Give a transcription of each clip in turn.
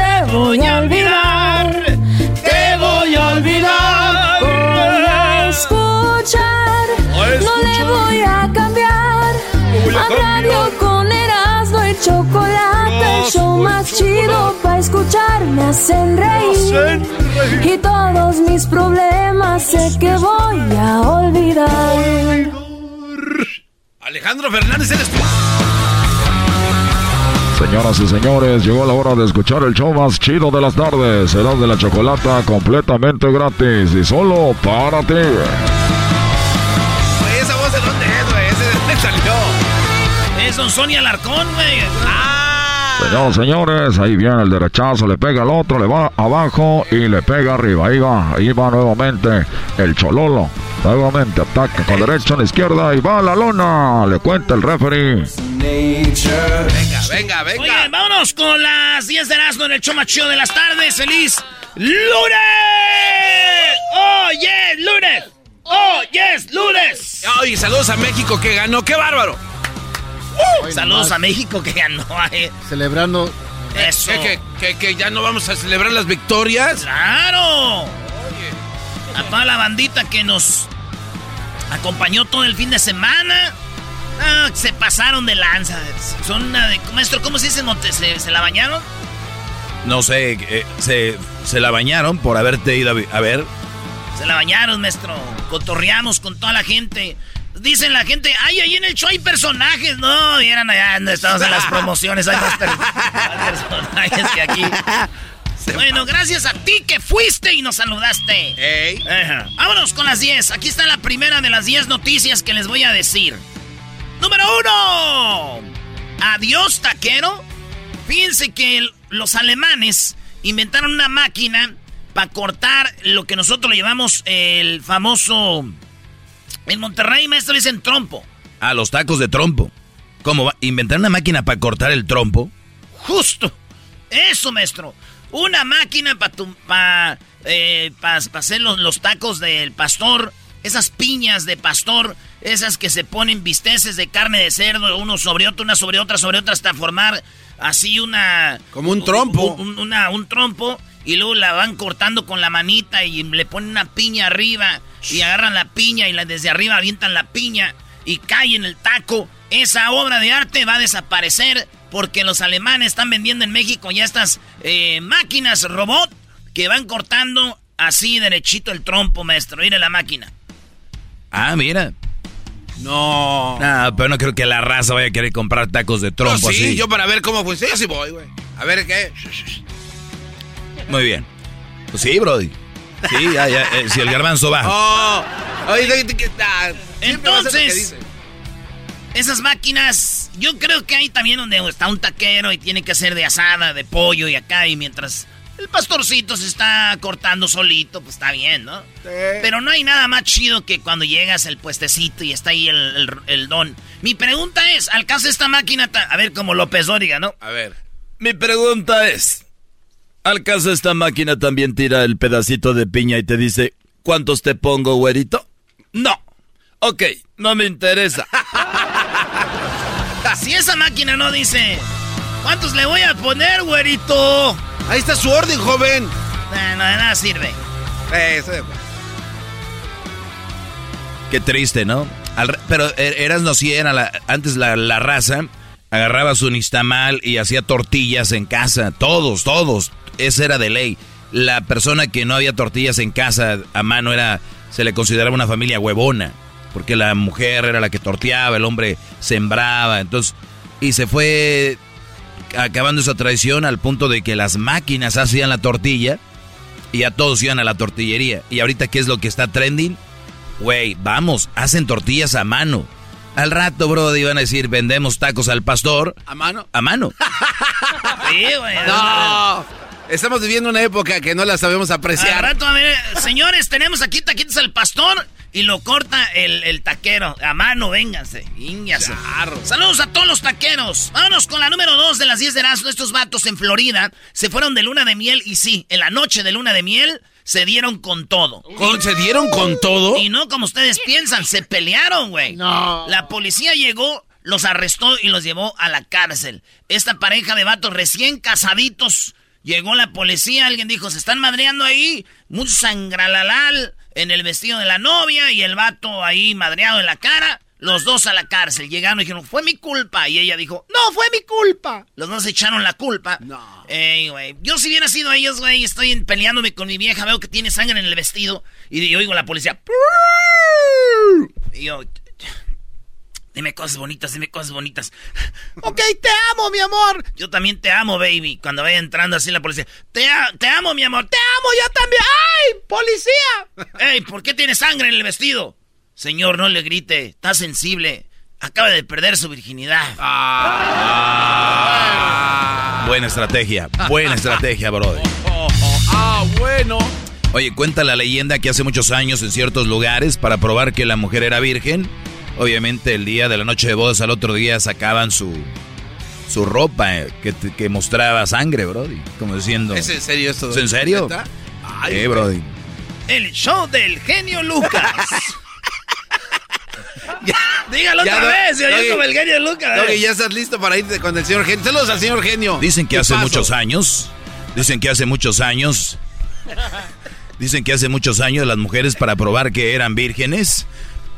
te voy a olvidar. Te voy a olvidar. Voy a escuchar, no le voy a cambiar. A radio con Erasmo y chocolate, el show más chido para escuchar. Me hacen reír y todos mis problemas sé que voy a olvidar. Alejandro Fernández, eres tú. Señoras y señores, llegó la hora de escuchar el show más chido de las tardes. Será de la chocolata completamente gratis y solo para ti. Güey, esa voz de dónde es, güey. Ese de dónde salió. Es Don Sonia Alarcón, güey. Ah. Y señores, ahí viene el derechazo, le pega al otro, le va abajo y le pega arriba. Ahí va, ahí va nuevamente el Chololo. Nuevamente ataca con derecha a la izquierda y va a la lona. Le cuenta el referee. Venga, venga, venga. Oigan, vámonos con las 10 de Erasmo en el chido de las tardes. ¡Feliz lunes! ¡Oh, yes, lunes! ¡Oh, yes, lunes! Ay, saludos a México que ganó. ¡Qué bárbaro! Saludos a México que ganó. eh. Celebrando. Eso. ¿Que, que, que ya no vamos a celebrar las victorias? ¡Claro! A toda la bandita que nos acompañó todo el fin de semana. Ah, se pasaron de lanza. Son una de... Maestro, ¿cómo se dice? ¿Se, se la bañaron? No sé, eh, se, se la bañaron por haberte ido a ver. Se la bañaron, maestro. Cotorreamos con toda la gente. Dicen la gente, ay, ahí en el show hay personajes. No, vieran allá estamos en las promociones. Hay más, per- más personajes que aquí. Bueno, gracias a ti que fuiste y nos saludaste. Ajá. Vámonos con las 10. Aquí está la primera de las 10 noticias que les voy a decir. Número uno. Adiós, taquero. Fíjense que el- los alemanes inventaron una máquina para cortar lo que nosotros le llamamos el famoso... En Monterrey, maestro, dicen trompo. A los tacos de trompo. ¿Cómo va? ¿Inventar una máquina para cortar el trompo? Justo. Eso, maestro. Una máquina para pa, eh, pa- pa hacer los, los tacos del pastor. Esas piñas de pastor. Esas que se ponen bisteces de carne de cerdo. Uno sobre otro, una sobre otra, sobre otra. Hasta formar así una... Como un trompo. Un, una- un trompo. Y luego la van cortando con la manita y le ponen una piña arriba. Y agarran la piña y la, desde arriba avientan la piña. Y cae en el taco. Esa obra de arte va a desaparecer porque los alemanes están vendiendo en México ya estas eh, máquinas robot que van cortando así derechito el trompo, maestro. Mire la máquina. Ah, mira. No. Nah, pero no creo que la raza vaya a querer comprar tacos de trompo No, sí, así. yo para ver cómo funciona, sí voy, güey. A ver qué. Muy bien. Pues sí, Brody. Sí, ya, ya. eh, si el garbanzo va. Oh, Entonces, esas máquinas, yo creo que hay también donde está un taquero y tiene que hacer de asada, de pollo y acá, y mientras el pastorcito se está cortando solito, pues está bien, ¿no? Pero no hay nada más chido que cuando llegas al puestecito y está ahí el, el- el don. Mi pregunta es, ¿alcanza esta máquina? A ver, como López Dóriga, ¿no? A ver. Mi pregunta es: Al caso esta máquina también tira el pedacito de piña y te dice, ¿cuántos te pongo, güerito? No. Ok, no me interesa. si esa máquina no dice, ¿cuántos le voy a poner, güerito? Ahí está su orden, joven. No, no, de nada sirve. Eh, Qué triste, ¿no? pero er, eras no si era la, antes la, la raza agarraba su nistamal y hacía tortillas en casa. Todos, todos. Esa era de ley. La persona que no había tortillas en casa a mano era, se le consideraba una familia huevona. Porque la mujer era la que torteaba, el hombre sembraba. Entonces, y se fue acabando esa tradición al punto de que las máquinas hacían la tortilla y ya todos iban a la tortillería. Y ahorita, ¿qué es lo que está trending? Güey, vamos, hacen tortillas a mano. Al rato, bro, iban a decir, vendemos tacos al pastor. ¿A mano? A mano. sí, güey. No. Estamos viviendo una época que no la sabemos apreciar. Al rato, a ver, señores, tenemos aquí taquitos al pastor y lo corta el, taquero. A mano, vénganse. Saludos a todos los taqueros. Vámonos con la número dos de las 10 de Erasmo. Estos vatos en Florida se fueron de luna de miel y sí, en la noche de luna de miel se dieron con todo. ¿Se dieron con todo? Y no como ustedes piensan, se pelearon, güey. No. La policía llegó, los arrestó y los llevó a la cárcel. Esta pareja de vatos recién casaditos, llegó la policía, alguien dijo, se están madreando ahí, mucho sangralalal en el vestido de la novia y el vato ahí madreado en la cara. Los dos a la cárcel. Llegaron y dijeron, fue mi culpa. Y ella dijo, no, fue mi culpa. Los dos echaron la culpa. No. Ey, güey. Yo si hubiera sido ellos, güey, estoy peleándome con mi vieja, veo que tiene sangre en el vestido. Y yo oigo a la policía. Y yo, dime cosas bonitas, dime cosas bonitas. ok, te amo, mi amor. Yo también te amo, baby. Cuando vaya entrando así la policía, te, te amo, mi amor. Te amo, yo también. ¡Ay, policía! Ey, ¿por qué tiene sangre en el vestido? Señor, no le grite, está sensible. Acaba de perder su virginidad. Ah. Buena estrategia, buena estrategia, brother. Ah, bueno. Oye, cuenta la leyenda que hace muchos años en ciertos lugares, para probar que la mujer era virgen, obviamente el día de la noche de bodas al otro día sacaban su, su ropa eh, que, que, mostraba sangre, Brody. Como diciendo... ¿Es en serio esto? ¿Es en serio? Ay, eh, Brody. El show del genio Lucas. Dígalo otra vez, yo como el genio Lucas. ya estás listo para irte con el señor genio. Saludos al señor genio. Dicen que hace muchos años, dicen que hace muchos años, dicen que hace muchos años las mujeres para probar que eran vírgenes,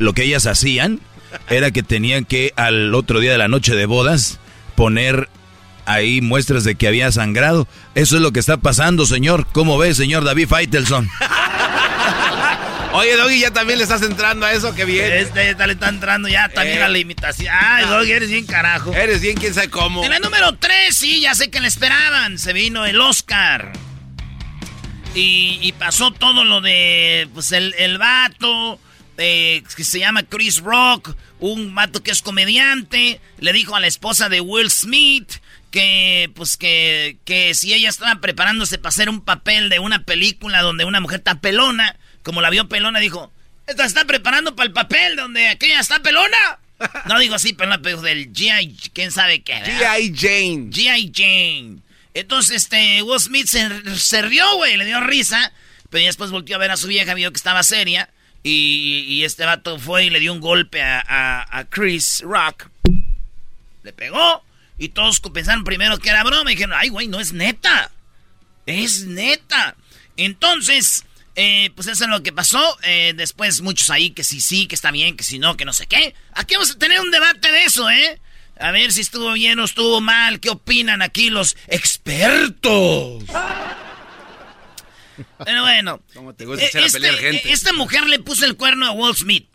lo que ellas hacían era que tenían que al otro día de la noche de bodas poner ahí muestras de que había sangrado. Eso es lo que está pasando, señor. ¿Cómo ve, señor David Faitelson? Oye, Doggy, ya también le estás entrando a eso que viene. Este le está entrando ya también a la imitación. Ay, Doggy, eres bien carajo. Eres bien quién sabe cómo. En la número 3, sí, ya sé que le esperaban. Se vino el Oscar. Y, pasó todo lo de, pues, el, el vato, eh, que se llama Chris Rock, un vato que es comediante, le dijo a la esposa de Will Smith que, pues, que, que si ella estaba preparándose para hacer un papel de una película donde una mujer está pelona, como la vio pelona, dijo, ¿esta está preparando para el papel donde aquella está pelona? No digo así, pelona, pero del G.I. ¿Quién sabe qué? G.I. Jane. G.I. Jane. Entonces, este, Will Smith se, rió, güey, le dio risa. Pero después volvió a ver a su vieja, vio que estaba seria. Y, este vato fue y le dio un golpe a, a, Chris Rock. Le pegó. Y todos pensaron primero que era broma. Y dijeron, ay, güey, no es neta. Es neta. Entonces, eh, pues eso es lo que pasó. Eh, después muchos ahí que sí, sí, que está bien, que si no, que no sé qué. Aquí vamos a tener un debate de eso, ¿eh? A ver si estuvo bien o estuvo mal. ¿Qué opinan aquí los expertos? Pero bueno. Eh, este, esta mujer le puso el cuerno a Walt Smith.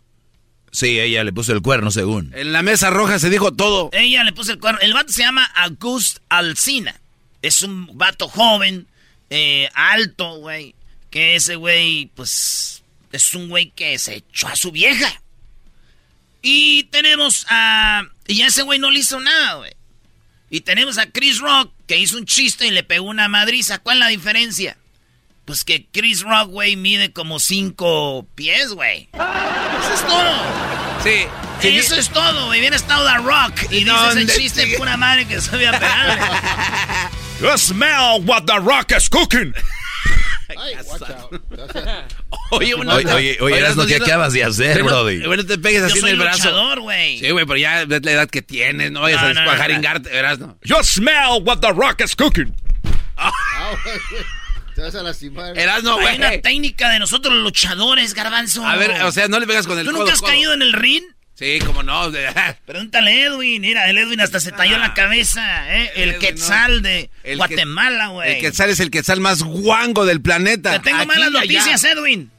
Sí, ella le puso el cuerno, según. En la mesa roja se dijo todo. Ella le puso el cuerno. El vato se llama August Alsina. Es un vato joven, alto, güey. Que ese güey, pues, es un güey que se echó a su vieja. Y tenemos a... Y ese güey no le hizo nada, güey. Y tenemos a Chris Rock, que hizo un chiste y le pegó una madriza. ¿Cuál es la diferencia? Pues que Chris Rock, güey, mide como cinco pies, güey. Eso es todo. Sí. Eso es todo, güey. Viene estado a Rock y dices el chiste pura madre que se a pegarle. You smell what the rock is cooking. Oye, Oye, oye, oye, eras lo que acabas de hacer, Brody. Bueno, te pegues Yo así en el brazo. güey. Sí, güey, pero ya ves la edad que tienes, no vayas No, a no, no, descuajaringarte, verás, no. You smell what the rock is cooking. Te vas a lastimar. Eras no, Hay güey. una técnica de nosotros los luchadores, garbanzo. A ver, o sea, no le pegas con el ¿Tú codo, nunca has codo. caído en el ring? Sí, como no. Pregúntale a Edwin. Mira, el Edwin hasta se talló la cabeza, ¿eh? El, Ah. Edwin, Quetzal no. de El Guatemala, güey. El quetzal es el quetzal más guango del planeta. Te tengo Aquí malas allá. noticias, Edwin.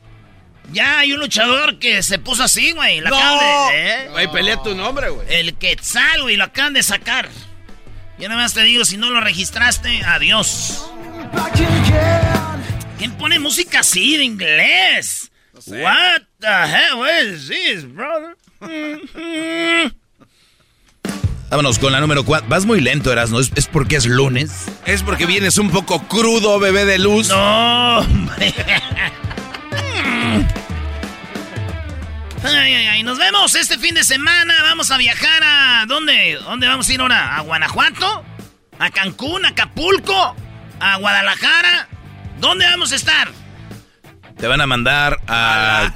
Ya hay un luchador que se puso así, güey. Lo ¡No! acaban de- ¿eh? Güey, pelea tu nombre, güey. El Quetzal, güey, lo acaban de sacar. Yo nada más te digo, si no lo registraste, adiós. ¿Quién pone música así de inglés? What the hell is this, brother? Vámonos con la número 4. Vas muy lento, Erasmo. ¿Es, es porque es lunes? Es porque vienes un poco crudo, bebé de luz. No, hombre. Ay, ay, ay. Nos vemos este fin de semana. Vamos a viajar a. ¿Dónde? ¿Dónde vamos a ir ahora? ¿A Guanajuato? ¿A Cancún? ¿A Acapulco? ¿A Guadalajara? ¿Dónde vamos a estar? Te van a mandar a...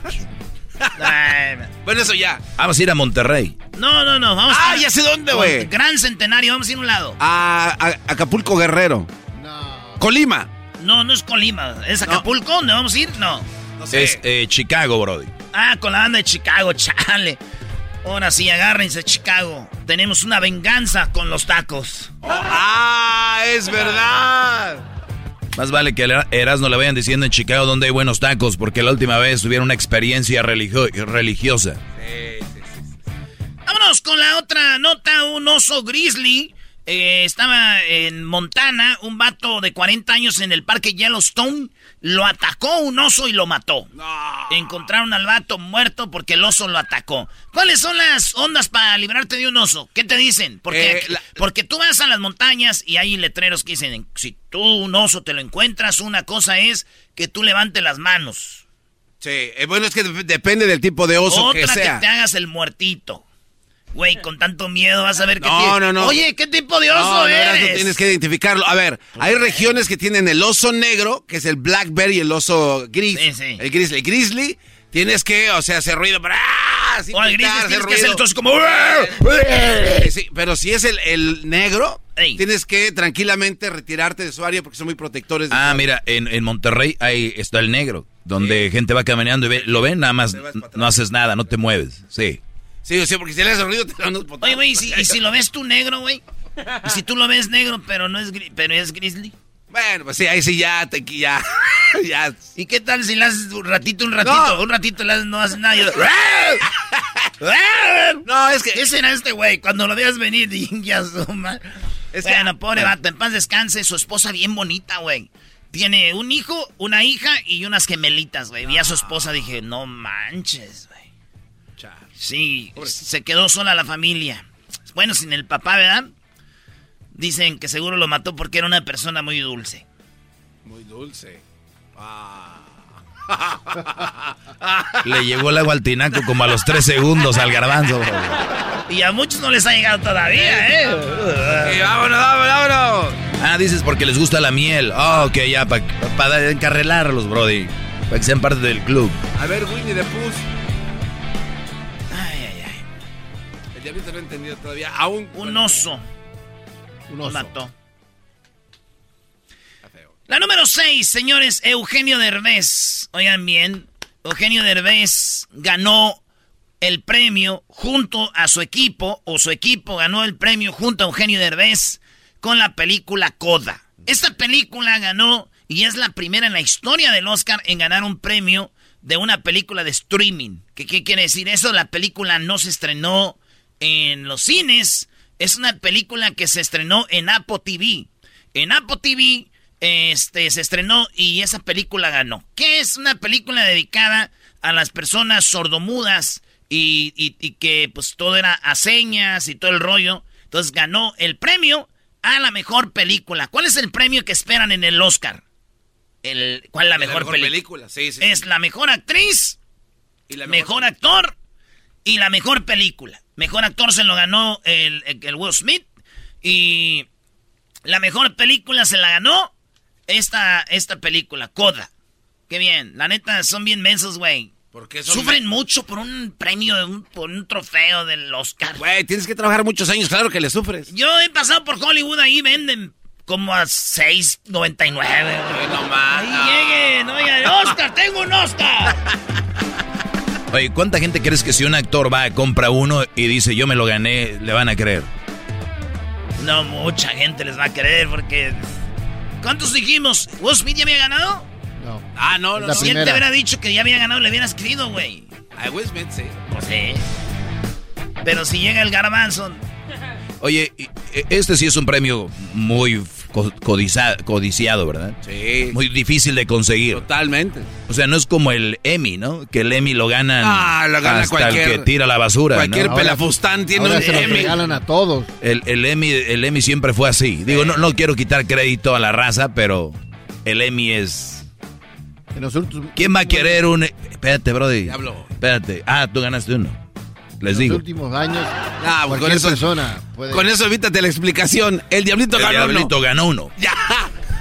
Bueno, eso ya. Vamos a ir a Monterrey. no, no, no. Vamos Ah, a. ya sé dónde, güey. Gran Centenario. Vamos a ir a un lado. A, a- Acapulco Guerrero. No. Colima. No, no es Colima. ¿Es Acapulco? ¿Dónde vamos a ir? No. No sé. Es eh, Chicago, Brody. Ah, con la banda de Chicago, chale. Ahora sí, agárrense, Chicago. Tenemos una venganza con los tacos. Ah, es verdad. Más vale que a Erasmo le vayan diciendo en Chicago donde hay buenos tacos, porque la última vez tuvieron una experiencia religio- religiosa. Vámonos con la otra nota. Un oso grizzly eh, estaba en Montana. Un vato de 40 años en el parque Yellowstone. Lo atacó un oso y lo mató. Encontraron al vato muerto porque el oso lo atacó. ¿Cuáles son las ondas para librarte de un oso? ¿Qué te dicen? Porque, Eh, la- porque tú vas a las montañas y hay letreros que dicen, si tú un oso te lo encuentras, una cosa es que tú levantes las manos. Sí, eh, bueno, es que dep- depende del tipo de oso Otra que que, sea. te hagas el muertito. Güey, con tanto miedo vas a ver qué No, tipo- no, no. Oye, ¿qué tipo de oso No, no, eres? Tienes que identificarlo. A ver, hay regiones que tienen el oso negro, que es el blackberry, el oso gris. Sí, sí. El grizzly. El grizzly, tienes que, o sea, hacer ruido. Así O gris hacer tienes que hacer entonces como... Sí, pero si es el, el negro, Ey. tienes que tranquilamente retirarte de su área porque son muy protectores. de Ah, mira, en, en Monterrey ahí está el negro, donde gente va caminando y ve- lo ven, nada más atrás. no haces nada, no te mueves. Sí. Sí, sí, porque si le haces ruido te dan unos potazos. Oye, güey, ¿y si, y si lo ves tú negro, güey? ¿Y si tú lo ves negro, pero no es, gri- pero es grizzly? Bueno, pues sí, ahí sí ya, te, ya, ya. ¿Y qué tal si le haces un ratito, un ratito, No. un ratito le haces- no haces nada? No, es que... Ese era este güey, cuando lo veas venir, ya suma. Es que- bueno, pobre bueno. vato, en paz descanse, su esposa bien bonita, güey. Tiene un hijo, una hija y unas gemelitas, güey. Vi a su esposa, dije, no manches, Sí, se quedó sola la familia. Bueno, sin el papá, ¿verdad? Dicen que seguro lo mató porque era una persona muy dulce. Muy dulce. Le llegó el agua al tinaco como a los tres segundos al garbanzo. Y a muchos no les ha llegado todavía, ¿eh? Eh, vámonos, vámonos, vámonos. Ah, dices porque les gusta la miel. Ah, ok, ya, para encarrelarlos, Brody. Para que sean parte del club. A ver, Winnie the Pooh. El diablito no ha entendido todavía. Aún. Un oso. Un Lo oso. mató. La número 6, señores, Eugenio Derbez. Oigan bien, Eugenio Derbez ganó el premio junto a su equipo, o su equipo ganó el premio junto a Eugenio Derbez con la película Coda. Esta película ganó y es la primera en la historia del Oscar en ganar un premio de una película de streaming. ¿Qué, qué quiere decir eso? La película no se estrenó en los cines, es una película que se estrenó en Apple TV. En Apple TV este, se estrenó y esa película ganó. ¿Qué es una película dedicada a las personas sordomudas y, y- y que pues todo era a señas y todo el rollo? Entonces ganó el premio a la mejor película. ¿Cuál es el premio que esperan en el Oscar? El, ¿Cuál es la mejor, película? Sí, sí. Es la mejor actriz, Y la mejor actor y la mejor película. Mejor actor se lo ganó el, el Will Smith y La mejor película se la ganó esta, esta película, Coda. Qué bien. La neta, son bien mensos, güey. Porque Sufren mucho por un premio, por un trofeo del Oscar. Güey, tienes que trabajar muchos años, claro que le sufres. Yo he pasado por Hollywood, ahí venden como a 6.99. No más. Ahí lleguen, oye, Oscar, tengo un Oscar. Oye, ¿cuánta gente crees que si un actor va a compra uno y dice yo me lo gané, le van a creer? No, mucha gente les va a creer porque... ¿Cuántos dijimos? ¿Will Smith ya había ganado? No. Ah, no, no. Si él te hubiera dicho que ya había ganado, le hubieras creído, güey. A Will Smith, sí. Pues sí. Pero si llega el garbanzo... Oye, este sí es un premio muy codiciado, ¿verdad? Sí. Muy difícil de conseguir. Totalmente. O sea, no es como el Emmy, ¿no? Que el Emmy lo ganan ah, lo gana hasta cualquier, el que tira la basura. Cualquier pelafustán tiene un se Emmy. Lo regalan a todos. El, el, Emmy, el Emmy siempre fue así. Digo, no, no quiero quitar crédito a la raza, pero el Emmy es... ¿Quién va a querer un... Espérate, Brody. Diablo. Espérate. Ah, tú ganaste uno. Les en digo. los últimos años, ah, pues con eso, persona puede... Con eso evítate la explicación. El Diablito el ganó Diablito uno. ganó uno. Ya.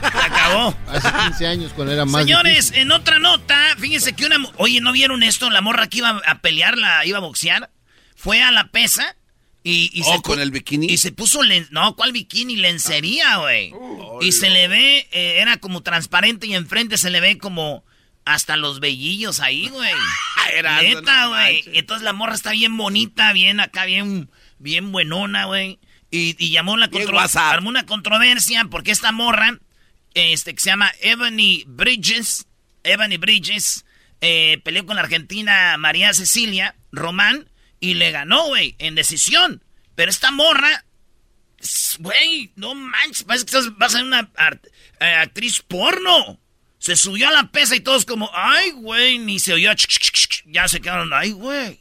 Se acabó. Hace 15 años cuando era más Señores, difícil. en otra nota, fíjense que una... Oye, ¿no vieron esto? La morra que iba a pelear, la iba a boxear, fue a la pesa y... y oh, se con el bikini. Y se puso... Len, no, ¿cuál bikini? Lencería, güey. y se le ve... eh, era como transparente y enfrente se le ve como... Hasta los vellillos ahí, güey. Neta, güey. Entonces la morra está bien bonita, bien acá, bien, bien buenona, güey. Y, y, llamó la controversia. Armó una controversia porque esta morra, este, que se llama Ebony Bridges, Ebony Bridges, eh, peleó con la argentina María Cecilia Román y le ganó, güey, en decisión. Pero esta morra, güey, no manches, parece que vas a ser una art, eh, actriz porno. Se subió a la pesa y todos como, ay, güey, ni se oyó. Ch -ch -ch ya se quedaron, ay, güey.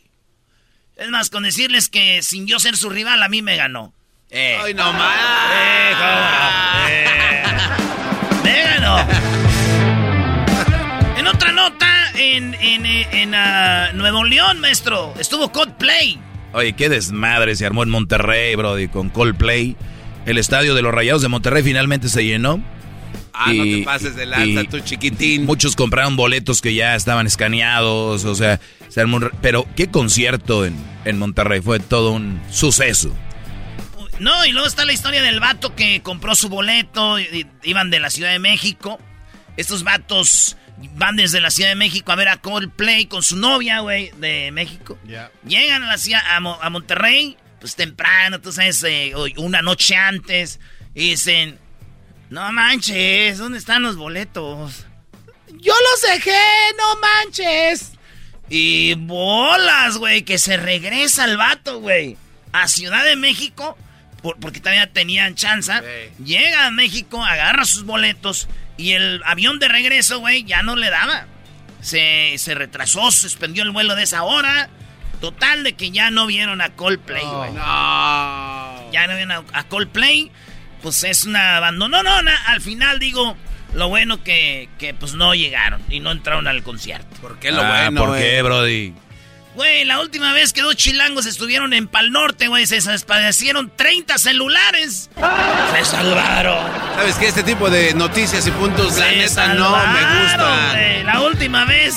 Es más, con decirles que sin yo ser su rival, a mí me ganó. Eh. Ay, no más. Eh, ¿cómo? Eh. me ganó. en otra nota, en, en, en uh, Nuevo León, maestro, estuvo Coldplay. Oye, qué desmadre se armó en Monterrey, brody, con Coldplay. El estadio de los Rayados de Monterrey finalmente se llenó. Ah, y, no te pases de lanza, tu chiquitín. Muchos compraron boletos que ya estaban escaneados, o sea, se armó un, pero qué concierto en, en Monterrey, fue todo un suceso. No, y luego está la historia del vato que compró su boleto, y, y, iban de la Ciudad de México. Estos vatos van desde la Ciudad de México a ver a Coldplay con su novia, güey, de México. Yeah. Llegan a, la ciudad, a, a, Monterrey, pues temprano, tú sabes, eh, una noche antes, y dicen... No manches, ¿dónde están los boletos? Yo los dejé, no manches. Y bolas, güey, que se regresa el vato, güey. A Ciudad de México, por, porque todavía tenían chance. Sí. Llega a México, agarra sus boletos y el avión de regreso, güey, ya no le daba. Se, se retrasó, suspendió el vuelo de esa hora. Total de que ya no vieron a Coldplay, güey. No, no. Ya no vieron a, a Coldplay pues es una abandonona. Al final digo, lo bueno que, que pues no llegaron y no entraron al concierto. ¿Por qué lo ah, bueno? ¿Por eh? qué, Brody? Güey, la última vez que dos chilangos estuvieron en Pal Norte, güey, se despadecieron 30 celulares. Se salvaron. ¿Sabes qué? Este tipo de noticias y puntos, se la neta, salvaron, no me gusta. La última vez.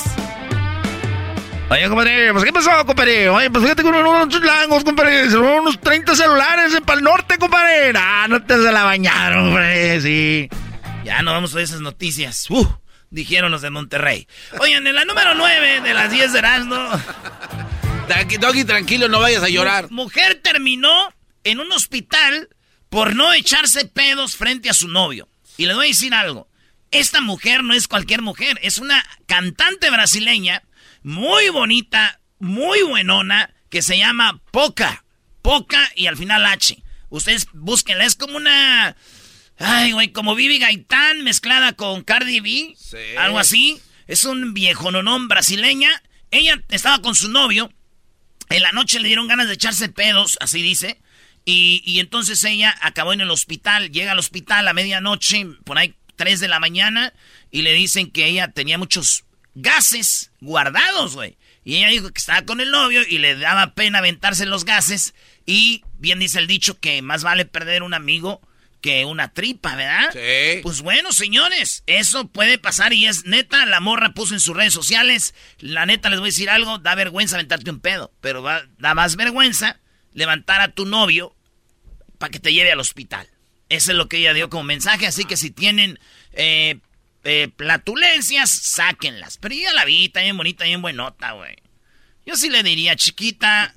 Oye, compadre, pues ¿qué pasó, compadre? Oye, pues fíjate con unos chulangos, compadre. Se robaron unos 30 celulares en Pal Norte, compadre. Ah, no te se la bañaron, hombre, sí. Ya no vamos a esas noticias. Uh, dijeron los de Monterrey. Oigan, en la número 9 de las 10 de Erasmo. Doggy, tranquilo, no vayas a llorar. Mujer terminó en un hospital por no echarse pedos frente a su novio. Y le voy a decir algo. Esta mujer no es cualquier mujer, es una cantante brasileña muy bonita, muy buenona, que se llama Poca. Poca y al final H. Ustedes búsquenla, es como una... Ay, güey, como Vivi Gaitán mezclada con Cardi B. Sí. Algo así. Es un viejo nonón brasileña. Ella estaba con su novio. En la noche le dieron ganas de echarse pedos, así dice. Y, y entonces ella acabó en el hospital. Llega al hospital a medianoche, por ahí 3 de la mañana. Y le dicen que ella tenía muchos gases guardados, güey. Y ella dijo que estaba con el novio y le daba pena aventarse los gases. Y bien dice el dicho que más vale perder un amigo que una tripa, ¿verdad? Sí. Pues bueno, señores, eso puede pasar y es neta. La morra puso en sus redes sociales. La neta, les voy a decir algo: da vergüenza aventarte un pedo, pero va- da más vergüenza levantar a tu novio para que te lleve al hospital. Eso es lo que ella dio como mensaje. Así que si tienen eh, eh, platulencias, sáquenlas. Pero yo la vi, está bien bonita, bien buenota, güey. Yo sí le diría, chiquita,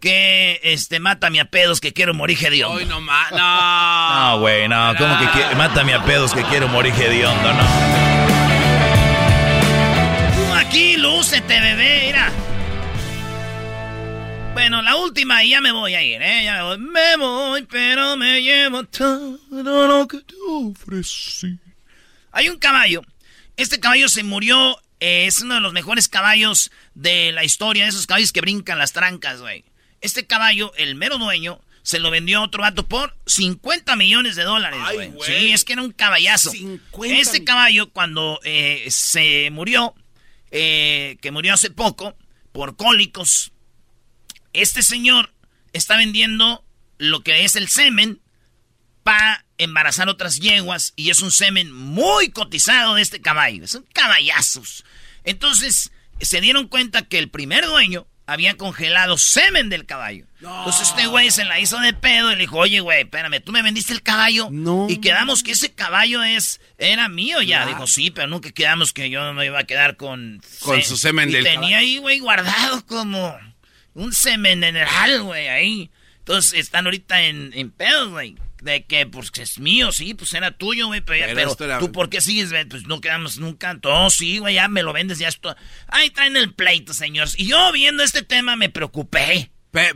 que este, mátame a pedos que quiero morir hediondo. Hoy no más. No. No, güey, no. ¿Cómo que mátame a pedos que quiero morir hediondo? No. Tú aquí, lúcete, bebé, mira. Bueno, la última y ya me voy a ir, ¿eh? Ya me voy. Me voy, pero me llevo todo lo que te ofrecí. Hay un caballo. Este caballo se murió. eh, es uno de los mejores caballos de la historia. De esos caballos que brincan las trancas, güey. Este caballo, el mero dueño, se lo vendió a otro vato por 50 millones de dólares, güey. Sí, es que era un caballazo. 50 Este caballo, cuando eh, se murió, eh, que murió hace poco, por cólicos, este señor está vendiendo lo que es el semen para embarazar otras yeguas y es un semen muy cotizado de este caballo. Son caballazos. Entonces se dieron cuenta que el primer dueño había congelado semen del caballo. Entonces este güey se la hizo de pedo y le dijo, oye güey, espérame, tú me vendiste el caballo No. y quedamos que ese caballo es era mío ya. Dijo, sí, pero nunca quedamos que yo me iba a quedar con... Con su semen y del tenía caballo. ahí, güey, guardado como un semen mineral, güey, ahí. Entonces están ahorita en, en pedos, güey. De que, pues, es mío, sí, pues era tuyo, güey. Pero, ya- Pero era- tú, ¿por qué sigues? güey? Pues no quedamos nunca. Todo, sí, güey, ya me lo vendes, ya esto. Ahí traen el pleito, señores. Y yo viendo este tema me preocupé.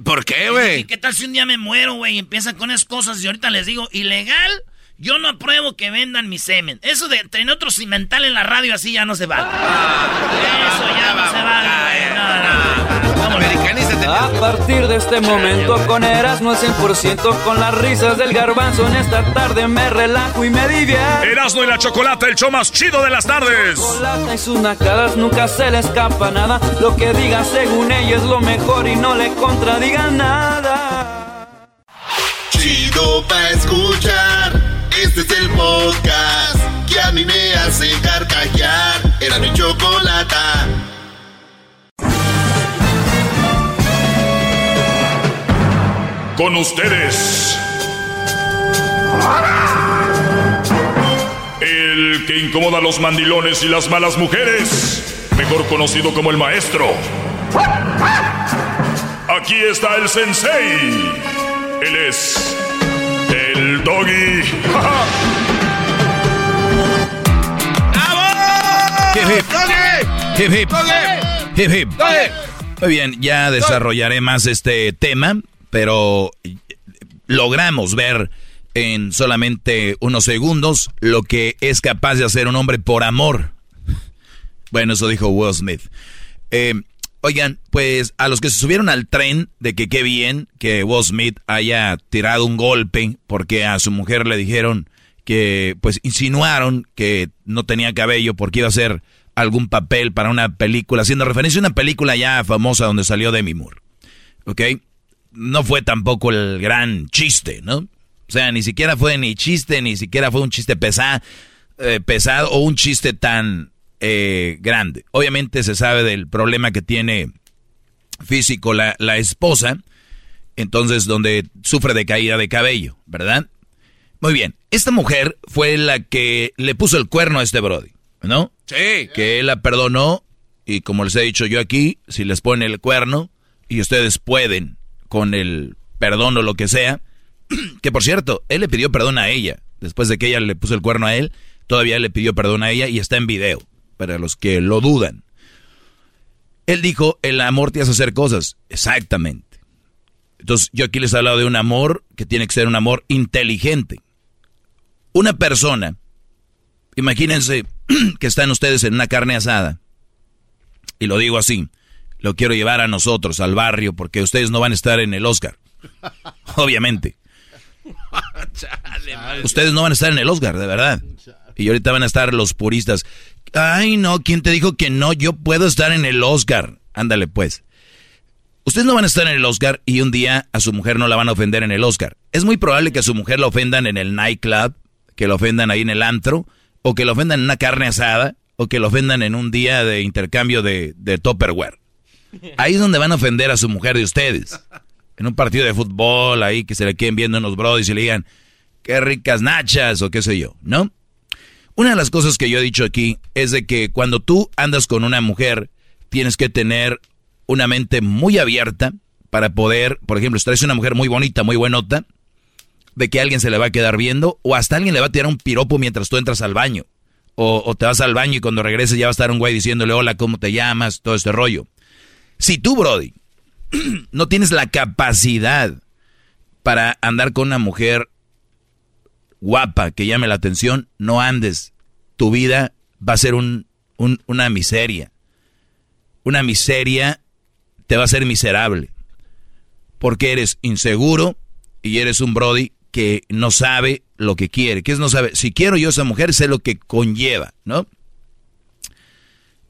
¿Por qué, ¿Y güey? qué tal si un día me muero, güey? Y empiezan con esas cosas y ahorita les digo, ilegal. Yo no apruebo que vendan mi semen. Eso de tener otro cimental en la radio así ya no se vale. Eso ya no se vale, A partir de este momento con Erasmo al 100% con las risas del garbanzo en esta tarde me relajo y me divierto. Erasmo y la Chocolata, el show más chido de las tardes. Chocolata y sus nacadas nunca se le escapa nada. Lo que diga según ella es lo mejor y no le contradiga nada. Chido pa' escuchar. Este es el podcast que a mí me hace carcajear. Era mi chocolata. Con ustedes. El que incomoda a los mandilones y las malas mujeres. Mejor conocido como el maestro. Aquí está el sensei. Él es. El doggy. Hip, hip. Hip, hip. Hip, hip. Muy bien, ya desarrollaré más este tema, pero logramos ver en solamente unos segundos lo que es capaz de hacer un hombre por amor. Bueno, eso dijo Will Smith. Eh, oigan, pues a los que se subieron al tren de que qué bien que Will Smith haya tirado un golpe porque a su mujer le dijeron que, pues insinuaron que no tenía cabello porque iba a hacer algún papel para una película, haciendo referencia a una película ya famosa donde salió Demi Moore. ¿Ok? No fue tampoco el gran chiste, ¿no? O sea, ni siquiera fue ni chiste, ni siquiera fue un chiste pesa- eh, pesado o un chiste tan eh, grande. Obviamente se sabe del problema que tiene físico la, la esposa, entonces donde sufre de caída de cabello, ¿verdad? Muy bien, esta mujer fue la que le puso el cuerno a este Brody, ¿no? Sí. Que él la perdonó y como les he dicho yo aquí, si les pone el cuerno y ustedes pueden con el perdón o lo que sea, que por cierto, él le pidió perdón a ella, después de que ella le puso el cuerno a él, todavía le pidió perdón a ella y está en video, para los que lo dudan. Él dijo, el amor te hace hacer cosas. Exactamente. Entonces, yo aquí les he hablado de un amor que tiene que ser un amor inteligente. Una persona, imagínense que están ustedes en una carne asada, y lo digo así, lo quiero llevar a nosotros, al barrio, porque ustedes no van a estar en el Oscar. Obviamente. Ustedes no van a estar en el Oscar, de verdad. Y ahorita van a estar los puristas. Ay, no, ¿quién te dijo que no? Yo puedo estar en el Oscar. Ándale, pues. Ustedes no van a estar en el Oscar y un día a su mujer no la van a ofender en el Oscar. Es muy probable que a su mujer la ofendan en el nightclub, que la ofendan ahí en el antro, o que la ofendan en una carne asada, o que la ofendan en un día de intercambio de, de Tupperware. Ahí es donde van a ofender a su mujer de ustedes. En un partido de fútbol, ahí que se le queden viendo unos brodis y le digan, qué ricas nachas, o qué sé yo, ¿no? Una de las cosas que yo he dicho aquí es de que cuando tú andas con una mujer, tienes que tener una mente muy abierta para poder, por ejemplo, si traes una mujer muy bonita, muy buenota, de que alguien se le va a quedar viendo, o hasta alguien le va a tirar un piropo mientras tú entras al baño. O, o te vas al baño y cuando regreses ya va a estar un güey diciéndole, hola, ¿cómo te llamas? Todo este rollo. Si tú, Brody, no tienes la capacidad para andar con una mujer guapa que llame la atención, no andes. Tu vida va a ser un, un- una miseria. Una miseria te va a hacer miserable. Porque eres inseguro y eres un Brody que no sabe lo que quiere. ¿Qué es no sabe? Si quiero yo a esa mujer, sé lo que conlleva, ¿no?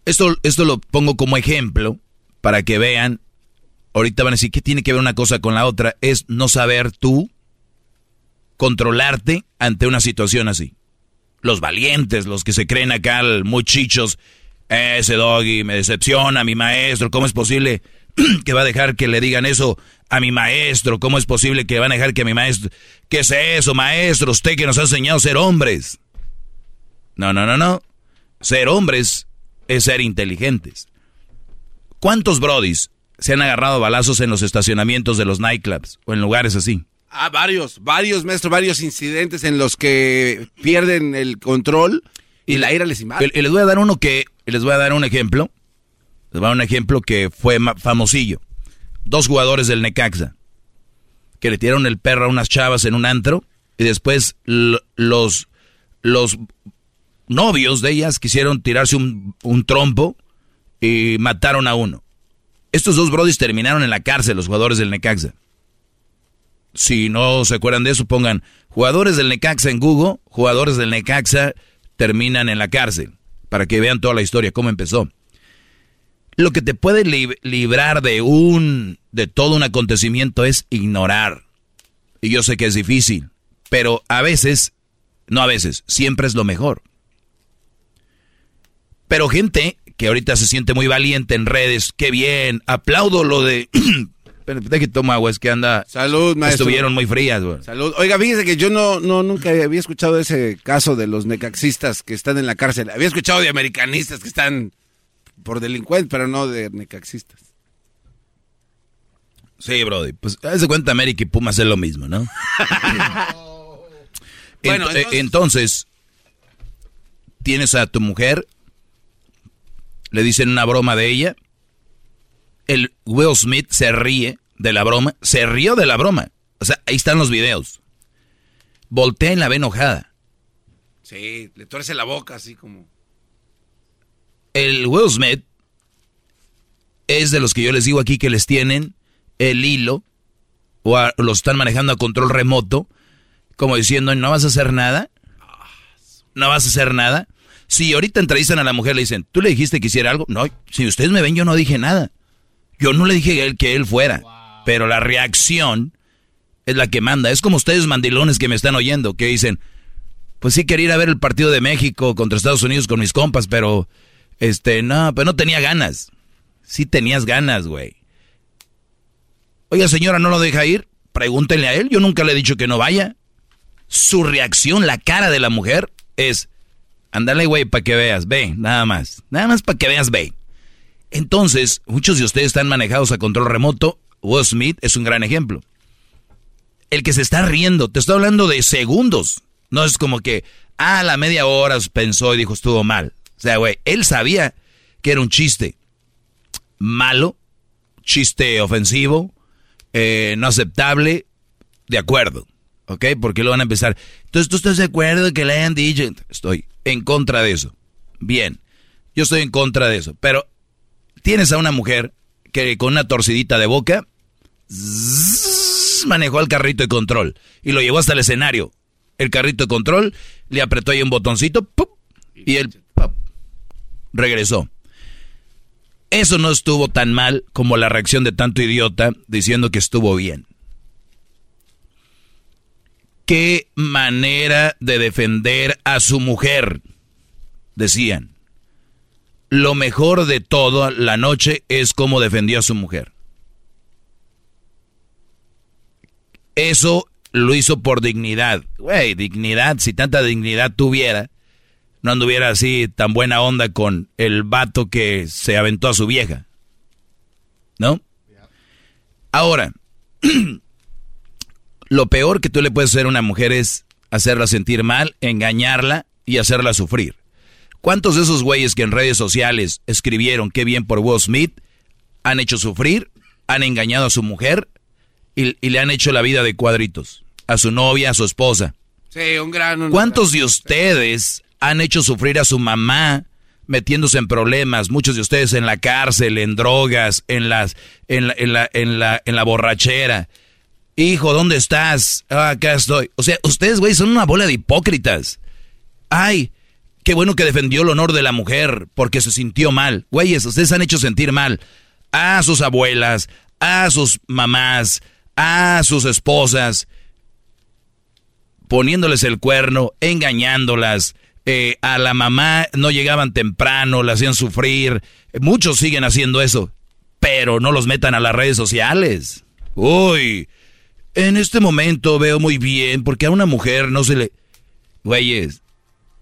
Esto, esto lo pongo como ejemplo para que vean. Ahorita van a decir, ¿qué tiene que ver una cosa con la otra? Es no saber tú controlarte ante una situación así. Los valientes, los que se creen acá muy chichos, ese doggy me decepciona, mi maestro, ¿cómo es posible que va a dejar que le digan eso a mi maestro? ¿Cómo es posible que van a dejar que mi maestro... ¿Qué es eso, maestro? Usted que nos ha enseñado a ser hombres. No, no, no, no. Ser hombres es ser inteligentes. ¿Cuántos brodis se han agarrado balazos en los estacionamientos de los nightclubs o en lugares así? Ah, varios, varios, maestro, varios incidentes en los que pierden el control y la ira les invade. Y, les voy a dar uno que, les voy a dar un ejemplo. Les voy a dar un ejemplo que fue famosillo. Dos jugadores del Necaxa que le tiraron el perro a unas chavas en un antro y después los, los novios de ellas quisieron tirarse un, un trompo y mataron a uno. Estos dos brodis terminaron en la cárcel, los jugadores del Necaxa. Si no se acuerdan de eso, pongan jugadores del Necaxa en Google, jugadores del Necaxa terminan en la cárcel, para que vean toda la historia, cómo empezó. Lo que te puede lib- librar de un, de todo un acontecimiento es ignorar. Y yo sé que es difícil, pero a veces, no a veces, siempre es lo mejor. Pero gente que ahorita se siente muy valiente en redes, qué bien, aplaudo lo de... Pero de que toma agua, es que anda... Salud, maestro. Estuvieron muy frías, güey. Salud. Oiga, fíjese que yo no, no, nunca había escuchado ese caso de los necaxistas que están en la cárcel. Había escuchado de americanistas que están por delincuentes, pero no de necaxistas. Sí, Brody. Pues haz de cuenta América y Pumas es lo mismo, ¿no? Bueno, eh, entonces- entonces, tienes a tu mujer, le dicen una broma de ella, el Will Smith se ríe de la broma, se rió de la broma. O sea, ahí están los videos. Voltea y la ve enojada. Sí, le tuerce la boca así como... El Will Smith es de los que yo les digo aquí que les tienen el hilo o a- lo están manejando a control remoto, como diciendo, no vas a hacer nada, no vas a hacer nada. Si ahorita entrevistan a la mujer, le dicen, ¿tú le dijiste que hiciera algo? No, si ustedes me ven, yo no dije nada. Yo no le dije que él, que él fuera, pero la reacción es la que manda. Es como ustedes mandilones que me están oyendo, que dicen, pues sí quería ir a ver el partido de México contra Estados Unidos con mis compas, pero este, no, pero no tenía ganas. Sí tenías ganas, güey. Oiga, señora, ¿no lo deja ir? Pregúntenle a él. Yo nunca le he dicho que no vaya. Su reacción, la cara de la mujer, es, ándale, güey, para que veas, ve, nada más. Nada más para que veas, ve. Entonces, muchos de ustedes están manejados a control remoto. Will Smith es un gran ejemplo. El que se está riendo, te estoy hablando de segundos. No es como que, ah, la media hora pensó y dijo estuvo mal. O sea, güey, él sabía que era un chiste malo, chiste ofensivo, eh, no aceptable, de acuerdo. ¿Ok? Porque lo van a empezar. Entonces, ¿tú estás de acuerdo que le hayan dicho? Estoy en contra de eso. Bien, yo estoy en contra de eso. Pero tienes a una mujer que con una torcidita de boca manejó el carrito de control y lo llevó hasta el escenario. El carrito de control le apretó ahí un botoncito y él regresó. Eso no estuvo tan mal como la reacción de tanto idiota diciendo que estuvo bien. Qué manera de defender a su mujer, decían. Lo mejor de toda la noche es cómo defendió a su mujer. Eso lo hizo por dignidad. Güey, dignidad, si tanta dignidad tuviera, no anduviera así tan buena onda con el vato que se aventó a su vieja. ¿No? Ahora, lo peor que tú le puedes hacer a una mujer es hacerla sentir mal, engañarla y hacerla sufrir. ¿Cuántos de esos güeyes que en redes sociales escribieron qué bien por Will Smith han hecho sufrir, han engañado a su mujer y, le han hecho la vida de cuadritos? A su novia, a su esposa. Sí, un gran... ¿Cuántos de ustedes han hecho sufrir a su mamá metiéndose en problemas, muchos de ustedes en la cárcel, en drogas, en las en la, en la, en la, en la borrachera. Hijo, ¿dónde estás? Ah, acá estoy. O sea, ustedes, güey, son una bola de hipócritas. Ay, qué bueno que defendió el honor de la mujer porque se sintió mal. Güeyes, ustedes han hecho sentir mal a sus abuelas, a sus mamás, a sus esposas, poniéndoles el cuerno, engañándolas, eh, a la mamá no llegaban temprano, la hacían sufrir. Muchos siguen haciendo eso, pero no los metan a las redes sociales. Uy, en este momento veo muy bien porque a una mujer no se le... Güeyes,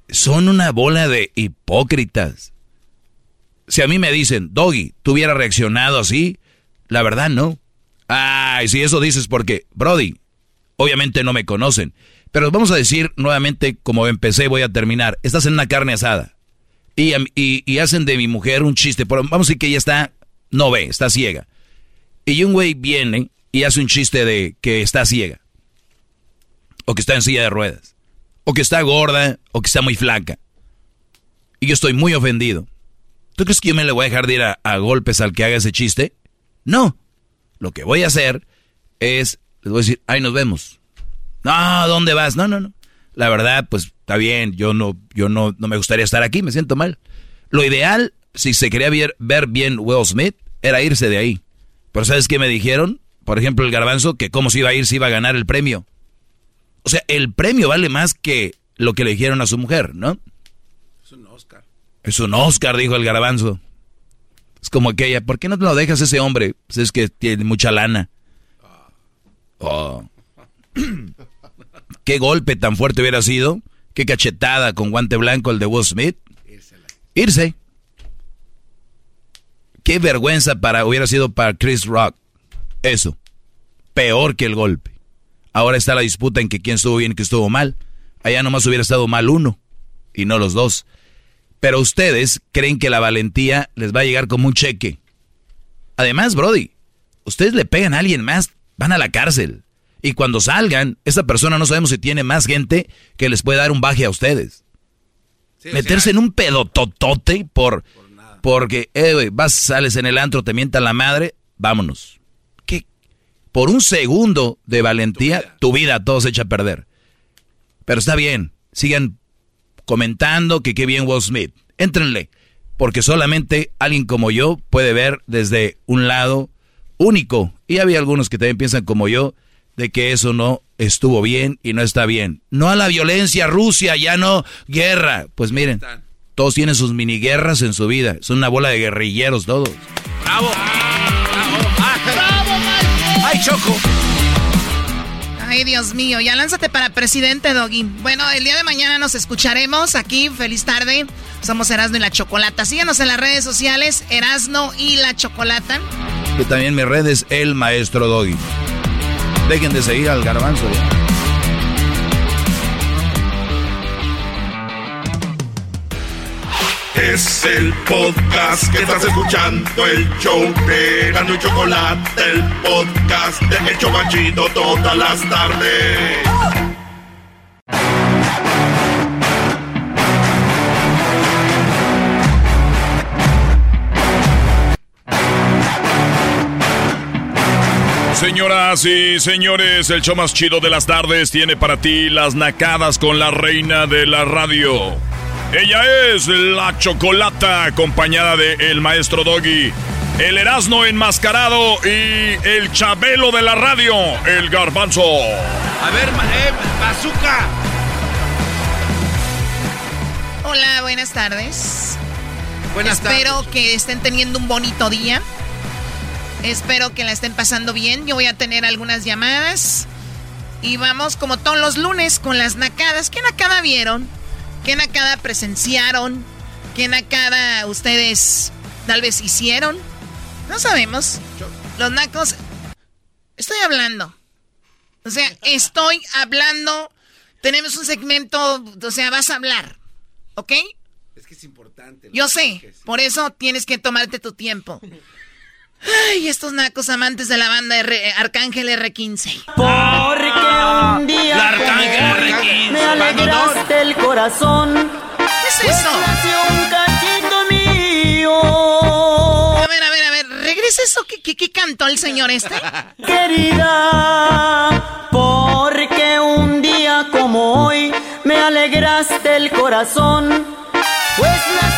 son una bola de hipócritas. Si a mí me dicen, Doggy, ¿tú hubieras reaccionado así? La verdad, no. Ay, si eso dices porque, Brody, obviamente no me conocen. Pero vamos a decir nuevamente, como empecé, voy a terminar. Estás en una carne asada. Y, y, hacen de mi mujer un chiste. vamos a decir que ella está, no ve, está ciega. Y un güey viene y hace un chiste de que está ciega. O que está en silla de ruedas. O que está gorda, o que está muy flaca. Y yo estoy muy ofendido. ¿Tú crees que yo me le voy a dejar de ir a, golpes al que haga ese chiste? No. Lo que voy a hacer es, les voy a decir, ahí nos vemos. No, ¿dónde vas? No, no, no. La verdad, pues está bien, yo no, yo no, no me gustaría estar aquí, me siento mal. Lo ideal, si se quería ver, ver bien Will Smith, era irse de ahí. Pero ¿sabes qué me dijeron? Por ejemplo, el garbanzo, que cómo se iba a ir si iba a ganar el premio. O sea, el premio vale más que lo que le dijeron a su mujer, ¿no? Es un Oscar. Es un Oscar, dijo el garbanzo. Es como aquella, ¿por qué no te lo dejas ese hombre? Pues es que tiene mucha lana. Oh. Qué golpe tan fuerte hubiera sido. Qué cachetada con guante blanco el de Will Smith. Irse. Qué vergüenza para hubiera sido para Chris Rock. Eso. Peor que el golpe. Ahora está la disputa en que quién estuvo bien y quién estuvo mal. Allá nomás hubiera estado mal uno y no los dos. Pero ustedes creen que la valentía les va a llegar como un cheque. Además, Brody, ustedes le pegan a alguien más, van a la cárcel. Y cuando salgan, esa persona no sabemos si tiene más gente que les puede dar un baje a ustedes. Meterse en un pedototote por, porque, eh, vas, sales en el antro, te mientan la madre, vámonos. Por un segundo de valentía, tu vida, todo se echa a perder. Pero está bien, sigan comentando que qué bien Will Smith. Éntrenle, porque solamente alguien como yo puede ver desde un lado único. Y había algunos que también piensan como yo, de que eso no estuvo bien y no está bien. No a la violencia, Rusia, ya no, guerra. Pues miren, todos tienen sus mini guerras en su vida. Son una bola de guerrilleros todos. ¡Bravo! ¡Ay, Choco! Ay, Dios mío, ya lánzate para presidente, Doggy. Bueno, el día de mañana nos escucharemos aquí. Feliz tarde. Somos Erasno y la Chocolata. Síganos en las redes sociales, Erasno y la Chocolata. Que también mi red es El Maestro Doggy. Dejen de seguir al garbanzo. Es el podcast que estás escuchando, el show de Gano y Chocolate, el podcast de El Chocachito todas las tardes. Señoras y señores, el show más chido de las tardes tiene para ti las nacadas con la reina de la radio. Ella es la chocolata acompañada de el maestro Doggy, el Erasmo enmascarado y el Chabelo de la radio, el Garbanzo. A ver, eh, bazooka. Hola, buenas tardes. Buenas Espero tardes. que estén teniendo un bonito día. Espero que la estén pasando bien. Yo voy a tener algunas llamadas. Y vamos como todos los lunes con las nacadas. ¿Qué nacada vieron? ¿Qué nacada presenciaron? ¿Qué nacada ustedes tal vez hicieron? No sabemos. Los nacos... Estoy hablando. O sea, estoy hablando. Tenemos un segmento, o sea, vas a hablar. ¿Ok? Es que es importante. Yo sé, por eso tienes que tomarte tu tiempo. Ay, estos nacos amantes de la banda R Arcángel R15. Porque un día La Arcángel como hoy R15. me alegraste el corazón. ¿Qué es eso? Nació un cachito mío. A ver, a ver, a ver, regresa eso. ¿Qué, qué, qué cantó el señor este? Querida, porque un día como hoy me alegraste el corazón. Pues nació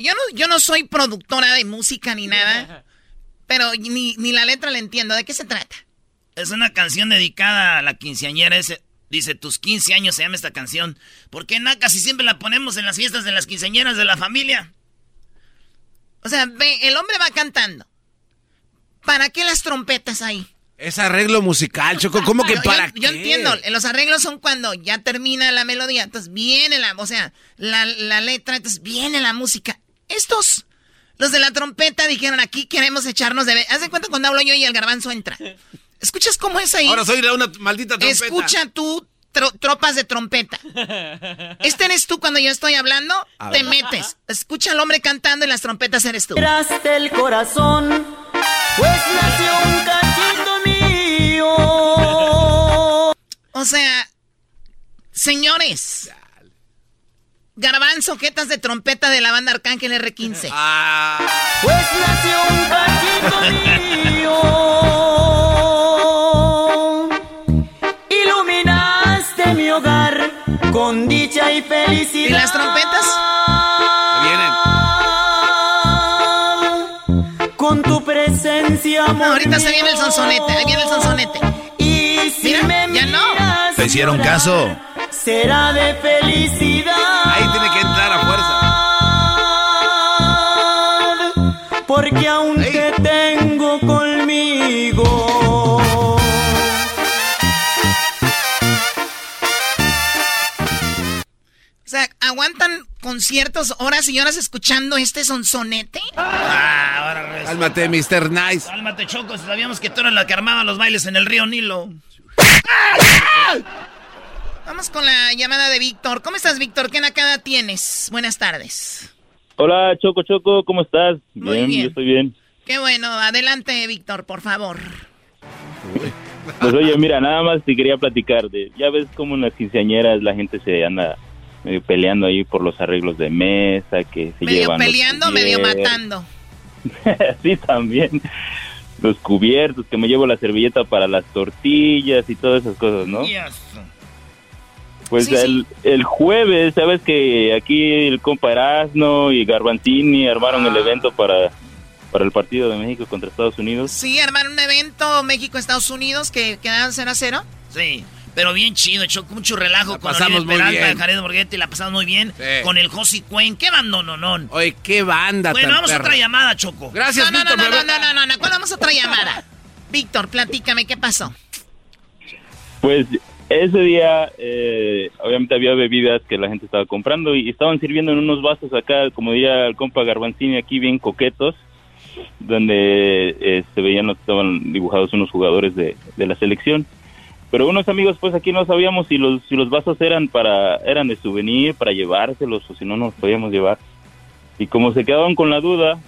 Yo no, yo no soy productora de música ni nada, pero ni, ni la letra la entiendo. ¿De qué se trata? Es una canción dedicada a la quinceañera. Ese, dice, tus 15 años se llama esta canción. ¿Por qué Naca si siempre la ponemos en las fiestas de las quinceañeras de la familia? O sea, ve, el hombre va cantando. ¿Para qué las trompetas ahí? Es arreglo musical, Choco. ¿Cómo que Yo- para yo, qué? yo entiendo, los arreglos son cuando ya termina la melodía, entonces viene la, o sea, la, la letra, entonces viene la música. Estos, los de la trompeta dijeron aquí queremos echarnos de... Haz de cuenta cuando hablo yo y el garbanzo entra. ¿Escuchas cómo es ahí? Ahora soy la una maldita trompeta. Escucha tú, tro- tropas de trompeta. Este eres tú cuando yo estoy hablando, te metes. Escucha al hombre cantando y las trompetas eres tú. alegraste el corazón. Pues nació un cachito mío. O sea, señores. Garbanzo, jetas de trompeta de la banda Arcángel R15. Ah, Pues nació un cachito mío. Iluminaste mi hogar con dicha y felicidad. ¿Y las trompetas? Con tu presencia, amor No, ahorita se viene el sonsonete, ahí viene el sonsonete. Y si Mira, me ya no. ¿Te hicieron llorar, caso? Será de felicidad. ahí tiene que entrar a fuerza. Porque aún Ey. te tengo conmigo. O sea, ¿aguantan conciertos horas y horas escuchando este sonsonete? Ah, ahora Cálmate, Mr. Nice. Cálmate, Choco. Sabíamos que tú eras la que armaba los bailes en el río Nilo. Vamos con la llamada de Víctor. ¿Cómo estás, Víctor? ¿Qué nacada tienes? Buenas tardes. Hola, Choco Choco, ¿cómo estás? Muy bien. yo estoy bien. Qué bueno. Adelante, Víctor, por favor. Pues oye, mira, nada más te quería platicar de, ya ves cómo en las quinceañeras la gente se anda medio peleando ahí por los arreglos de mesa, que se Medio llevan peleando, medio matando. sí, también. Los cubiertos, que me llevo la servilleta para las tortillas y todas esas cosas, ¿no? Pues Sí, el, el jueves, sabes que aquí el compa Erasno y Garbanzini armaron el evento para, para el partido de México contra Estados Unidos. Sí, armaron un evento México-Estados Unidos que quedaron 0 a 0. Sí, pero bien chido, echó mucho relajo con pasamos muy bien. Jared Borghetti, la pasamos muy bien. Sí. Con el Josi Cuen, qué bando, no, no. Oye, qué banda Bueno, tan vamos a otra llamada, Choco. Gracias, No, no, no, Víctor. no, no, haber- no, no, no, ¿Cuál vamos a otra llamada? Víctor, platícame, ¿qué pasó? Pues ese día, eh, obviamente había bebidas que la gente estaba comprando y estaban sirviendo en unos vasos acá, como diría el compa Garbanzini, aquí bien coquetos, donde eh, se veían, estaban dibujados unos jugadores de, la selección. Pero unos amigos, pues aquí no sabíamos si los, si los vasos eran para eran de souvenir, para llevárselos o si no nos podíamos llevar. Y como se quedaban con la duda,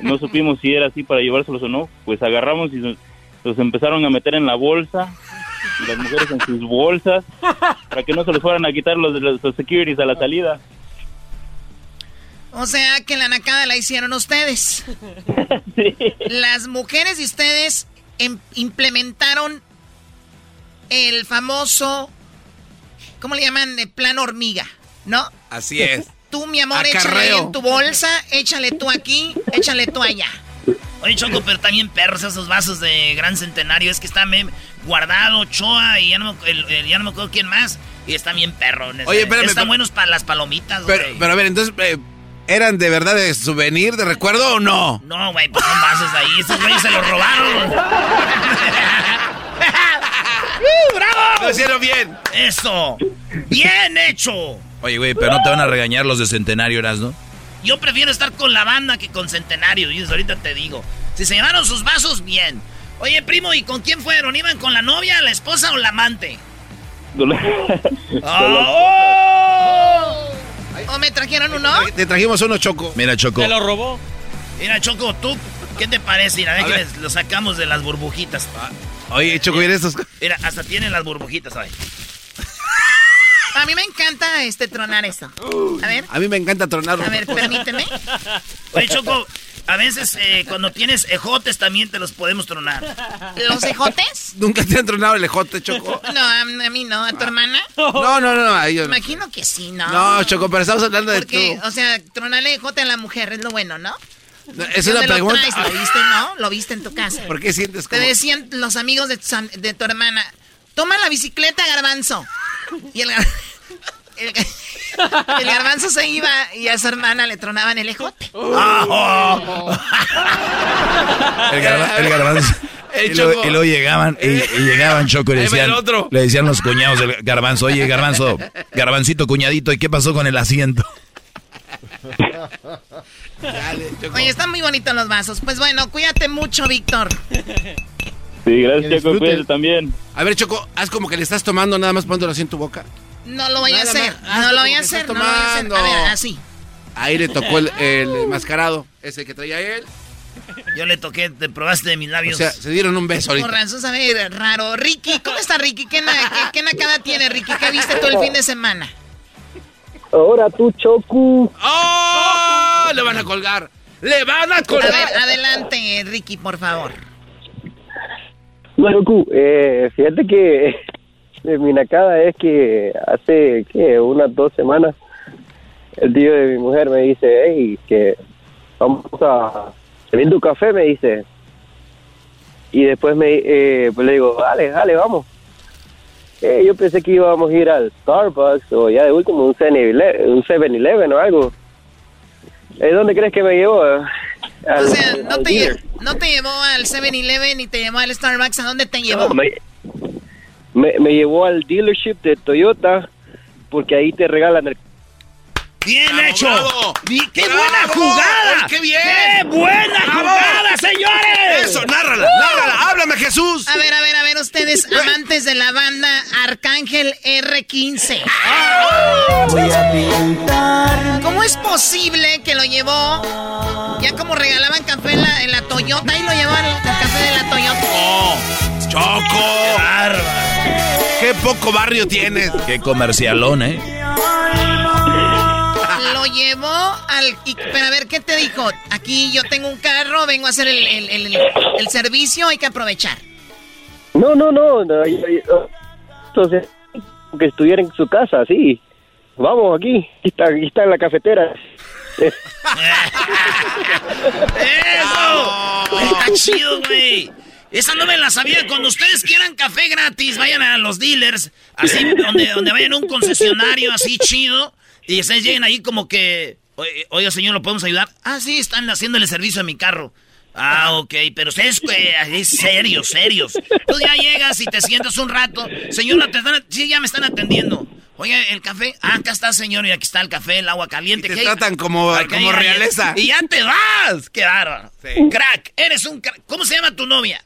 no supimos si era así para llevárselos o no, pues agarramos y nos, los empezaron a meter en la bolsa las mujeres en sus bolsas para que no se les fueran a quitar los, los, los securities a la salida. O sea, que la nacada la hicieron ustedes. Las mujeres y ustedes em- implementaron el famoso ¿cómo le llaman? De plan hormiga, ¿no? Así es. Tú, mi amor, échale ahí Acarreo. en tu bolsa, échale tú aquí, échale tú allá. Oye, Choco, pero también perros esos vasos de Gran Centenario. Es que están bien guardado, Choa y ya no, me- el- el- ya no me acuerdo quién más. Y están bien perrones. Oye, espérame, Están pero- buenos para las palomitas, Pero, güey. pero a ver, entonces, eh, ¿eran de verdad de souvenir, de recuerdo o no? No, güey, pues son vasos ahí. Estos güeyes se los robaron. ¡Bravo! Lo hicieron bien. Eso. Bien hecho. Oye, güey, pero no te van a regañar los de Centenario, ¿no? Yo prefiero estar con la banda que con Centenario. Y ahorita te digo. Si se llevaron sus vasos, bien. Oye, primo, ¿y con quién fueron? ¿Iban con la novia, la esposa o la amante? ¡Oh! ¿O me trajeron uno? Te trajimos uno, Choco. Mira, Choco. robó? Mira, Choco, ¿tú qué te parece? Mira, ve A que ver. les- lo sacamos de las burbujitas. Oye, Choco, mira estos. Mira, hasta tienen las burbujitas ahí. A mí me encanta este tronar esto. A ver, A mí me encanta tronarlo. a ver, permíteme. Oye, Choco, a veces eh, cuando tienes ejotes también te los podemos tronar. ¿Los ejotes? ¿Nunca te han tronado el ejote, Choco? No, a, a mí no, a tu hermana. No, no, no, a ellos no. Imagino que sí, ¿no? No, Choco, pero estamos hablando de Porque, tú. o sea, tronarle ejote a la mujer es lo bueno, ¿no? No, Es ¿Dónde una lo pregunta. traes? ¿Lo viste, no? Lo viste en tu casa. ¿Por qué sientes Te como.? decían los amigos de tu, am- de tu hermana, toma la bicicleta, garbanzo. Y el, gar- el, ga- el garbanzo se iba y a su hermana le tronaban el ejote. El, garba- el garbanzo. El y, luego, Choco. y luego llegaban, y, y llegaban Choco y le decían, le decían los cuñados del garbanzo, oye garbanzo, garbancito cuñadito, ¿y qué pasó con el asiento? Dale, Choco. Oye, están muy bonitos los vasos. Pues bueno, cuídate mucho, Víctor. Sí, gracias, Choco, cuídate también. A ver, Choco, haz como que le estás tomando nada más poniéndolo así en tu boca. No lo voy a hacer. más, No lo voy a hacer. No lo voy a hacer. A ver, así. Ahí le tocó el, el enmascarado, ese que traía él. Yo le toqué, te probaste de mis O labios. sea, se dieron un beso Por ahorita. razón, sabe raro. Ricky, ¿cómo está Ricky? ¿Qué, na- qué, qué nacada tiene Ricky? ¿Qué viste todo el fin de semana? Ahora tú, Choco. ¡Oh! Le van a colgar. ¡Le van a A colgar! ver, adelante, Ricky, por favor. No, Choco, eh, fíjate que eh, mi nacada es que hace, ¿qué? Unas dos semanas, el tío de mi mujer me dice, hey, que vamos a servir tu café, me dice. Y después me, eh, pues le digo, dale, dale, vamos. Eh, yo pensé que íbamos a ir al Starbucks o ya de último un 7-Eleven un 7-Eleven o algo. Eh, ¿Dónde crees que me llevó? O Al- sea, no te, no te llevó al 7-Eleven ni te llevó al Starbucks. ¿A dónde te llevó? No, me, me, me llevó al dealership de Toyota porque ahí te regalan el... ¡Bien ¡Bravo, hecho! bravo! ¡Qué ¡Bravo! buena jugada! ¡Qué bien! ¡Qué buena ¡Bravo! jugada, señores! Eso, nárrala, nárrala, háblame Jesús. A ver, a ver, a ver, ustedes, amantes de la banda Arcángel R15. Voy a pintar. ¿Cómo es posible que lo llevó? Ya como regalaban café en la, en la Toyota y lo llevó al café de la Toyota. Oh, Choco. Qué poco barrio tienes. Qué comercialón, ¿eh? Lo llevó al... y- pero a ver, ¿qué te dijo? Aquí yo tengo un carro, vengo a hacer el, el- el- el servicio, hay que aprovechar. No, no, no, no, yo- yo- entonces que estuviera en su casa, sí. Vamos aquí, aquí está, aquí está en la cafetera. ¡Eso! Está chido, güey. Esa no me la sabía. Cuando ustedes quieran café gratis, vayan a los dealers, así, donde, donde vayan a un concesionario así chido, y ustedes lleguen ahí como que, "Oye, oiga, señor, ¿lo podemos ayudar? Ah, sí, están haciendo el servicio a mi carro. Ah, ok, pero ustedes, ahí serios, serios. Tú ya llegas y te sientas un rato. Señora, te están, sí, ya me están atendiendo. Oye, el café. Ah, acá está, señor, y aquí está el café, el agua caliente. Y te ¿Qué hay? tratan como, como realeza. Y ya te vas. Qué bárbaro. Sí. Crack, eres un crack. ¿Cómo se llama tu novia?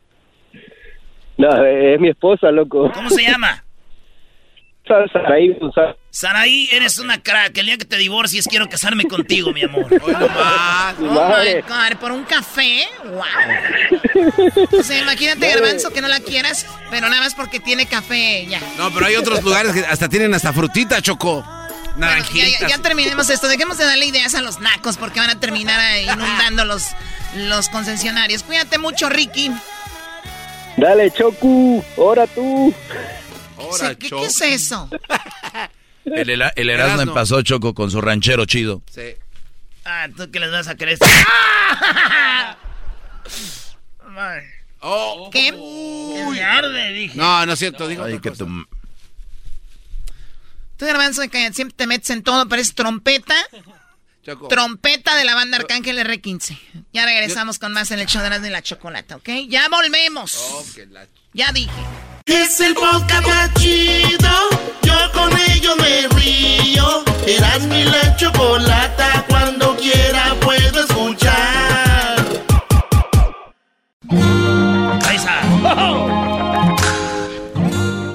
No, es mi esposa, loco. ¿Cómo se llama? Sa- Saraí González. Saraí, eres una crack. El día que te divorcies quiero casarme contigo, mi amor. Hoy nomás. Oh my madre. God, por un café. Wow. O sea, imagínate, Garbanzo, que no la quieras, pero nada más porque tiene café, ya. No, pero hay otros lugares que hasta tienen hasta frutita, Choco. Bueno, ya, Naranjitas. ya- ya terminemos esto. Dejemos de darle ideas a los nacos porque van a terminar inundando los, los concesionarios. Cuídate mucho, Ricky. Dale, Choco, ahora tú. ¿Qué, qué- qué es eso? El, Era- el Erasmo Erasmo. pasó choco con su ranchero chido. Sí. Ah, ¿tú qué les vas a creer? Oh. ¿Qué? Que me arde, dije. No, no es cierto, digo Ay, otra que cosa. tu- Tú, Garbanzo, que siempre te metes en todo, pero es trompeta. Choco. Trompeta de la banda Arcángel R15. Ya regresamos con más en el show de Erasmo y la Chocolata, ¿ok? Ya volvemos. Oh, que la- Ya dije. Es el podcast más chido. Yo con ello me río. Eras mi la chocolata. Cuando quiera puedo escuchar. Ahí está.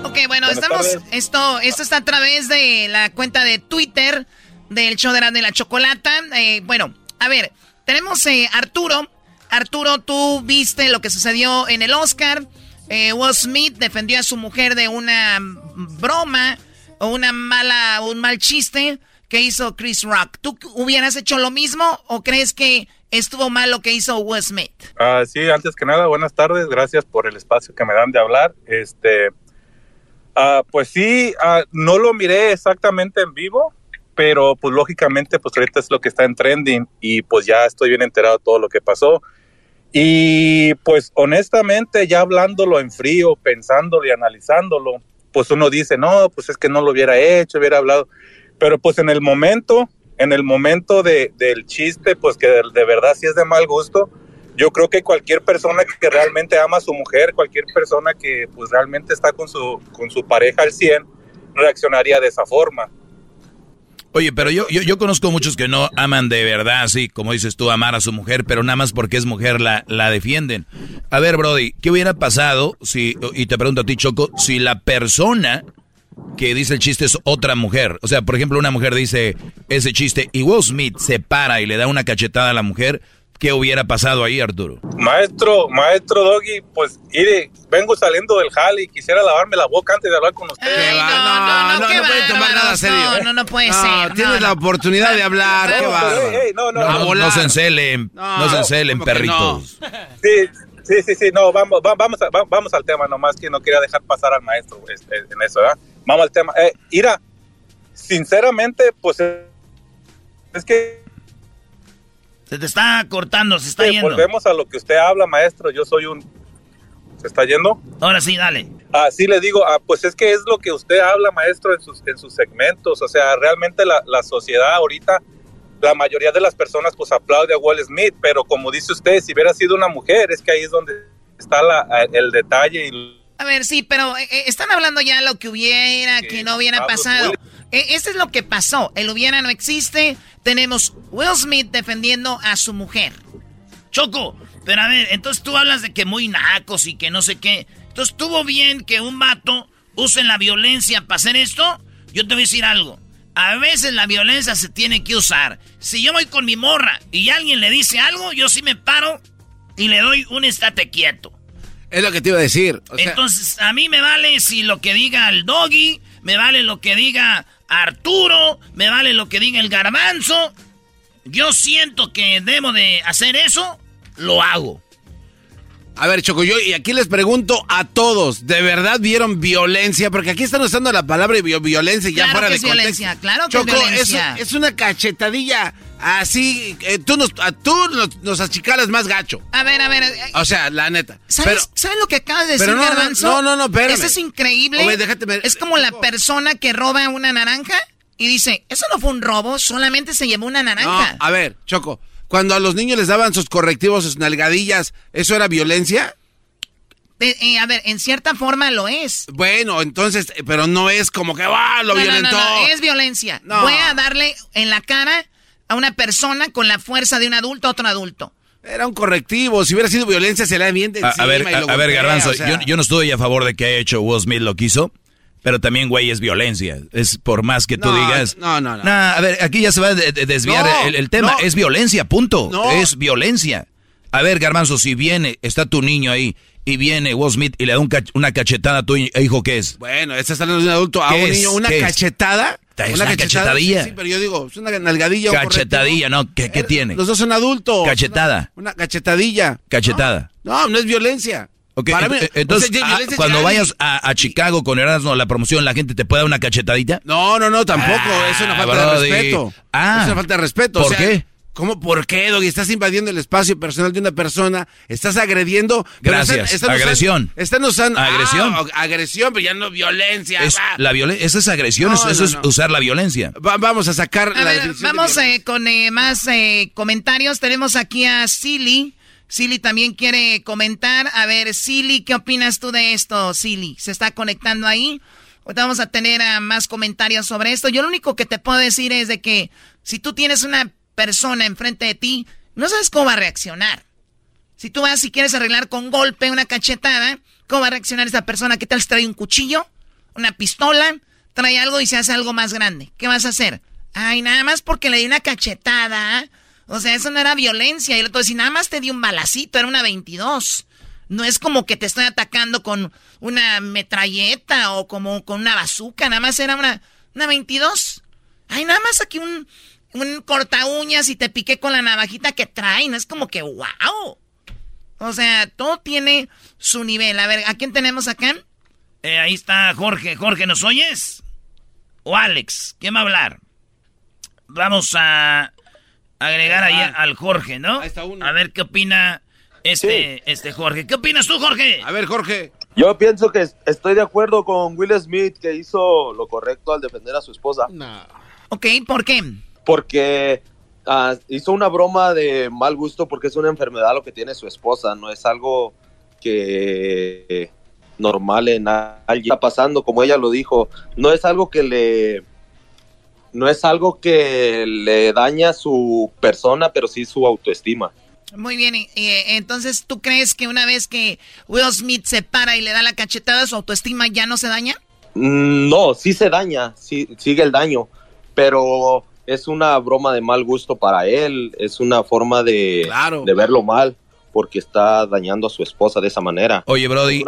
Ok, bueno, Buenas estamos. tardes. Esto, esto está a través de la cuenta de Twitter del show de la Chocolata. Eh, bueno, a ver, tenemos eh, Arturo. Arturo, tú viste lo que sucedió en el Oscar. Eh, Will Smith defendió a su mujer de una broma o una mala, un mal chiste que hizo Chris Rock. ¿Tú hubieras hecho lo mismo o crees que estuvo mal lo que hizo Will Smith? Ah, sí, antes que nada, buenas tardes. Gracias por el espacio que me dan de hablar. Este, ah, pues sí, ah, no lo miré exactamente en vivo, pero pues lógicamente, pues ahorita es lo que está en trending y pues ya estoy bien enterado de todo lo que pasó. Y pues honestamente, ya hablándolo en frío, pensándolo y analizándolo, pues uno dice, no, pues es que no lo hubiera hecho, hubiera hablado. Pero pues en el momento, en el momento de, del chiste, pues que de, de verdad sí es de mal gusto, yo creo que cualquier persona que realmente ama a su mujer, cualquier persona que pues realmente está con su, con su pareja al 100, reaccionaría de esa forma. Oye, pero yo, yo, yo conozco muchos que no aman de verdad, así como dices tú, amar a su mujer, pero nada más porque es mujer la, la defienden. A ver, Brody, ¿qué hubiera pasado si, y te pregunto a ti, Choco, si la persona que dice el chiste es otra mujer? O sea, por ejemplo, una mujer dice ese chiste y Will Smith se para y le da una cachetada a la mujer, ¿qué hubiera pasado ahí, Arturo? Maestro, maestro Doggy, pues mire, vengo saliendo del jale y quisiera lavarme la boca antes de hablar con usted. Ay, no, no, no, no, qué no puede tomar nada serio. No, no, no puede No, ser. tienes no, la no. oportunidad de hablar. No, qué hey, no, no, No, no, no se encelen, no, No, se encelen, ¿cómo que perritos. Sí, sí, sí, sí, no, vamos, va- vamos, a- va- vamos al tema, nomás que no quería dejar pasar al maestro en eso, ¿verdad? Vamos al tema. Eh, Ira, sinceramente, pues eh, es que Se te está cortando, se está eh, yendo. volvemos a lo que usted habla, maestro. Yo soy un... ¿Se está yendo? Ahora sí, dale. Ah, sí le digo, ah, pues es que es lo que usted habla, maestro, en sus, en sus segmentos. O sea, realmente la, la sociedad ahorita, la mayoría de las personas pues aplaude a Wall Smith, pero como dice usted, si hubiera sido una mujer, es que ahí es donde está la- el detalle y A ver, sí, pero eh, eh, están hablando ya lo que hubiera, que no hubiera pasado. Will- Eh, este es lo que pasó. El hubiera no existe. Tenemos Will Smith defendiendo a su mujer. Choco, pero a ver, entonces tú hablas de que muy nacos y que no sé qué. Entonces, ¿tuvo bien que un vato use la violencia para hacer esto? Yo te voy a decir algo. A veces la violencia se tiene que usar. Si yo voy con mi morra y alguien le dice algo, yo sí me paro y le doy un estate quieto. Es lo que te iba a decir. O sea, Entonces, a mí me vale si lo que diga el doggy, me vale lo que diga Arturo, me vale lo que diga el garbanzo. Yo siento que debo de hacer eso, lo hago. a ver, Choco, yo y aquí les pregunto a todos, ¿de verdad vieron violencia? Porque aquí están usando la palabra vi- violencia ya Claro fuera que de es contexto. violencia, claro que Choco, es violencia. Es, es una cachetadilla así, eh, tú, nos, a- tú nos, nos achicalas más gacho. A ver, a ver. eh, O sea, la neta. ¿Sabes, Pero, ¿sabes lo que acabas de decir, no, no, Garbanzo? no, no, no, espérame. Eso es increíble. Oye, déjate ver- es como la persona que roba una naranja y dice, eso no fue un robo, solamente se llevó una no, naranja. a ver, Choco, cuando a los niños les daban sus correctivos, sus nalgadillas, ¿eso era violencia? Eh, eh, a ver, en cierta forma lo es. Bueno, entonces, pero no es como que, ¡ah, lo No, no, violentó! no, no, es violencia. No. Voy a darle en la cara a una persona con la fuerza de un adulto a otro adulto. Era un correctivo, si hubiera sido violencia se le da bien de A, ver, y a, lo a ver, Garbanzo, o sea. yo, yo no estoy a favor de que haya hecho Will Smith lo que hizo, pero también, güey, es violencia. Es por más que tú No, digas. no, no, no. Nah, a ver, aquí ya se va a de- de- desviar No, el, el tema. no. Es violencia, punto. No. Es violencia. A ver, Garbanzo, si viene, está tu niño ahí, y viene Will Smith y le da un cach- una cachetada a tu hijo, ¿qué es? Bueno, estás hablando de un adulto a ¿Qué un es? niño, una cachetada. Es una cachetadilla. Sí, sí, pero yo digo, es una nalgadilla. Cachetadilla, ¿no? ¿Qué, qué correctivo. tiene? Los dos son adultos. Cachetada. Una, una cachetadilla. Cachetada. No, no es violencia. Ok, Para mí- eh, entonces, o sea, ah, cuando vayas a, a Chicago con Erasmo la promoción, ¿la gente te puede dar una cachetadita? No, no, no, tampoco. Ah, es una falta Brody. de respeto. Ah. es una falta de respeto. o ¿Por sea, qué? ¿Cómo por qué, Doggy? Estás invadiendo el espacio personal de una persona, estás agrediendo. Gracias. usando- Agresión. están usando. Agresión. Ah, agresión, pero ya no violencia. Es la violen- Esa es agresión, No, eso, eso no, es usar la violencia. Va- vamos a sacar A la ver, definición de vamos violencia. eh, con eh, más eh, comentarios. Tenemos aquí a Silly. Silly también quiere comentar. A ver, Silly, ¿qué opinas tú de esto, Silly? ¿Se está conectando ahí? Ahorita vamos a tener ah, más comentarios sobre esto. Yo lo único que te puedo decir es de que si tú tienes una persona enfrente de ti, no sabes cómo va a reaccionar. Si tú vas y quieres arreglar con golpe una cachetada, ¿cómo va a reaccionar esa persona? ¿Qué tal trae un cuchillo? ¿Una pistola? Trae algo y se hace algo más grande. ¿Qué vas a hacer? Ay, nada más porque le di una cachetada. O sea, eso no era violencia. Y el otro decía, nada más te di un balacito, era una 22. No es como que te estoy atacando con una metralleta o como con una bazuca. Nada más era una, una 22. Ay, nada más aquí un, un corta uñas y te piqué con la navajita que trae. No es como que, wow. O sea, todo tiene su nivel. A ver, ¿a quién tenemos acá? Eh, ahí está Jorge. Jorge, ¿nos oyes? ¿O Alex? ¿Quién va a hablar? Vamos a agregar ahí al Jorge, ¿no? A ver qué opina este, este Jorge. ¿Qué opinas tú, Jorge? A ver, Jorge. Yo pienso que estoy de acuerdo con Will Smith que hizo lo correcto al defender a su esposa. Ok, ¿por qué? Porque ah, hizo una broma de mal gusto porque es una enfermedad lo que tiene su esposa, no es algo que eh, normal en alguien está pasando, como ella lo dijo, no es algo que le no es algo que le daña su persona, pero sí su autoestima. Muy bien, y, y, entonces, ¿tú crees que una vez que Will Smith se para y le da la cachetada, su autoestima ya no se daña? Mm, No, sí se daña, sí, sigue el daño, pero es una broma de mal gusto para él, es una forma de, de verlo mal, porque está dañando a su esposa de esa manera. Oye, Brody.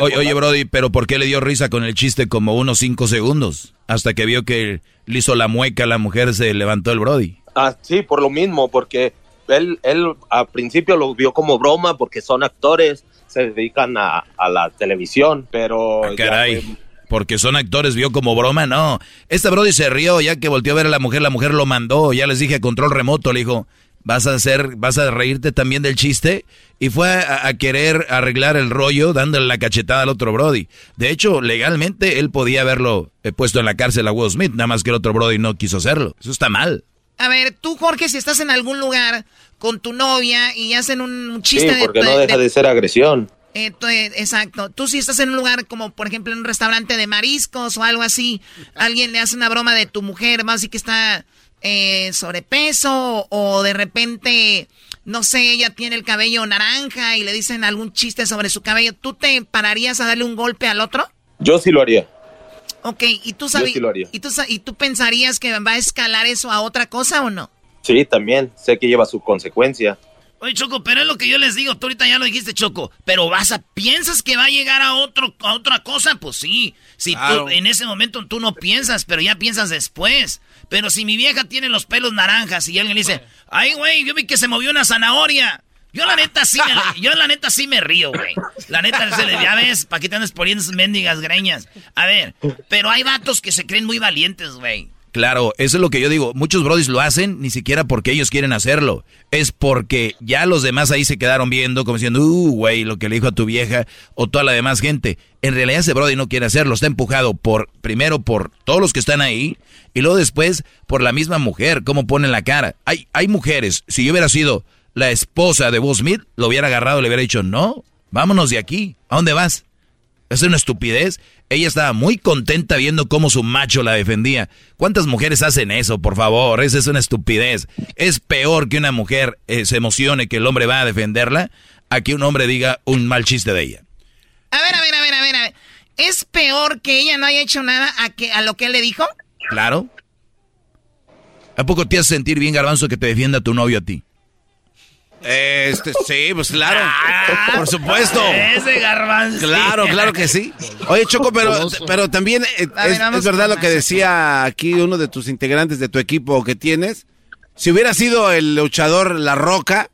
Oye. Brody, pero ¿por qué le dio risa con el chiste como unos cinco segundos? Hasta que vio que le hizo la mueca a la mujer, se levantó el Brody. Ah, sí, por lo mismo, porque él, él al principio lo vio como broma, porque son actores, se dedican a, a la televisión, pero... ya Caray. fue- Porque son actores, vio como broma, no. Este Brody se rió ya que volteó a ver a la mujer, la mujer lo mandó, ya les dije a control remoto, le dijo, vas a hacer, vas a reírte también del chiste. Y fue a, a querer arreglar el rollo dándole la cachetada al otro Brody. De hecho, legalmente él podía haberlo eh, puesto en la cárcel a Will Smith, nada más que el otro Brody no quiso hacerlo. Eso está mal. A ver, tú, Jorge, si estás en algún lugar con tu novia y hacen un, un Sí, chiste de- porque no de, deja de ser agresión. Eh, exacto. Tú si estás en un lugar como, por ejemplo, en un restaurante de mariscos o algo así, alguien le hace una broma de tu mujer, más así que está eh, sobrepeso o de repente, no sé, ella tiene el cabello naranja y le dicen algún chiste sobre su cabello, ¿tú te pararías a darle un golpe al otro? Yo sí lo haría. Ok, ¿y tú, sabi- sí. ¿y, tú, ¿y tú pensarías que va a escalar eso a otra cosa o no? Sí, también. Sé que lleva su consecuencia. Oye, Choco, pero es lo que yo les digo, tú ahorita ya lo dijiste, Choco, pero vas a, ¿piensas que va a llegar a otro, a otra cosa? Pues sí, si Claro. tú, en ese momento tú no piensas, pero ya piensas después. Pero si mi vieja tiene los pelos naranjas y alguien le dice, ay, güey, yo vi que se movió una zanahoria. Yo la neta sí me, yo la neta sí me río, güey. La neta, se le, ya ves, ¿para qué te andas poniendo esas mendigas greñas? A ver, pero hay vatos que se creen muy valientes, güey. Claro, eso es lo que yo digo. Muchos brodis lo hacen ni siquiera porque ellos quieren hacerlo. Es porque ya los demás ahí se quedaron viendo como diciendo, uh, güey, lo que le dijo a tu vieja o toda la demás gente. En realidad ese brody no quiere hacerlo. Está empujado por, primero por todos los que están ahí y luego después por la misma mujer, cómo pone la cara. Hay, hay mujeres, si yo hubiera sido la esposa de Will Smith, lo hubiera agarrado y le hubiera dicho, no, vámonos de aquí. ¿A dónde vas? Es una estupidez. Ella estaba muy contenta viendo cómo su macho la defendía. ¿Cuántas mujeres hacen eso, por favor? Esa es una estupidez. Es peor que una mujer eh, se emocione que el hombre va a defenderla a que un hombre diga un mal chiste de ella. A ver, a ver, a ver, a ver, a ver. ¿Es peor que ella no haya hecho nada a, que, a lo que él le dijo? Claro. ¿A poco te hace sentir bien, garbanzo, que te defienda tu novio a ti? Este, sí, pues claro. Por supuesto. Ese garbanzo. Claro, claro que sí. Oye, Choco, pero, pero también eh, ver, es, verdad lo que decía aquí uno de tus integrantes de tu equipo que tienes. Si hubiera sido el luchador La Roca,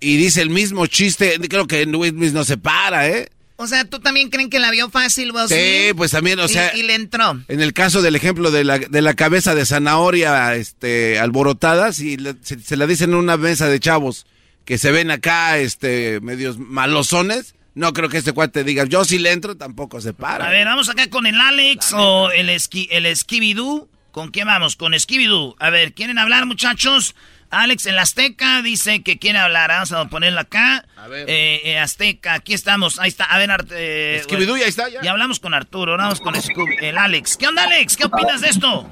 y dice el mismo chiste. Creo que Will Smith no se para, ¿eh? O sea, ¿tú también creen que la vio fácil, Will Sí, pues también, o Y- sea... Y, le entró. En el caso del ejemplo de la, de la cabeza de zanahoria este, alborotada, si le- se, se la dicen en una mesa de chavos que se ven acá este, medios malosones, no creo que este cuate diga, yo si le entro, tampoco se para. A ver, vamos acá con el Alex o el, esqui, el. ¿Con quién vamos? Con Skibidoo. A ver, ¿quieren hablar, muchachos? Alex, el Azteca dice que quiere hablar. Vamos a ponerlo acá. A ver. Eh, eh, Azteca, aquí estamos. Ahí está. A ver, eh, Skibidoo, ya está, ya. Ya hablamos con Arturo, ahora vamos con el Alex. ¿Qué onda, Alex? ¿Qué opinas de esto?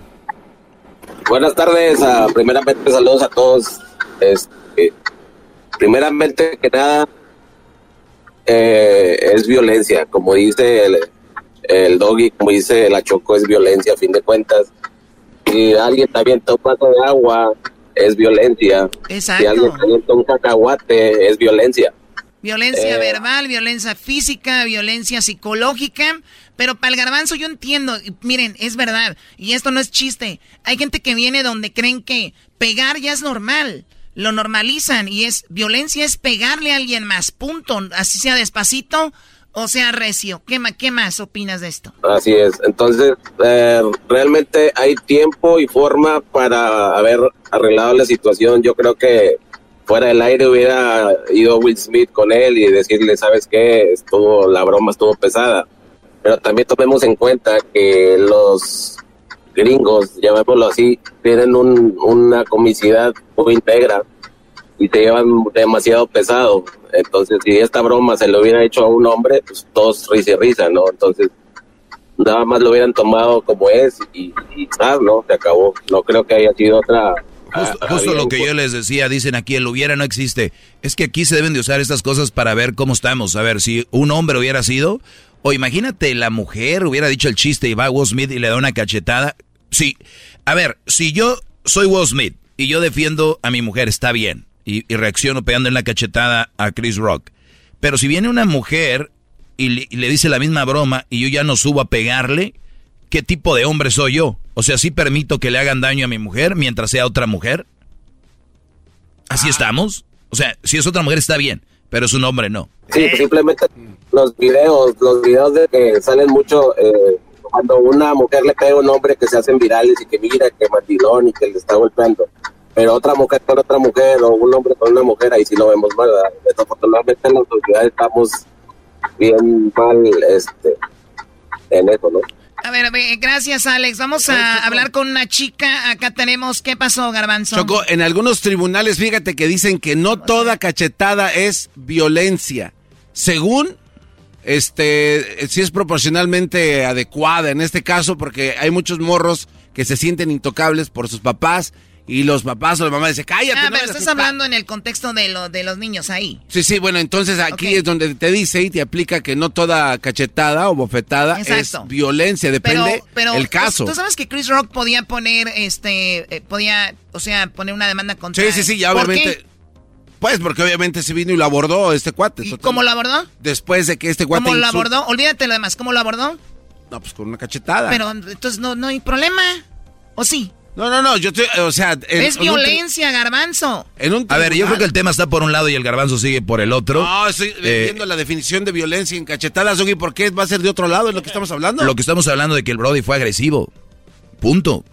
Buenas tardes, ah, primeramente saludos a todos. Este, primeramente que nada, eh, es violencia, como dice el, el doggy, como dice la choco, es violencia a fin de cuentas. Si alguien te avienta un vaso de agua, es violencia. Exacto. Si alguien te avienta un cacahuate, es violencia. Violencia Eh. verbal, violencia física, violencia psicológica. Pero para el garbanzo yo entiendo, miren, es verdad, y esto no es chiste. Hay gente que viene donde creen que pegar ya es normal. Lo normalizan y es violencia es pegarle a alguien más, punto. Así sea despacito o sea recio. ¿Qué, qué más opinas de esto? Así es. Entonces, eh, realmente hay tiempo y forma para haber arreglado la situación. Yo creo que fuera del aire hubiera ido Will Smith con él y decirle, ¿sabes qué? Estuvo, la broma estuvo pesada. Pero también tomemos en cuenta que los gringos, llamémoslo así, tienen un- una comicidad muy íntegra y se llevan demasiado pesado. Entonces, si esta broma se le hubiera hecho a un hombre, pues todos risa y risa, ¿no? Entonces, nada más lo hubieran tomado como es y, y. ¿no? Se acabó. No creo que haya sido otra... Justo, ah, justo había lo que yo les decía, dicen aquí, el hubiera no existe. Es que aquí se deben de usar estas cosas para ver cómo estamos. A ver, si un hombre hubiera sido, o imagínate la mujer hubiera dicho el chiste y va a Will Smith y le da una cachetada. Sí, a ver, si yo soy Will Smith y yo defiendo a mi mujer, está bien. Y, y reacciono pegando en la cachetada a Chris Rock. Pero si viene una mujer y le, y le dice la misma broma y yo ya no subo a pegarle, ¿qué tipo de hombre soy yo? O sea, ¿sí permito que le hagan daño a mi mujer mientras sea otra mujer? ¿Así estamos? O sea, si es otra mujer está bien, pero es un hombre no. Sí, simplemente los videos, los videos de que salen mucho eh, cuando una mujer le pega a un hombre que se hacen virales y que mira, que mandilón y que le está golpeando. Pero otra mujer con otra mujer o un hombre con una mujer, ahí sí lo vemos mal. ¿verdad? Desafortunadamente en la sociedad estamos bien mal este, en eso, ¿no? A ver, a ver, gracias Alex. Vamos a hablar con una chica. Acá tenemos, ¿qué pasó, Garbanzo? Choco, en algunos tribunales, fíjate que dicen que no toda cachetada es violencia. Según, este, si es proporcionalmente adecuada en este caso, porque hay muchos morros que se sienten intocables por sus papás y los papás o la mamá dicen, cállate. Ah, no pero estás esto". hablando en el contexto de, lo, de los niños ahí. Sí, sí, bueno, entonces aquí es donde te dice y te aplica que no toda cachetada o bofetada Exacto. es violencia, depende pero, pero el caso. ¿tú, tú sabes que Chris Rock podía poner, este, eh, podía, o sea, poner una demanda contra Sí, sí, sí, ya ¿Por obviamente. Pues porque obviamente se vino y lo abordó este cuate. ¿Y total- cómo lo abordó? Después de que este cuate. ¿Cómo lo abordó? Olvídate lo demás. ¿Cómo lo abordó? No, pues con una cachetada. Pero entonces no, no hay problema. ¿O sí? No, no, no, yo estoy, o sea... en- es en un tri- violencia, Garbanzo. En un A ver, yo creo que el tema está por un lado y el garbanzo sigue por el otro. No, estoy Eh, viendo la definición de violencia en cachetadas, Doggy, ¿por qué va a ser de otro lado? ¿Es lo que estamos hablando? Lo que estamos hablando de que el Brody fue agresivo. Punto.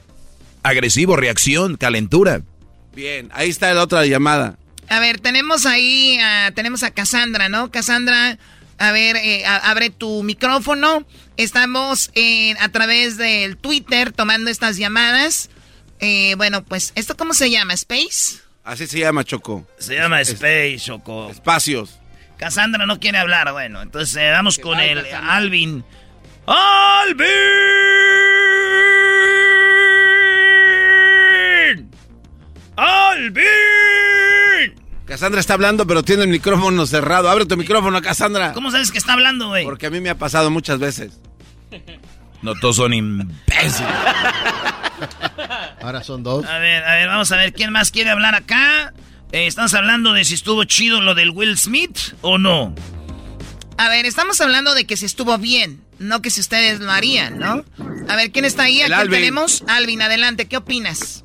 Agresivo, reacción, calentura. Bien, ahí está la otra llamada. A ver, tenemos ahí, a, tenemos a Cassandra, ¿no? Cassandra, a ver, eh, a- abre tu micrófono. Estamos en- a través del Twitter tomando estas llamadas. Eh, bueno, pues, ¿esto cómo se llama? ¿Space? Así se llama, Choco. Se llama Space, Choco. Espacios. Cassandra no quiere hablar, bueno, entonces eh, vamos con vaya, el Cassandra. Alvin. ¡Alvin! ¡Alvin! Cassandra está hablando, pero tiene el micrófono cerrado. Abre tu micrófono, Cassandra. ¿Cómo sabes que está hablando, güey? Porque a mí me ha pasado muchas veces. No todos son imbéciles. Ahora son dos. A ver, a ver, vamos a ver quién más quiere hablar acá. Eh, estamos hablando de si estuvo chido lo del Will Smith o no. A ver, estamos hablando de que si estuvo bien, no que si ustedes lo harían, ¿no? A ver, ¿quién está ahí? Alvin. tenemos. Alvin, adelante, ¿qué opinas?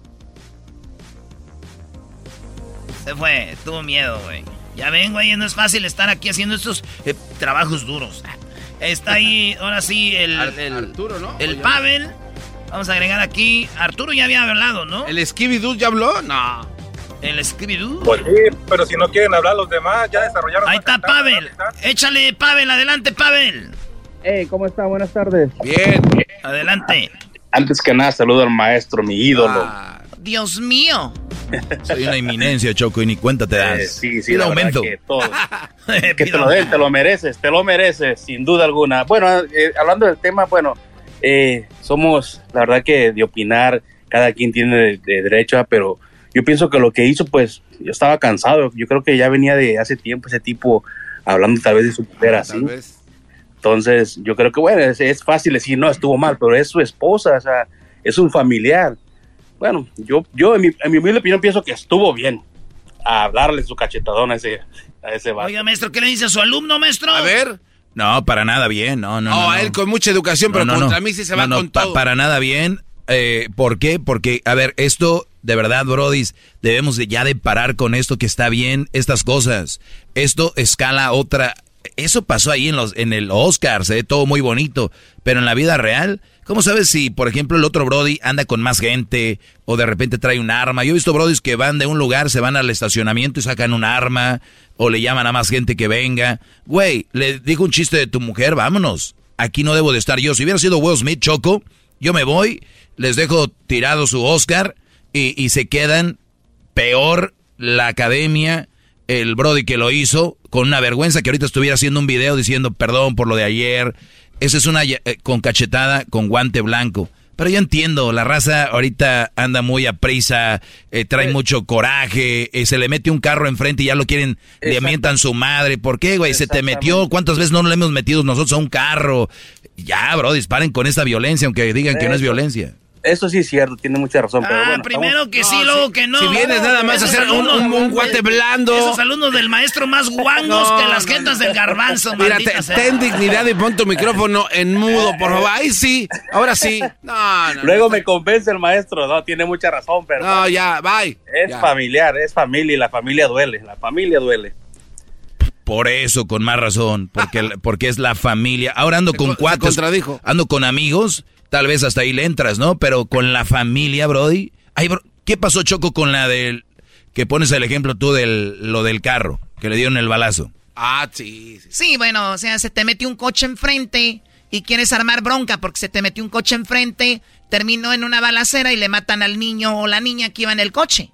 Se fue, tuvo miedo, güey. Ya ven, güey, no es fácil estar aquí haciendo estos eh, trabajos duros. Está ahí, ahora sí, el... el Arturo, ¿no? El Pavel. Vamos a agregar aquí. Arturo ya había hablado, ¿no? ¿El Scooby-Doo ya habló? No. ¿El Scooby-Doo? Pues sí, pero si no quieren hablar los demás, ya desarrollaron. Ahí está Pavel. Échale, Pavel, adelante, Pavel. Hey, ¿cómo está? Buenas tardes. Bien. Adelante. Antes que nada, saludo al maestro, mi ídolo. Dios mío. Soy una eminencia, Choco, y ni cuenta te das. Eh, sí, sí, Pide aumento. Que, todo. que te lo den, te lo mereces, te lo mereces, sin duda alguna. Bueno, eh, hablando del tema, bueno, eh, somos, la verdad que de opinar, cada quien tiene de- de derecho, a, pero yo pienso que lo que hizo, pues, yo estaba cansado. Yo creo que ya venía de hace tiempo ese tipo hablando tal vez de su mujer así. Entonces, yo creo que, bueno, es, es fácil decir, no, estuvo mal, pero es su esposa, o sea, es un familiar. Bueno, yo, yo en mi, en mi humilde opinión pienso que estuvo bien a darle su cachetadón a ese, a ese vato. Oiga, maestro, ¿qué le dice a su alumno, maestro? A ver. No, para nada bien, no, no. No, no, a no. él con mucha educación, pero No, contra no. mí sí se No, va no, con pa- todo. Para nada bien. Eh, ¿Por qué? Porque, a ver, esto, de verdad, Brodis, debemos de ya de parar con esto que está bien, estas cosas. Esto escala otra. Eso pasó ahí en los, en el Oscars, eh, todo muy bonito. Pero en la vida real, ¿cómo sabes si, por ejemplo, el otro Brody anda con más gente o de repente trae un arma? Yo he visto Brodis que van de un lugar, se van al estacionamiento y sacan un arma o le llaman a más gente que venga. Güey, le digo un chiste de tu mujer, vámonos. Aquí no debo de estar yo. Si hubiera sido Will Smith, Choco, yo me voy, les dejo tirado su Oscar y, y se quedan peor la academia, el Brody que lo hizo, con una vergüenza que ahorita estuviera haciendo un video diciendo perdón por lo de ayer. Esa es una eh, con cachetada, con guante blanco. Pero yo entiendo, la raza ahorita anda muy a prisa, eh, trae mucho coraje, eh, se le mete un carro enfrente y ya lo quieren, le mientan su madre. ¿Por qué, güey? Se te metió, ¿cuántas veces no le hemos metido nosotros a un carro? Ya, bro, disparen con esta violencia, aunque digan que no es violencia. Eso sí es cierto, tiene mucha razón. pero Ah, bueno, primero estamos- que sí, luego que no. si vienes nada más a hacer un- alumnos- un- un guate blando. Esos alumnos del maestro más guangos No, que las no, gentas del garbanzo, Mira, te- ten dignidad y pon tu micrófono en mudo, por favor. Ahí sí, ahora sí. No, no. Luego me convence el maestro, no, tiene mucha razón, pero No, ya, bye. es Ya. familiar, es familia y la familia duele, la familia duele. Por eso, con más razón, porque, porque es la familia. Ahora ando con cuates, ando con amigos, tal vez hasta ahí le entras, ¿no? Pero con la familia, Brody. Ay, bro, ¿Qué pasó, Choco, con la del... que pones el ejemplo tú del lo del carro, que le dieron el balazo? Ah, sí. Sí, bueno, o sea, se te metió un coche enfrente y quieres armar bronca porque se te metió un coche enfrente, terminó en una balacera y le matan al niño o la niña que iba en el coche.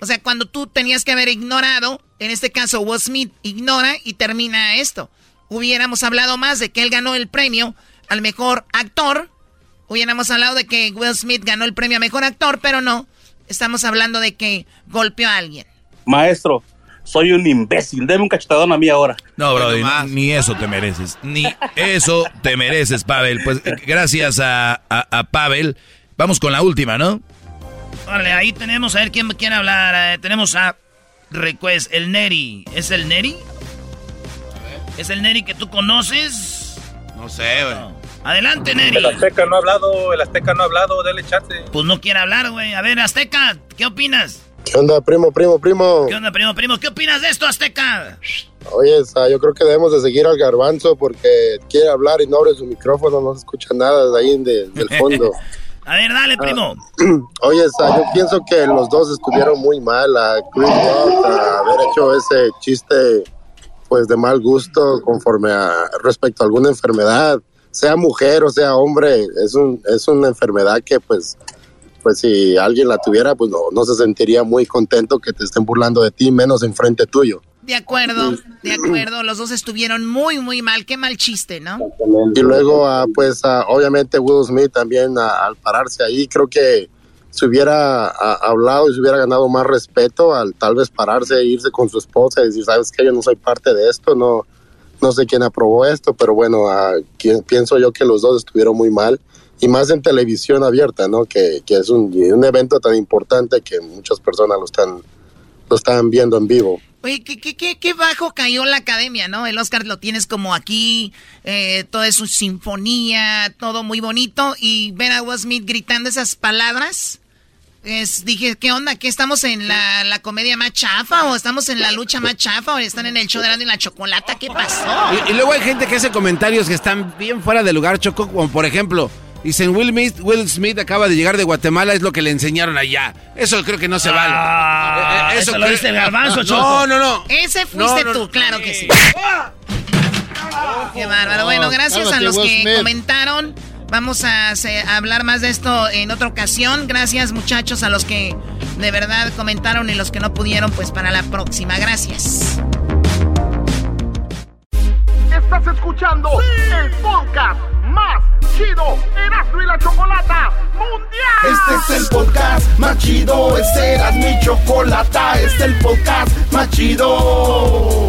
O sea, cuando tú tenías que haber ignorado, en este caso Will Smith ignora y termina esto. Hubiéramos hablado más de que él ganó el premio al mejor actor. Hubiéramos hablado de que Will Smith ganó el premio a mejor actor, pero no. Estamos hablando de que golpeó a alguien. Maestro, soy un imbécil, deme un cachetadón a mí ahora. No, Brody, ni eso te mereces. Ni eso te mereces, Pavel. Pues gracias a, a, a Pavel. Vamos con la última, ¿no? Vale, ahí tenemos, a ver quién quiere hablar. Eh, tenemos a Request, el Neri. ¿Es el Neri? ¿Es el Neri que tú conoces? No sé, güey. Adelante, Neri. El Azteca no ha hablado, el Azteca no ha hablado, dele chance. Pues no quiere hablar, güey. A ver, Azteca, ¿qué opinas? ¿Qué onda, primo, primo, primo? ¿Qué onda, primo, primo? ¿Qué opinas de esto, Azteca? Oye, o sea, yo creo que debemos de seguir al garbanzo porque quiere hablar y no abre su micrófono, no se escucha nada de ahí de- del fondo. A ver, dale, primo. Oye, o sea, yo pienso que los dos estuvieron muy mal. A Chris Rock a haber hecho ese chiste, pues de mal gusto, conforme a respecto a alguna enfermedad, sea mujer o sea hombre, es un es una enfermedad que, pues, pues si alguien la tuviera, pues no, no se sentiría muy contento que te estén burlando de ti, menos enfrente tuyo. De acuerdo, de acuerdo. Los dos estuvieron muy, muy mal. Qué mal chiste, ¿no? Y luego, ah, pues, ah, obviamente Will Smith también ah, al pararse ahí, creo que se hubiera ah, hablado y se hubiera ganado más respeto al tal vez pararse e irse con su esposa y decir, sabes que yo no soy parte de esto, no, no sé quién aprobó esto, pero bueno, pienso yo que los dos estuvieron muy mal. Y más en televisión abierta, ¿no? Que, que es un, un evento tan importante que muchas personas lo están, lo están viendo en vivo. Oye, ¿qué, qué, qué, qué bajo cayó la academia, ¿no? El Oscar lo tienes como aquí, eh, toda su sinfonía, todo muy bonito, y ver a Will Smith gritando esas palabras, es, dije, ¿qué onda? ¿Qué estamos en la, la, comedia más chafa? ¿O estamos en la lucha más chafa? ¿O están en el show de la, la chocolata? ¿Qué pasó? Y, luego hay gente que hace comentarios que están bien fuera de lugar, Choco, como por ejemplo, dicen Will Smith, Will Smith acaba de llegar de Guatemala, es lo que le enseñaron allá. Eso creo que no se vale. Ah, eh, eh, eso, lo dice el garbanzo, Choco. No, no, no. Ese fuiste tú, claro que sí. Qué bárbaro. Bueno, gracias a los que comentaron. Vamos a, hablar más de esto en otra ocasión. Gracias muchachos a los que de verdad comentaron y los que no pudieron, pues para la próxima. Gracias. Estás escuchando el podcast más chido Erasmo y la Chocolata Mundial. Este es el podcast más chido, este era mi chocolata, este es el podcast más chido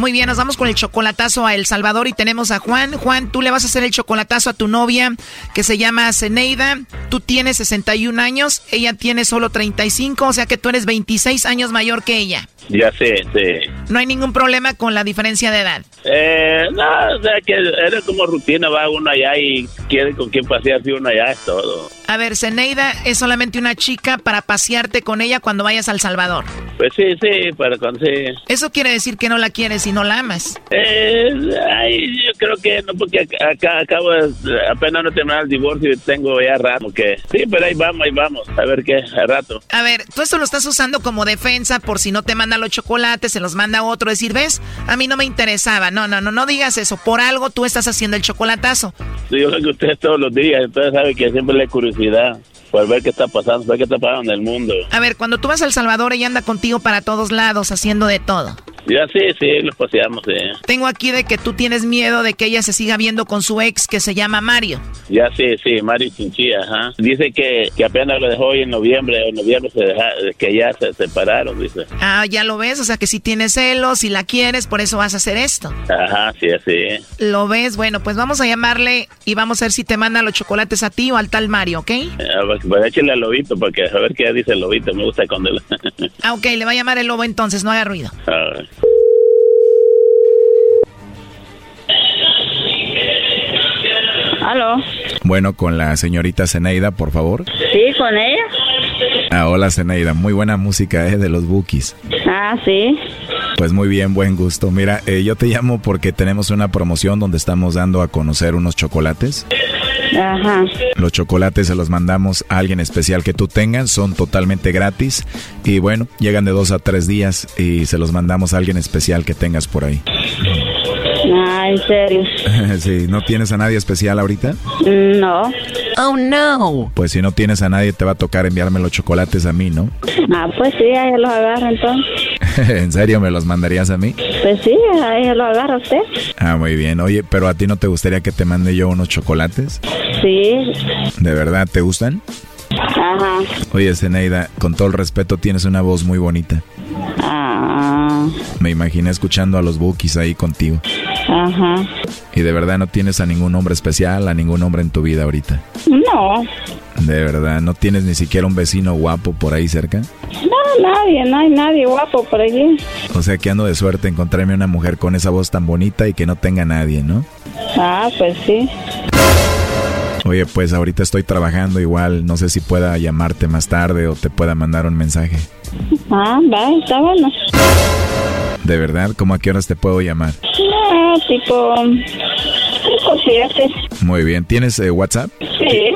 Muy bien, nos vamos con el chocolatazo a El Salvador y tenemos a Juan. Juan, tú le vas a hacer el chocolatazo a tu novia que se llama Zeneida. Tú tienes 61 años, ella tiene solo 35, o sea que tú eres 26 años mayor que ella. Ya sé, sí. No hay ningún problema con la diferencia de edad. Eh, no, o sea que eres como rutina, va uno allá y quiere con quién pasearse uno allá, es todo. A ver, Zeneida es solamente una chica para pasearte con ella cuando vayas al Salvador. Pues sí, sí, para cuando sí. Eso quiere decir que no la quieres y no la amas. Eh, ay, yo creo que no, porque acá acabo de, apenas no terminar el divorcio y tengo ya rato que... Sí, pero ahí vamos, ahí vamos, a ver qué, a rato. A ver, tú esto lo estás usando como defensa por si no te manda los chocolates, se los manda otro, decir, ves, a mí no me interesaba. No, no, no, no digas eso. Por algo tú estás haciendo el chocolatazo. Sí, yo sé que ustedes todos los días, entonces sabe que siempre le curiosidad por ver qué está pasando, ver qué está pasando en el mundo. A ver, cuando tú vas a El Salvador, ella anda contigo para todos lados, haciendo de todo. Ya sí, sí, los paseamos, sí. Tengo aquí de que tú tienes miedo de que ella se siga viendo con su ex que se llama Mario. Ya sí, sí, Mario Chinchilla, ajá. Dice que, que apenas lo dejó hoy en noviembre, en noviembre se deja, que ya se separaron, dice. Ah, ya lo ves, o sea que si tienes celos, si la quieres, por eso vas a hacer esto. Ajá, sí, así. Lo ves, bueno, pues vamos a llamarle y vamos a ver si te manda los chocolates a ti o al tal Mario, ¿ok? pues, pues échale al lobito, porque a ver qué dice el lobito, me gusta cuando... ah, ok, le va a llamar el lobo entonces, no haga ruido. A ver. ¿Aló? Bueno, con la señorita Zeneida, por favor. Sí, con ella. Ah, hola Zeneida, muy buena música eh, de los Bookies. Ah, sí. Pues muy bien, buen gusto. Mira, eh, yo te llamo porque tenemos una promoción donde estamos dando a conocer unos chocolates. Los chocolates se los mandamos a alguien especial que tú tengas, son totalmente gratis y bueno, llegan de dos a tres días y se los mandamos a alguien especial que tengas por ahí. ¿En serio? sí, ¿no tienes a nadie especial ahorita? No. Oh, no. Pues si no tienes a nadie, te va a tocar enviarme los chocolates a mí, ¿no? Ah, pues sí, ahí los agarro entonces. ¿En serio me los mandarías a mí? Pues sí, ahí los agarra usted. Ah, muy bien. Oye, pero a ti no te gustaría que te mande yo unos chocolates? Sí. ¿De verdad te gustan? Ajá. Oye, Zeneida, con todo el respeto, tienes una voz muy bonita. Ah. Me imaginé escuchando a los Bookies ahí contigo. Ajá. ¿Y de verdad no tienes a ningún hombre especial, a ningún hombre en tu vida ahorita? No. ¿De verdad no tienes ni siquiera un vecino guapo por ahí cerca? No, nadie, no hay nadie guapo por allí. O sea que ando de suerte encontrarme una mujer con esa voz tan bonita y que no tenga nadie, ¿no? Ah, pues sí. Oye, pues ahorita estoy trabajando igual, no sé si pueda llamarte más tarde o te pueda mandar un mensaje. Ah, va, está bueno. ¿De verdad? ¿Cómo a qué horas te puedo llamar? Ah, tipo... siete. Muy bien. ¿Tienes eh, WhatsApp? Sí.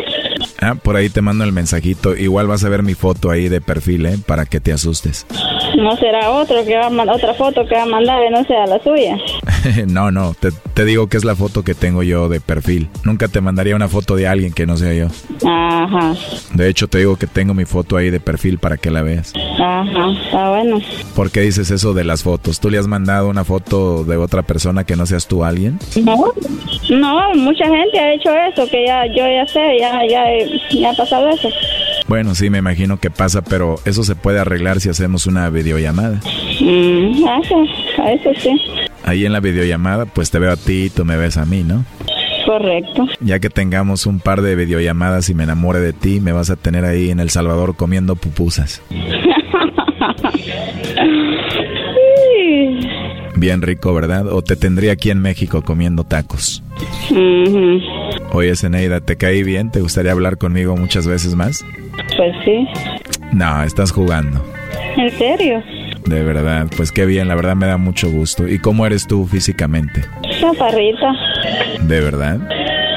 Ah, por ahí te mando el mensajito. Igual vas a ver mi foto ahí de perfil, ¿eh? Para que te asustes. No será otro que va a mandar, otra foto que va a mandar y no sea la suya. no, no, te, te, digo que es la foto que tengo yo de perfil. Nunca te mandaría una foto de alguien que no sea yo. Ajá. De hecho, te digo que tengo mi foto ahí de perfil para que la veas. Ajá, está bueno. ¿Por qué dices eso de las fotos? ¿Tú le has mandado una foto de otra persona que no seas tú alguien? No, no, mucha gente ha hecho eso, que ya yo ya sé, ya, ya, ya ha pasado eso. Bueno, sí, me imagino que pasa, pero eso se puede arreglar si hacemos una videollamada. Mm, eso, eso sí. Ahí en la videollamada, pues te veo a ti y tú me ves a mí, ¿no? Correcto. Ya que tengamos un par de videollamadas y me enamore de ti, me vas a tener ahí en El Salvador comiendo pupusas. Bien rico, ¿verdad? O te tendría aquí en México comiendo tacos. Oye, Zeneida, ¿te caí bien? ¿Te gustaría hablar conmigo muchas veces más? Pues sí. No, estás jugando. ¿En serio? De verdad, pues qué bien, la verdad me da mucho gusto. ¿Y cómo eres tú físicamente? Chaparrita. ¿De verdad?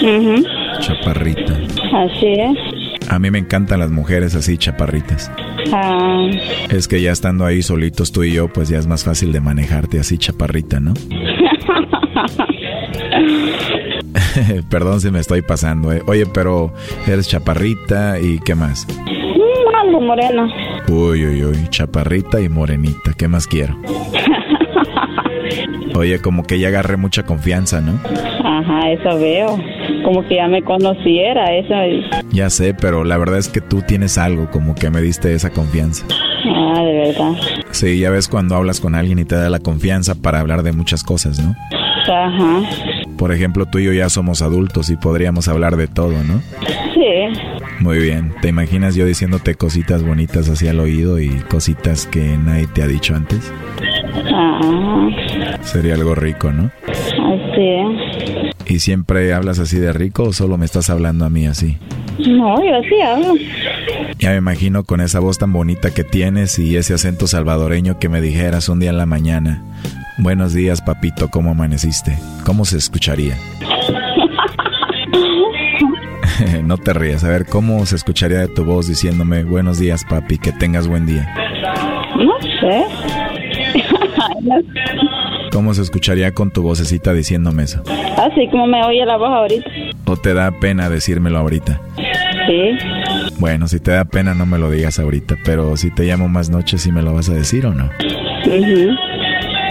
Mhm. Chaparrita. Así es. A mí me encantan las mujeres así, chaparritas. Ah. Es que ya estando ahí solitos tú y yo, pues ya es más fácil de manejarte así, chaparrita, ¿no? Perdón si me estoy pasando, ¿eh? Oye, pero eres chaparrita y ¿qué más? Mm, algo morena. Uy, uy, uy, chaparrita y morenita, ¿qué más quiero? Oye, como que ya agarré mucha confianza, ¿no? Ajá, eso veo. Como que ya me conociera, eso. Ya sé, pero la verdad es que tú tienes algo, como que me diste esa confianza. Ah, de verdad. Sí, ya ves cuando hablas con alguien y te da la confianza para hablar de muchas cosas, ¿no? Ajá. Por ejemplo, tú y yo ya somos adultos y podríamos hablar de todo, ¿no? Sí. Muy bien. ¿Te imaginas yo diciéndote cositas bonitas así al oído y cositas que nadie te ha dicho antes? Ajá. Sería algo rico, ¿no? Así es. ¿Y siempre hablas así de rico o solo me estás hablando a mí así? No, yo así hablo. Ya me imagino con esa voz tan bonita que tienes y ese acento salvadoreño que me dijeras un día en la mañana. Buenos días, papito, ¿cómo amaneciste? ¿Cómo se escucharía? no te rías, a ver, ¿cómo se escucharía de tu voz diciéndome buenos días, papi, que tengas buen día? No sé. ¿Cómo se escucharía con tu vocecita diciéndome eso? Así como me oye la voz ahorita. ¿O te da pena decírmelo ahorita? Sí. Bueno, si te da pena no me lo digas ahorita, pero si te llamo más noche, ¿sí me lo vas a decir o no?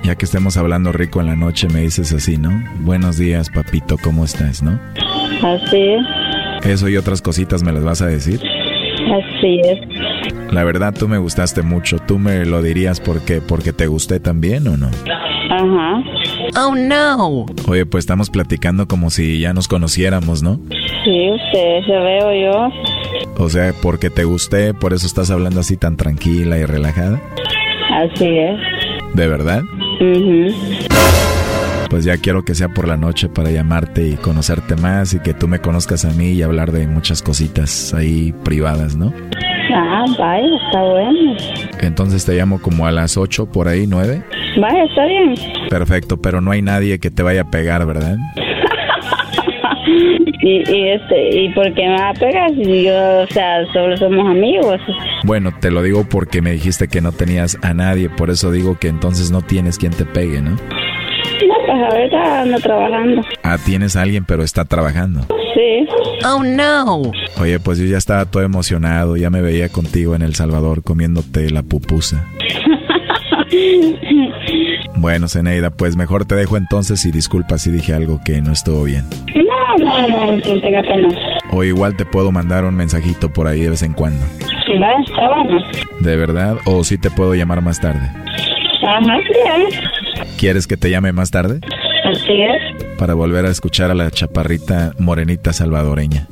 Ya que estemos hablando rico en la noche, me dices así, ¿no? Buenos días, papito, ¿cómo estás, no? Así es. Eso y otras cositas me las vas a decir. Así es. La verdad, tú me gustaste mucho. ¿Tú me lo dirías porque, porque te gusté también o no? Ajá. Oh, no. Oye, pues estamos platicando como si ya nos conociéramos, ¿no? Sí, usted, se veo yo. O sea, porque te gusté, por eso estás hablando así tan tranquila y relajada. Así es. ¿De verdad? Mhm. Pues ya quiero que sea por la noche para llamarte y conocerte más y que tú me conozcas a mí y hablar de muchas cositas ahí privadas, ¿no? Ah, vaya, está bueno. Entonces te llamo como a las 8 por ahí, 9. Vaya, está bien. Perfecto, pero no hay nadie que te vaya a pegar, ¿verdad? y, y este, ¿y por qué me va a pegar si yo, o sea, solo somos amigos? Bueno, te lo digo porque me dijiste que no tenías a nadie, por eso digo que entonces no tienes quien te pegue, ¿no? Pues ahorita ando trabajando. Ah, tienes a alguien, pero está trabajando. Sí. Oh, no. Oye, pues yo ya estaba todo emocionado, ya me veía contigo en El Salvador comiéndote la pupusa. Bueno, Zeneida, pues mejor te dejo entonces y disculpa si dije algo que no estuvo bien. No, no, no, no tenga pena. O igual te puedo mandar un mensajito por ahí de vez en cuando. Va, está bueno. ¿De verdad? ¿O sí te puedo llamar más tarde? ¿Quieres que te llame más tarde? Así es. Para volver a escuchar a la chaparrita morenita salvadoreña.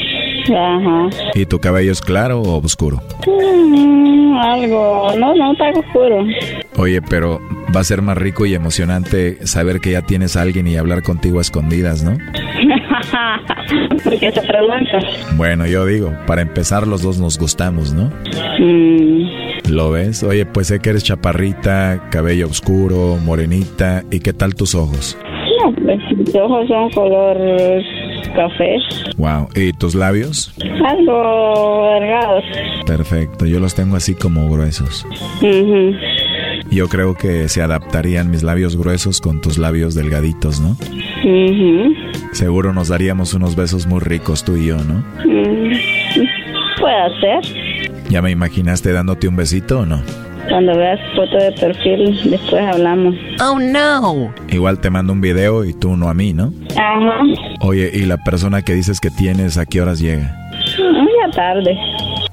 Ajá. ¿Y tu cabello es claro o oscuro? Mm, algo, no, no, está oscuro. Oye, pero va a ser más rico y emocionante saber que ya tienes a alguien y hablar contigo a escondidas, ¿no? ¿Por qué se pregunta? Bueno, yo digo, para empezar los dos nos gustamos, ¿no? Mm, ¿Lo ves? Oye, pues sé que eres chaparrita, cabello oscuro, morenita. ¿Y qué tal tus ojos? no, pues mis ojos son color café. Wow. ¿Y tus labios? Algo delgados. Perfecto. Yo los tengo así como gruesos. Yo creo que se adaptarían mis labios gruesos con tus labios delgaditos, ¿no? Seguro nos daríamos unos besos muy ricos tú y yo, ¿no? Puede ser. ¿Ya me imaginaste dándote un besito o no? Cuando veas foto de perfil, después hablamos. Oh, no. Igual te mando un video y tú no a mí, ¿no? Ajá. Oye, ¿y la persona que dices que tienes a qué horas llega? Ya tarde.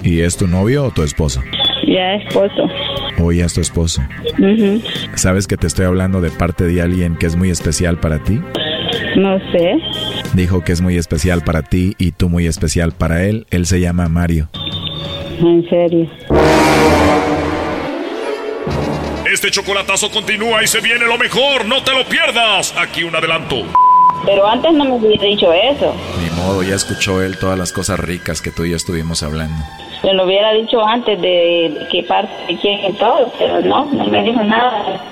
¿Y es tu novio o tu esposo? Ya esposo. O ya es tu esposo. ¿Sabes que te estoy hablando de parte de alguien que es muy especial para ti? No sé. Dijo que es muy especial para ti y tú muy especial para él. Él se llama Mario. En serio. Este chocolatazo continúa y se viene lo mejor. No te lo pierdas. Aquí un adelanto. Pero antes no me hubiera dicho eso. Ni modo, ya escuchó él todas las cosas ricas que tú y yo estuvimos hablando. Se lo hubiera dicho antes de qué parte, de quién y todo, pero no, no me dijo nada.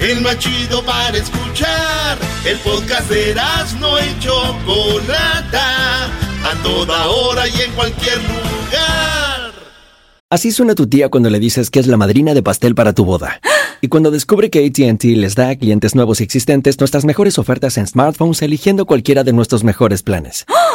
el más chido para escuchar. El podcast de Erasmo y Chocolata, a toda hora y en cualquier lugar. Así suena tu tía cuando le dices que es la madrina de pastel para tu boda. Y cuando descubre que ATT les da a clientes nuevos y existentes nuestras mejores ofertas en smartphones eligiendo cualquiera de nuestros mejores planes.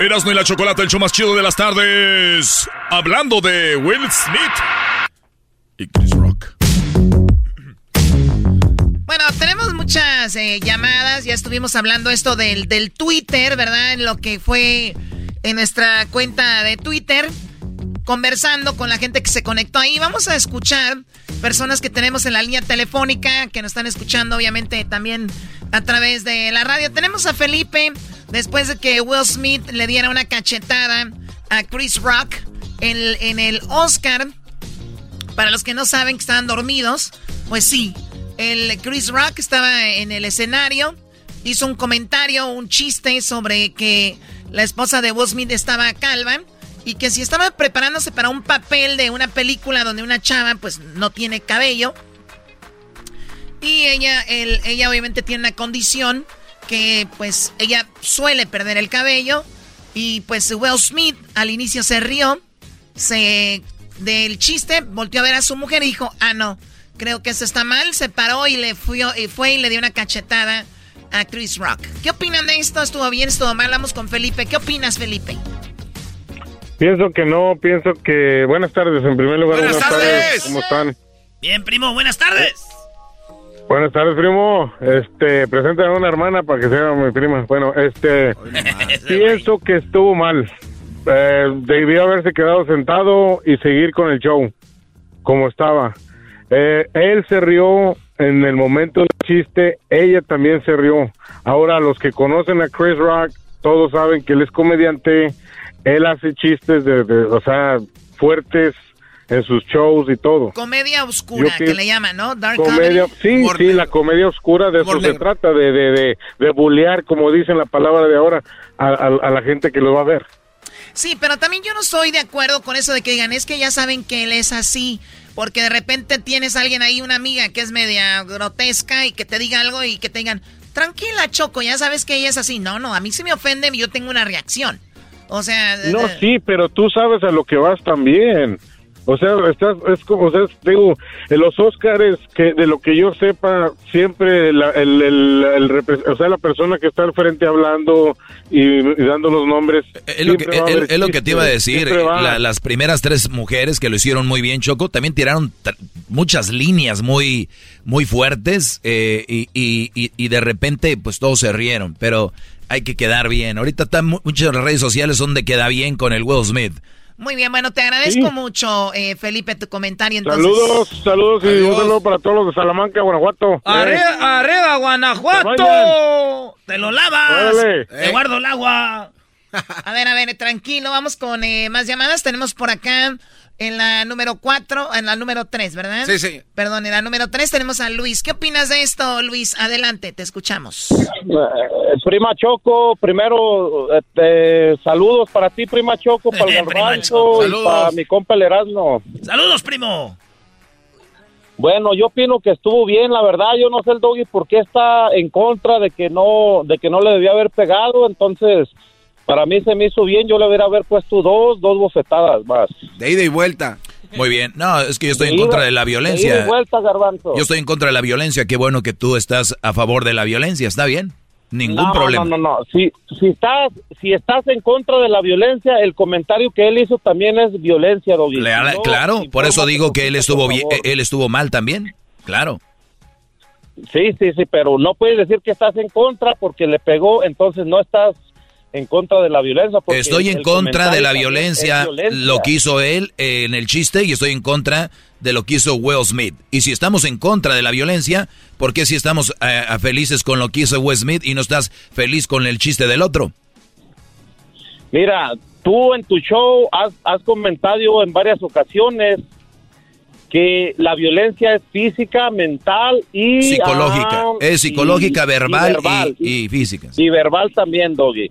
Erasmo y la Chocolata, el show más chido de las tardes. Hablando de Will Smith y Chris Rock. Bueno, tenemos muchas eh, llamadas. Ya estuvimos hablando esto del, del Twitter, ¿verdad? En lo que fue en nuestra cuenta de Twitter. Conversando con la gente que se conectó ahí. Vamos a escuchar personas que tenemos en la línea telefónica, que nos están escuchando, obviamente, también a través de la radio. Tenemos a Felipe después de que Will Smith le diera una cachetada a Chris Rock en, el Oscar. Para los que no saben que estaban dormidos, pues sí, el Chris Rock estaba en el escenario, hizo un comentario, un chiste sobre que la esposa de Will Smith estaba calva y que si estaba preparándose para un papel de una película donde una chava pues no tiene cabello y ella, ella obviamente tiene una condición que pues ella suele perder el cabello y pues Will Smith al inicio se rió, se del chiste, volteó a ver a su mujer y dijo, ah no, creo que eso está mal, se paró y le fue y, fue y le dio una cachetada a Chris Rock. ¿Qué opinan de esto? ¿Estuvo bien? ¿Estuvo mal? Vamos con Felipe. ¿Qué opinas, Felipe? Pienso que no, pienso que... Buenas tardes, en primer lugar. Buenas, tardes. ¿Cómo están? Bien, primo, buenas tardes. Buenas tardes, primo. Este, presenta a una hermana para que sea mi prima. Bueno, este, pienso que estuvo mal. Eh, debió haberse quedado sentado y seguir con el show como estaba. Eh, él se rió en el momento del chiste, ella también se rió. Ahora, los que conocen a Chris Rock, todos saben que él es comediante, él hace chistes de, de o sea, fuertes en sus shows y todo. Comedia oscura, que le llaman, ¿no? Dark comedia, Sí, sí, la comedia oscura, de eso se trata, de, de, de, de bullear, como dicen la palabra de ahora, a, a, la gente que lo va a ver. Sí, pero también yo no estoy de acuerdo con eso de que digan, es que ya saben que él es así, porque de repente tienes a alguien ahí, una amiga que es media grotesca y que te diga algo y que te digan, tranquila Choco, ya sabes que ella es así. No, no, a mí se me ofende y yo tengo una reacción. O sea... No, eh, sí, pero tú sabes a lo que vas también. O sea, estás, es como, o sea, digo, en los Óscares, que de lo que yo sepa, siempre el, el, o sea, la persona que está al frente hablando y, dando los nombres. Es lo que, lo que te iba a decir. las primeras tres mujeres que lo hicieron muy bien, Choco, también tiraron muchas líneas muy, muy fuertes eh, y, y, y de repente, pues todos se rieron, pero hay que quedar bien. Ahorita están muchas redes sociales donde queda bien con el Will Smith. Muy bien, bueno, te agradezco mucho, eh, Felipe, tu comentario. Entonces. Saludos, saludos y un saludo para todos los de Salamanca, Guanajuato. Arriba, arriba Guanajuato. Te lo lavas. Te guardo el agua. A ver, a ver, tranquilo, vamos con eh, más llamadas. Tenemos por acá en la número 4, en la número 3, ¿verdad? Sí, sí. Perdón, en la número 3 tenemos a Luis. ¿Qué opinas de esto, Luis? Adelante, te escuchamos. Eh, prima Choco, primero, este, saludos para ti, prima Choco, para el garbanzo y para mi compa el Erasmo. ¡Saludos, primo! Bueno, yo opino que estuvo bien, la verdad, yo no sé el doggy por qué está en contra de que no, de que no le debía haber pegado, entonces para mí se me hizo bien, yo le hubiera haber puesto dos, dos bofetadas más. De ida y vuelta. Muy bien. No, es que yo estoy en contra de la violencia. De ida y vuelta, garbanzo. Yo estoy en contra de la violencia. Qué bueno que tú estás a favor de la violencia. ¿Está bien? Ningún problema. No, no, no. Si, si, estás, si estás en contra de la violencia, el comentario que él hizo también es violencia, Doggy. claro, por eso digo que él estuvo bien, él estuvo mal también. Claro. Sí, sí, sí, pero no puedes decir que estás en contra porque le pegó, entonces no estás en contra de la violencia. Estoy en contra de la violencia, lo que hizo él en el chiste y estoy en contra de lo que hizo Will Smith. Y si estamos en contra de la violencia, ¿por qué si estamos eh, felices con lo que hizo Will Smith y no estás feliz con el chiste del otro? Mira, tú en tu show has, has comentado en varias ocasiones que la violencia es física, mental y psicológica. Ah, es psicológica, verbal, y, y, física. Y verbal también, Doggy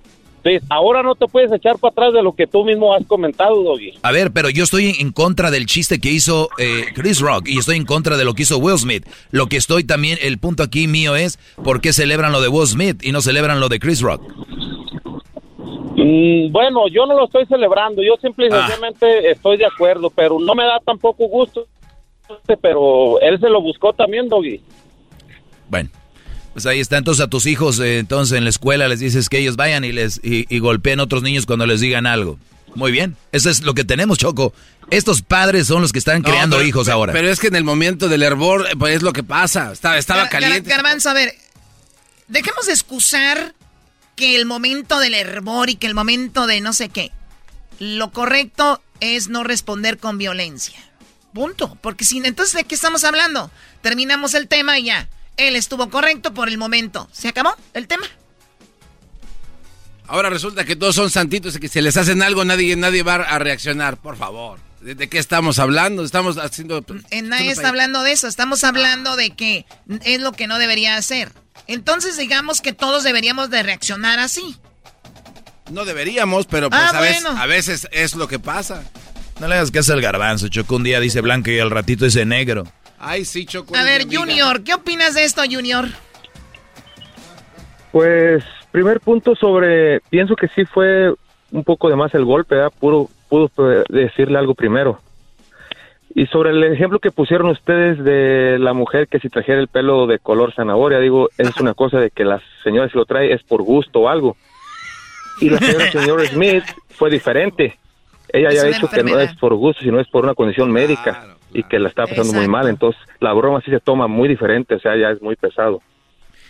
ahora no te puedes echar para atrás de lo que tú mismo has comentado, Doggy. A ver, pero yo estoy en contra del chiste que hizo eh, Chris Rock y estoy en contra de lo que hizo Will Smith. Lo que estoy también, el punto aquí mío es por qué celebran lo de Will Smith y no celebran lo de Chris Rock. Mm, bueno, yo no lo estoy celebrando, yo simplemente ah. estoy de acuerdo, pero no me da tampoco gusto, pero él se lo buscó también, Doggy. Bueno. Pues ahí está, entonces a tus hijos, eh, entonces en la escuela les dices que ellos vayan y les y, golpeen a otros niños cuando les digan algo. Muy bien, eso es lo que tenemos, Choco. Estos padres son los que están creando hijos ahora. Pero es que en el momento del hervor, pues es lo que pasa. Estaba, estaba caliente. Garbanzo, a ver, dejemos de excusar que el momento del hervor y que el momento de no sé qué. Lo correcto es no responder con violencia. Punto. Porque si entonces, ¿de qué estamos hablando? Terminamos el tema y ya. Él estuvo correcto por el momento. ¿Se acabó el tema? Ahora resulta que todos son santitos y que si les hacen algo nadie, nadie va a reaccionar. Por favor. ¿De, qué estamos hablando? Estamos haciendo... Eh, nadie está hablando de eso. Estamos hablando de que es lo que no debería hacer. Entonces digamos que todos deberíamos de reaccionar así. No deberíamos, pero pues ah, a, veces, a, veces, es lo que pasa. No le hagas caso al garbanzo, Choco. Un día dice blanco y al ratito dice negro. Ay, sí, Choco. A ver, Junior, ¿qué opinas de esto, Junior? Pues, primer punto sobre, pienso que sí fue un poco de más el golpe, ¿verdad? Pudo, pudo decirle algo primero. Y sobre el ejemplo que pusieron ustedes de la mujer que si trajera el pelo de color zanahoria, digo, es una cosa de que la señora si lo trae es por gusto o algo. Y la señora, señor Smith fue diferente. Ella ya ha dicho que no es por gusto, sino es por una condición médica y que la está pasando muy mal. Entonces, la broma sí se toma muy diferente, o sea, ya es muy pesado.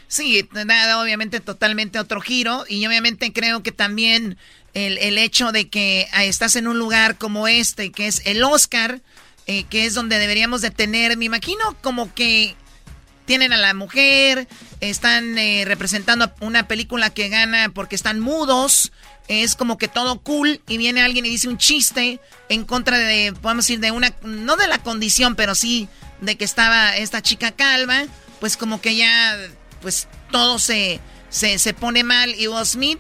Sí, nada, obviamente totalmente otro giro y obviamente creo que también el, el hecho de que estás en un lugar como este, que es el Oscar, eh, que es donde deberíamos de tener, me imagino como que tienen a la mujer, están eh, representando una película que gana porque están mudos, es como que todo cool y viene alguien y dice un chiste en contra de, podemos decir, de una, no de la condición, pero sí de que estaba esta chica calva, pues como que ya, pues todo se, se, se pone mal y Will Smith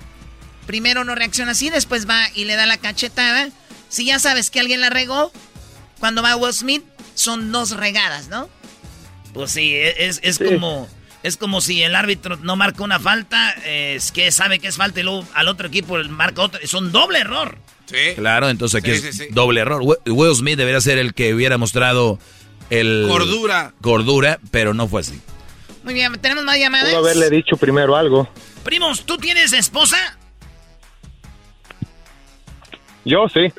primero no reacciona así, después va y le da la cachetada. Si ya sabes que alguien la regó, cuando va Will Smith son dos regadas, ¿no? Pues sí, es, es como es como si el árbitro no marca una falta, es que sabe que es falta y luego al otro equipo marca otra. Es un doble error. Sí. Claro, entonces aquí es doble error. Will Smith debería ser el que hubiera mostrado el... Cordura. Cordura, pero no fue así. Muy bien, ¿tenemos más llamadas? Pudo haberle dicho primero algo. Primos, ¿tú tienes esposa? Yo sí.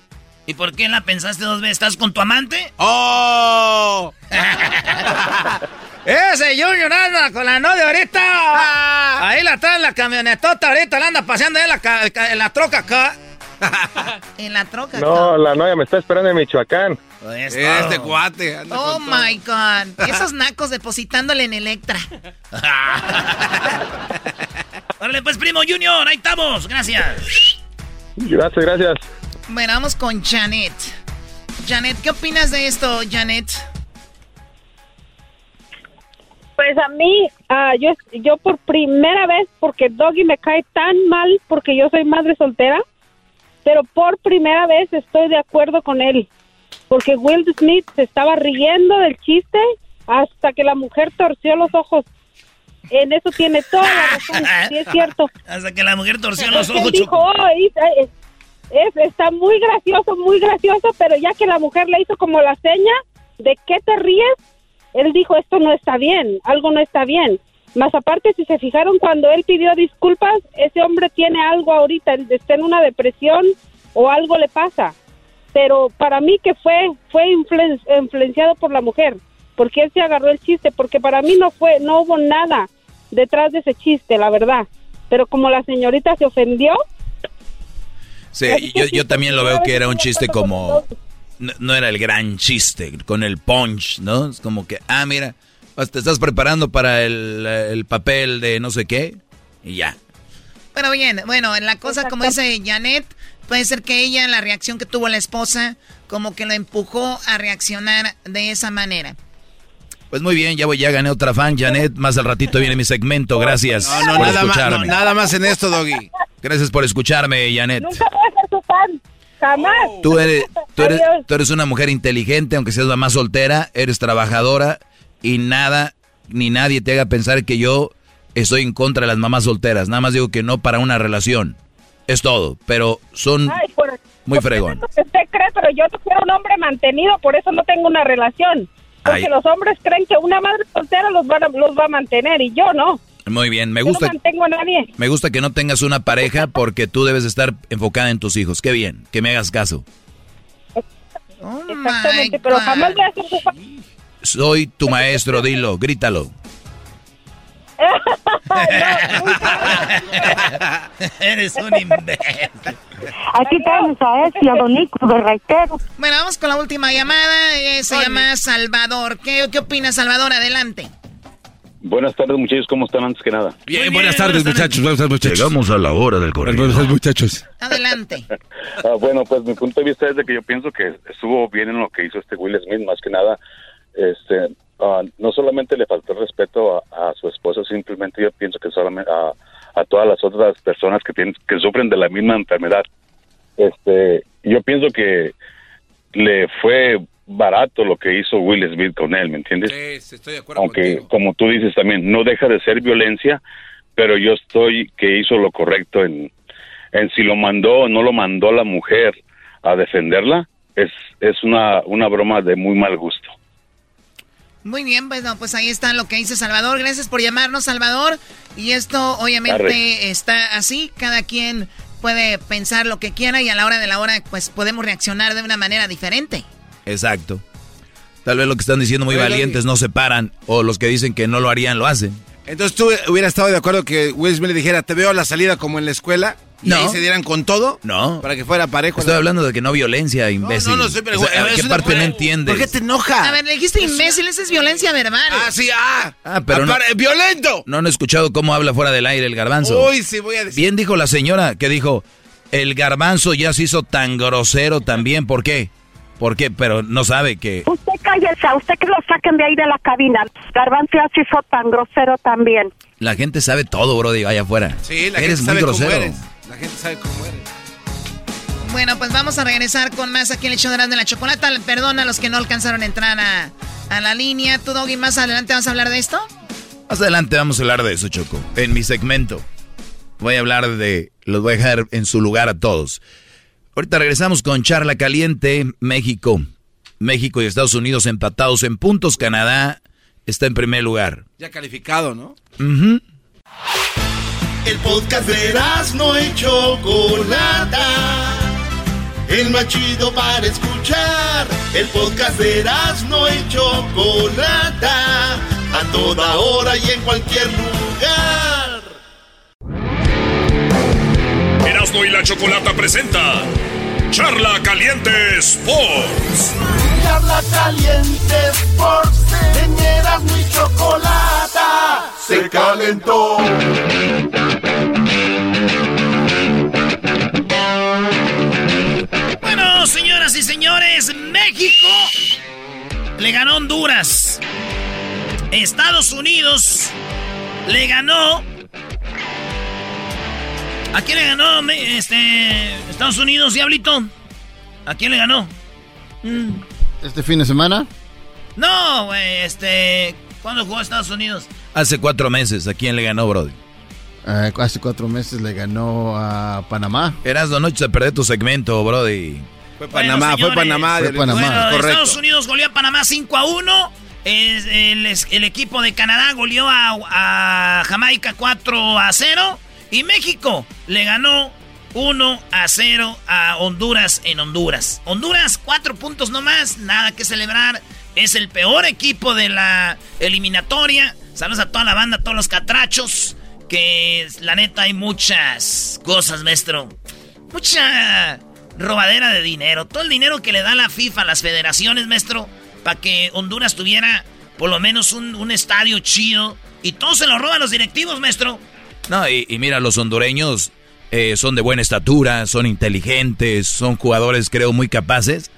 ¿Y por qué la pensaste dos veces? ¿Estás con tu amante? ¡Oh! Ese Junior anda con la novia ahorita. Ahí la en la camionetota ahorita, la anda paseando en la, en la troca acá. en la troca. No, la novia me está esperando en Michoacán. Este cuate. oh my God. Esos nacos depositándole en Electra. Órale, pues, primo Junior, ahí estamos. Gracias. Gracias, gracias. Bueno, vamos con Janet. Janet, ¿qué opinas de esto, Janet? Pues a mí, ah, yo, yo por primera vez, porque Doggy me cae tan mal porque yo soy madre soltera, pero por primera vez estoy de acuerdo con él, porque Will Smith se estaba riendo del chiste hasta que la mujer torció los ojos. En eso tiene toda la razón, sí es cierto. Hasta que la mujer torció los ojos. Dijo, oh, es, está muy gracioso, muy gracioso, pero ya que la mujer le hizo como la seña de qué te ríes, él dijo esto no está bien, algo no está bien. Más aparte, si se fijaron cuando él pidió disculpas, ese hombre tiene algo ahorita, está en una depresión o algo le pasa. Pero para mí que fue fue influenciado por la mujer, porque él se agarró el chiste, porque para mí no fue no hubo nada detrás de ese chiste, la verdad. Pero como la señorita se ofendió, Sí, yo, yo también lo veo que era un chiste como no, era el gran chiste, con el punch, ¿no? Es como que, ah, mira, pues, te estás preparando para el, papel de no sé qué y ya. Pero bien, bueno, en la cosa como dice Janet, puede ser que ella, la reacción que tuvo la esposa, como que lo empujó a reaccionar de esa manera. Pues muy bien, ya voy, ya gané otra fan, Janet. Más al ratito viene mi segmento. Gracias no, no, nada Más, nada más en esto, Doggy. Gracias por escucharme, Janet. Nunca voy a ser tu fan. Jamás. Tú eres, tú eres, una mujer inteligente, aunque seas mamá soltera, eres trabajadora y nada ni nadie te haga pensar que yo estoy en contra de las mamás solteras. Nada más digo que no para una relación. Es todo, pero son muy fregón. Usted cree, pero yo quiero un hombre mantenido, por eso no tengo una relación. Porque los hombres creen que una madre soltera los va, los va a mantener y yo no. Muy bien, me gusta. Me gusta que no tengas una pareja porque tú debes estar enfocada en tus hijos. Qué bien, que me hagas caso. Exactamente, pero jamás hacer su Soy tu maestro, dilo, grítalo. Eres un imbécil. Aquí tenemos a este, a Don Nico de Reitero. Bueno, vamos con la última llamada. Eh, se llama Salvador. ¿Qué, ¿Qué opina Salvador? Adelante. Buenas tardes, muchachos. ¿Cómo están antes que nada? Bien, buenas, tardes, muchachos. Buenas muchachos. Llegamos a la hora del correo. Buenas muchachos. Adelante. Ah, bueno, pues mi punto de vista es de que yo pienso que estuvo bien en lo que hizo este Will Smith. Más que nada, este, ah, no solamente le faltó respeto a, su esposa, simplemente yo pienso que solamente a, a todas las otras personas que tienen, que sufren de la misma enfermedad. Este, yo pienso que le fue barato lo que hizo Will Smith con él, ¿me entiendes? Sí, estoy de acuerdo Aunque, como tú dices también, no deja de ser violencia, pero yo estoy que hizo lo correcto en, en si lo mandó o no lo mandó la mujer a defenderla, es, es una, una broma de muy mal gusto. Muy bien, bueno, pues ahí está lo que dice Salvador. Gracias por llamarnos, Salvador. Y esto obviamente está así, cada quien puede pensar lo que quiera y a la hora de la hora pues podemos reaccionar de una manera diferente. Exacto. Tal vez lo que están diciendo muy valientes no se paran, o los que dicen que no lo harían lo hacen. Entonces tú hubieras estado de acuerdo que Will Smith le dijera, te veo a la salida como en la escuela. y ahí se dieran con todo. No. Para que fuera parejo. Estoy hablando de que no violencia, imbécil. no, no, estoy O sea, ¿a ¿Qué parte no entiendes? ¿Por qué te enoja? A ver, le dijiste imbécil, esa es violencia verbal. Ah, sí, ah. Ah, pero no, ¡Violento! no han escuchado cómo habla fuera del aire el garbanzo. Uy, sí, voy a decir. Bien dijo la señora que dijo, el garbanzo ya se hizo tan grosero también. ¿Por qué? ¿Por qué? Pero no sabe que... Usted cállese, a usted que lo saquen de ahí de la cabina. Garbanzo ya se hizo tan grosero también. La gente sabe todo, bro, digo, allá afuera. Sí, la Eres gente muy sabe grosero. cómo eres. La gente sabe cómo eres. Bueno, pues vamos a regresar con más aquí en el show de la Chocolata. Perdona a los que no alcanzaron a entrar a, a la línea. ¿Tú, Doggy, más adelante vas a hablar de esto? Más adelante vamos a hablar de eso, Choco. En mi segmento. Voy a hablar de... Los voy a dejar en su lugar a todos. Ahorita regresamos con Charla Caliente, México. México y Estados Unidos empatados en puntos. Canadá está en primer lugar. Ya calificado, ¿no? El podcast de no y Chocolata. El más chido para escuchar. El podcast de no y Chocolata. A toda hora y en cualquier lugar. Erasmo y la Chocolata presenta Charla Caliente Sports. Charla caliente Sports. En Erasmo y Chocolata. Se calentó. Bueno, señoras y señores, México le ganó Honduras. Estados Unidos le ganó. ¿A quién le ganó este, Estados Unidos, Diablito? ¿A quién le ganó? Mm. Este fin de semana. No, güey, este. ¿Cuándo jugó Estados Unidos? Hace cuatro meses, ¿a quién le ganó, Brody? eh, hace cuatro meses le ganó a Panamá. Eras no noche de perder tu segmento, Brody. Fue Panamá, fue señores. Panamá, Fue Panamá. Bueno, correcto. Estados Unidos goleó a Panamá 5 a 1. Es- el, es- el equipo de Canadá goleó a, a Jamaica 4 a 0. Y México le ganó 1 a 0 a Honduras en Honduras. Honduras, 4 puntos nomás, nada que celebrar. Es el peor equipo de la eliminatoria. Saludos a toda la banda, a todos los catrachos. Que la neta hay muchas cosas, maestro. Mucha robadera de dinero. Todo el dinero que le da la FIFA a las federaciones, maestro, para que Honduras tuviera por lo menos un, estadio chido. Y todo se lo roban los directivos, maestro. No, y mira, los hondureños eh, son de buena estatura, son inteligentes, son jugadores, creo, muy capaces.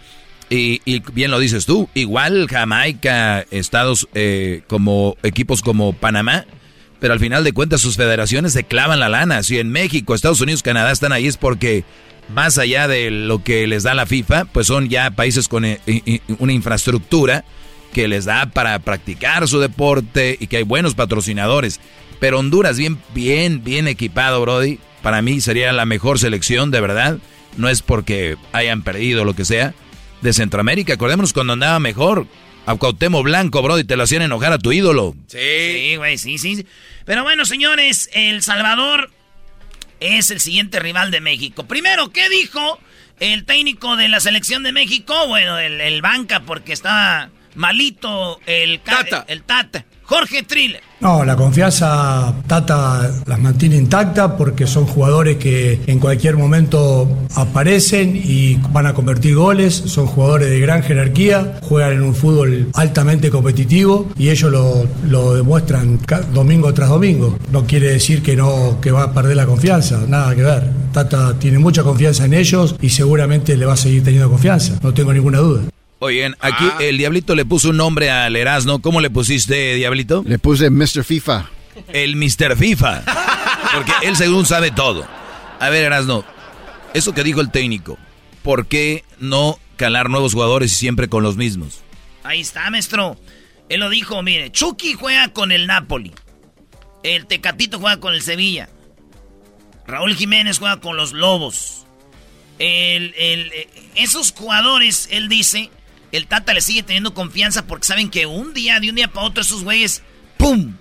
Y, y bien lo dices tú, igual Jamaica, Estados, eh, como equipos como Panamá, pero al final de cuentas sus federaciones se clavan la lana. Si en México, Estados Unidos, Canadá están ahí es porque más allá de lo que les da la FIFA, pues son ya países con eh, una infraestructura que les da para practicar su deporte y que hay buenos patrocinadores. Pero Honduras bien, bien, bien equipado, Brody. Para mí sería la mejor selección, de verdad. No es porque hayan perdido lo que sea. De Centroamérica, acordémonos cuando andaba mejor. A Cuauhtémoc Blanco, Brody, te lo hacían enojar a tu ídolo. Sí, güey, sí, sí. Pero bueno, señores, El Salvador es el siguiente rival de México. Primero, ¿qué dijo el técnico de la selección de México? Bueno, el, el banca, porque estaba malito el Tata. El, Tata. Jorge Triller. No, la confianza Tata las mantiene intacta porque son jugadores que en cualquier momento aparecen y van a convertir goles, son jugadores de gran jerarquía, juegan en un fútbol altamente competitivo y ellos lo, lo demuestran domingo tras domingo. No quiere decir que no que va a perder la confianza, nada que ver. Tata tiene mucha confianza en ellos y seguramente le va a seguir teniendo confianza, no tengo ninguna duda. Oigan, aquí el Diablito le puso un nombre al Erasmo. ¿Cómo le pusiste, Diablito? Le puse Mr. FIFA. El Mr. FIFA. Porque él según sabe todo. A ver, Erasmo, eso que dijo el técnico, ¿por qué no calar nuevos jugadores y siempre con los mismos? Ahí está, maestro. Él lo dijo, mire, Chucky juega con el Napoli. El Tecatito juega con el Sevilla. Raúl Jiménez juega con los Lobos. El- el- eh, esos jugadores, él dice, el Tata le sigue teniendo confianza porque saben que un día, de un día para otro, esos güeyes, ¡pum!